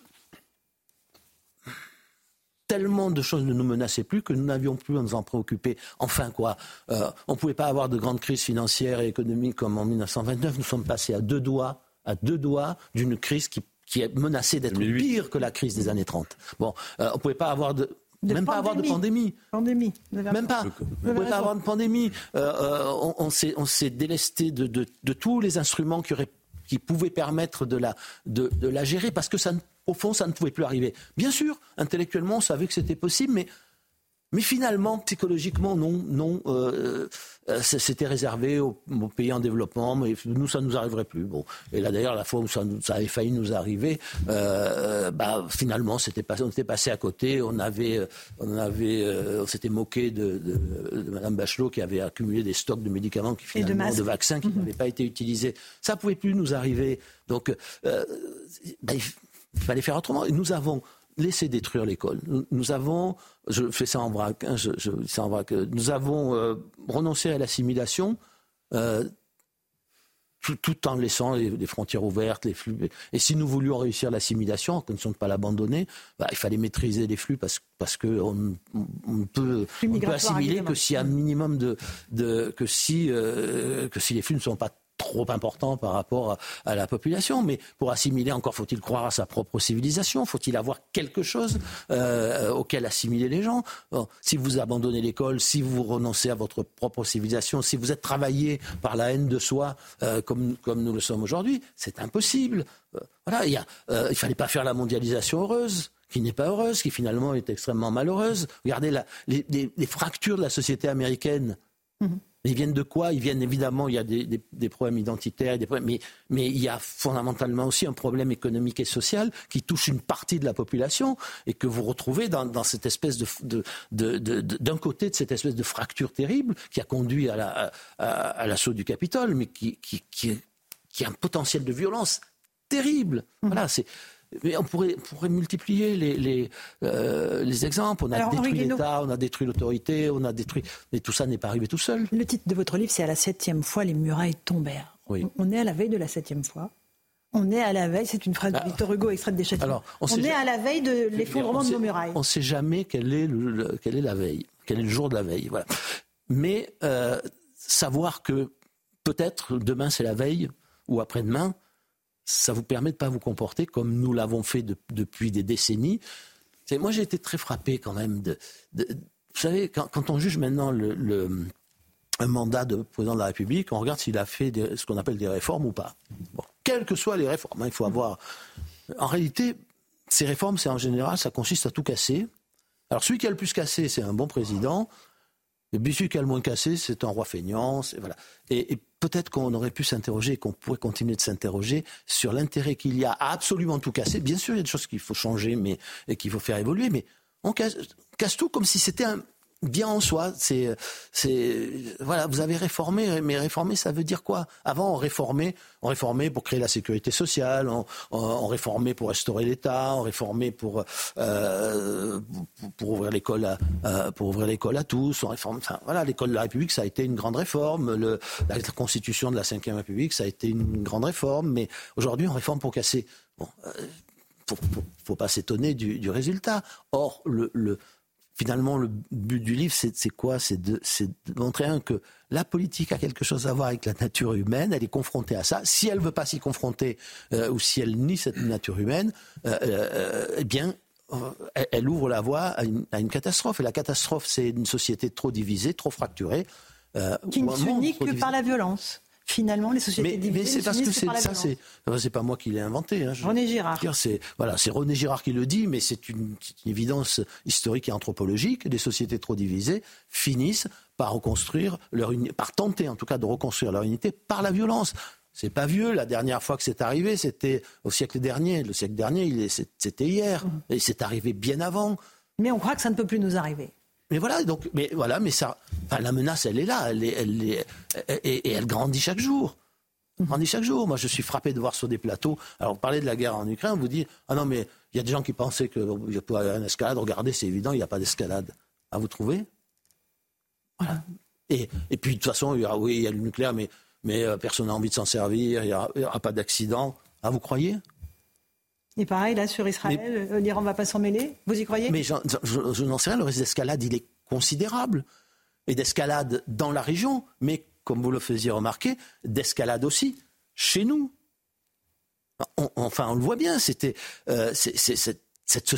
tellement de choses ne nous menaçaient plus que nous n'avions plus à nous en préoccuper. Enfin quoi, euh, on ne pouvait pas avoir de grandes crises financières et économiques comme en 1929. Nous sommes passés à deux doigts, à deux doigts d'une crise qui, qui est menacée d'être pire que la crise des années 30. Bon, euh, on ne pouvait pas avoir de même pas avoir de pandémie. Pandémie. Même pas. Vous ne pouvez pas avoir de pandémie. Euh, euh, on, s'est délesté de, tous les instruments qui, auraient, qui pouvaient permettre de la, de, la gérer parce que ça, au fond, ça ne pouvait plus arriver. Bien sûr, intellectuellement, on savait que c'était possible, mais mais finalement, psychologiquement, non, non, euh, euh, c'était réservé aux, pays en développement, mais nous, ça ne nous arriverait plus. Bon, et là d'ailleurs, la fois où ça, avait failli nous arriver, euh, bah, finalement, on était passé à côté. On avait, on avait, on s'était moqué de, de, Madame Bachelot qui avait accumulé des stocks de médicaments qui finalement, de, vaccins qui mhm. n'avaient pas été utilisés. Ça pouvait plus nous arriver. Donc, bah, il fallait faire autrement. Et nous avons laisser détruire l'école. Nous, avons, je fais ça en vrac, hein, je, je, ça en vrac nous avons euh, renoncé à l'assimilation. Euh, tout, en laissant les, frontières ouvertes, les flux. Et si nous voulions réussir l'assimilation, en condition de ne pas l'abandonner, bah, il fallait maîtriser les flux parce, parce qu'on on peut, on peut assimiler que s'il y a un minimum de, de que si euh, que si les flux ne sont pas trop important par rapport à, la population. Mais pour assimiler, encore faut-il croire à sa propre civilisation, faut-il avoir quelque chose euh, auquel assimiler les gens? si vous abandonnez l'école, si vous renoncez à votre propre civilisation, si vous êtes travaillé par la haine de soi, euh, comme, comme nous le sommes aujourd'hui, c'est impossible. Euh, voilà, il ne fallait pas faire la mondialisation heureuse qui n'est pas heureuse, qui finalement est extrêmement malheureuse. Regardez les, les, fractures de la société américaine. Mm-hmm. Ils viennent de quoi? Ils viennent évidemment, il y a des, problèmes identitaires, des mais, mais, il y a fondamentalement aussi un problème économique et social qui touche une partie de la population et que vous retrouvez dans, cette espèce de, d'un côté de cette espèce de fracture terrible qui a conduit à, l'assaut du Capitole, mais qui, qui, qui, a un potentiel de violence terrible. Mmh. Voilà, c'est mais on pourrait, pourrait multiplier les, les, euh, les, exemples. On a détruit l'État, on a détruit l'autorité, on a détruit. Mais tout ça n'est pas arrivé tout seul. Le titre de votre livre, c'est À la septième fois, les murailles tombèrent. Oui. On est à la veille de la septième fois. On est à la veille, c'est une phrase de ah. Victor Hugo extraite des Châtiments. on, on est à la veille de l'effondrement de nos murailles. On ne sait jamais quelle est, le, quelle est la veille, quel est le jour de la veille. Voilà. Mais euh, savoir que peut-être demain c'est la veille ou après-demain, ça vous permet de ne pas vous comporter comme nous l'avons fait depuis des décennies. Moi, j'ai été très frappé quand même de. vous savez, quand, on juge maintenant le, un mandat de président de la République, on regarde s'il a fait ce qu'on appelle des réformes ou pas. Bon, quelles que soient les réformes, hein, il faut avoir. En réalité, ces réformes, c'est en général, ça consiste à tout casser. Alors celui qui a le plus cassé, c'est un bon président. Le qui a le moins cassé, c'est un roi feignant. Voilà. Et, et peut-être qu'on aurait pu s'interroger, qu'on pourrait continuer de s'interroger sur l'intérêt qu'il y a à absolument tout casser. Bien sûr, il y a des choses qu'il faut changer, mais et qu'il faut faire évoluer, mais on casse tout comme si c'était un, bien en soi. C'est, c'est, voilà, vous avez réformé, mais réformer, ça veut dire quoi? Avant, on réformait, on réformait pour créer la sécurité sociale, on, réformait pour restaurer l'État, on réformait pour euh, pour, ouvrir l'école à, pour ouvrir l'école à tous. Enfin, voilà, l'école de la République, ça a été une grande réforme. La constitution de la Ve République, ça a été une grande réforme. Mais aujourd'hui, on réforme pour casser. Bon. Euh, faut, faut, faut, pas s'étonner du, du, résultat. Or, le, le, finalement, le but du livre, c'est quoi? C'est de, de, montrer un que la politique a quelque chose à voir avec la nature humaine. Elle est confrontée à ça. Si elle veut pas s'y confronter euh, ou si elle nie cette nature humaine, euh, euh, eh bien, elle, ouvre la voie à une, à une, catastrophe. Et la catastrophe, c'est une société trop divisée, trop fracturée. qui ne s'unit que par la violence finalement les sociétés mais, mais c'est parce que c'est ça c'est c'est pas moi qui l'ai inventé hein, René Girard c'est voilà c'est René Girard qui le dit mais c'est une, une, évidence historique et anthropologique des sociétés trop divisées finissent par reconstruire leur unité par tenter en tout cas de reconstruire leur unité par la violence c'est pas vieux. La dernière fois que c'est arrivé, c'était au siècle dernier. Le siècle dernier, c'était hier. Mmh. Et c'est arrivé bien avant. Mais on croit que ça ne peut plus nous arriver. Mais voilà, donc, mais voilà, mais ça, la menace, elle est là, elle est, elle est, et, elle grandit chaque jour. Elle grandit chaque jour. Moi, je suis frappé de voir sur des plateaux. Alors, vous parlez de la guerre en Ukraine, vous dit, ah non, mais il y a des gens qui pensaient qu'il y a avoir une escalade. Regardez, c'est évident, il n'y a pas d'escalade. À vous trouver Voilà. Et, et puis, de toute façon, il y a, oui, il y a le nucléaire, mais, mais euh, personne n'a envie de s'en servir, il n'y aura, pas d'accident. Ah, vous croyez? Et pareil, là, sur Israël, euh, l'Iran ne va pas s'en mêler Vous y croyez? Mais je, je, n'en sais rien. Le risque d'escalade, il est considérable. Et d'escalade dans la région, mais comme vous le faisiez remarquer, d'escalade aussi chez nous. enfin, on le voit bien, c'était euh,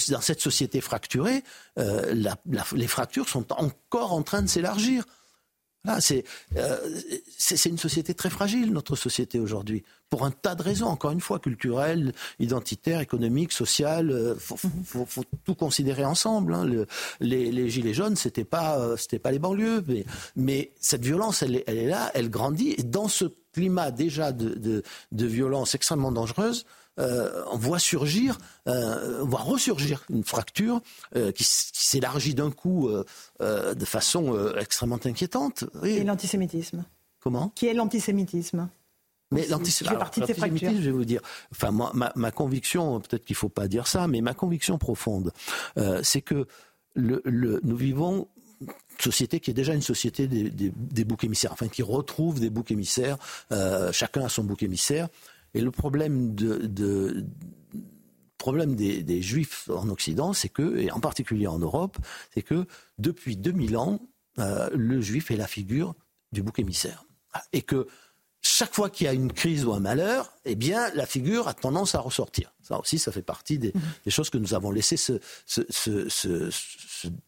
dans cette société fracturée, euh, la, la, les fractures sont encore en train de s'élargir. Là, euh, c'est une société très fragile, notre société aujourd'hui, pour un tas de raisons, encore une fois, culturelles, identitaires, économiques, sociales. Euh, faut, faut, faut, tout considérer ensemble. Hein. Le, les, les, gilets jaunes, c'était pas, euh, c'était pas les banlieues, mais, mais cette violence, elle, elle, est là, elle grandit, et dans ce climat déjà de, de, de violence extrêmement dangereuse, euh, on voit surgir, euh, on voit ressurgir une fracture euh, qui, s'élargit d'un coup de façon extrêmement inquiétante. Oui. Et l'antisémitisme. Comment? Qui est l'antisémitisme mais l'antisémitisme, je vais vous dire, enfin moi, ma, ma conviction, peut-être qu'il ne faut pas dire ça, mais ma conviction profonde, c'est que le, le, nous vivons une société qui est déjà une société des, des, des boucs émissaires, enfin qui retrouve des boucs émissaires, chacun a son bouc émissaire, et le problème de, de problème des, des, juifs en Occident, c'est que, et en particulier en Europe, c'est que depuis 2000 ans, euh, le juif est la figure du bouc émissaire. Et que chaque fois qu'il y a une crise ou un malheur, eh bien, la figure a tendance à ressortir. Ça aussi, ça fait partie des, mmh. des choses que nous avons laissées, ce, ce, ce,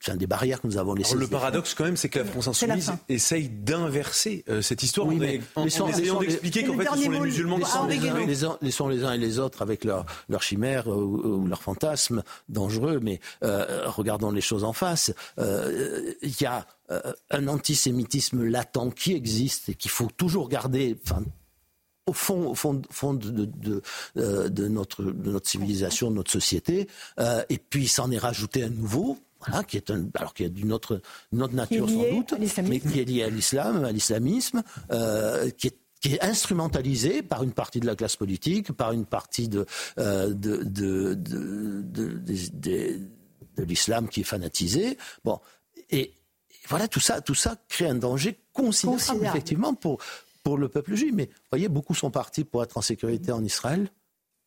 enfin, des barrières que nous avons laissées. le paradoxe, quand même, c'est que la France insoumise essaye d'inverser euh, cette histoire oui, en, en, essayant d'expliquer qu'en fait, ce sont les musulmans qui sont les, les, sont les uns et les autres avec leurs leur chimères euh, ou, leurs fantasmes dangereux, mais euh, regardons les choses en face. Euh, il y a un antisémitisme latent qui existe et qu'il faut toujours garder, enfin, au fond, au fond, fond de, de, de, euh, de, notre, de notre civilisation, de notre société. Euh, et puis, s'en est rajouté un nouveau. Voilà, qui est un, alors qui est d'une autre, autre nature sans doute, mais qui est lié à l'islam, à l'islamisme, euh, qui est qui est instrumentalisé par une partie de la classe politique, par une partie de, euh, de, de, de, de, de, de l'islam qui est fanatisé. Bon, et voilà, tout ça, tout ça crée un danger considérable, considérable. effectivement pour, pour le peuple juif. Mais vous voyez, beaucoup sont partis pour être en sécurité en Israël.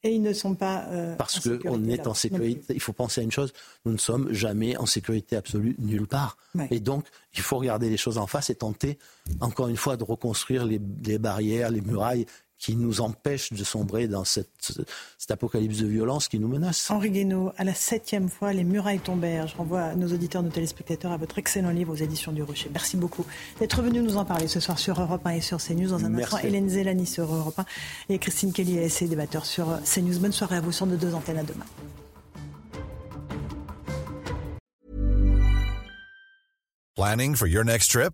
Et ils ne sont pas. Euh, Parce qu'on est en sécurité. Il faut penser à une chose nous ne sommes jamais en sécurité absolue nulle part. Ouais. Et donc, il faut regarder les choses en face et tenter, encore une fois, de reconstruire les, les barrières, les murailles qui nous empêche de sombrer dans cette, cette, apocalypse de violence qui nous menace. Henri Guénaud, à la septième fois, les murailles tombèrent. Je renvoie nos auditeurs, nos téléspectateurs à votre excellent livre aux éditions du Rocher. Merci beaucoup d'être venu nous en parler ce soir sur Europe 1 et sur CNews. Dans un Merci. instant, Hélène Zélani sur Europe 1 et Christine Kelly, et débatteur sur CNews. Bonne soirée à vous sur nos deux antennes à demain. Planning for your next trip?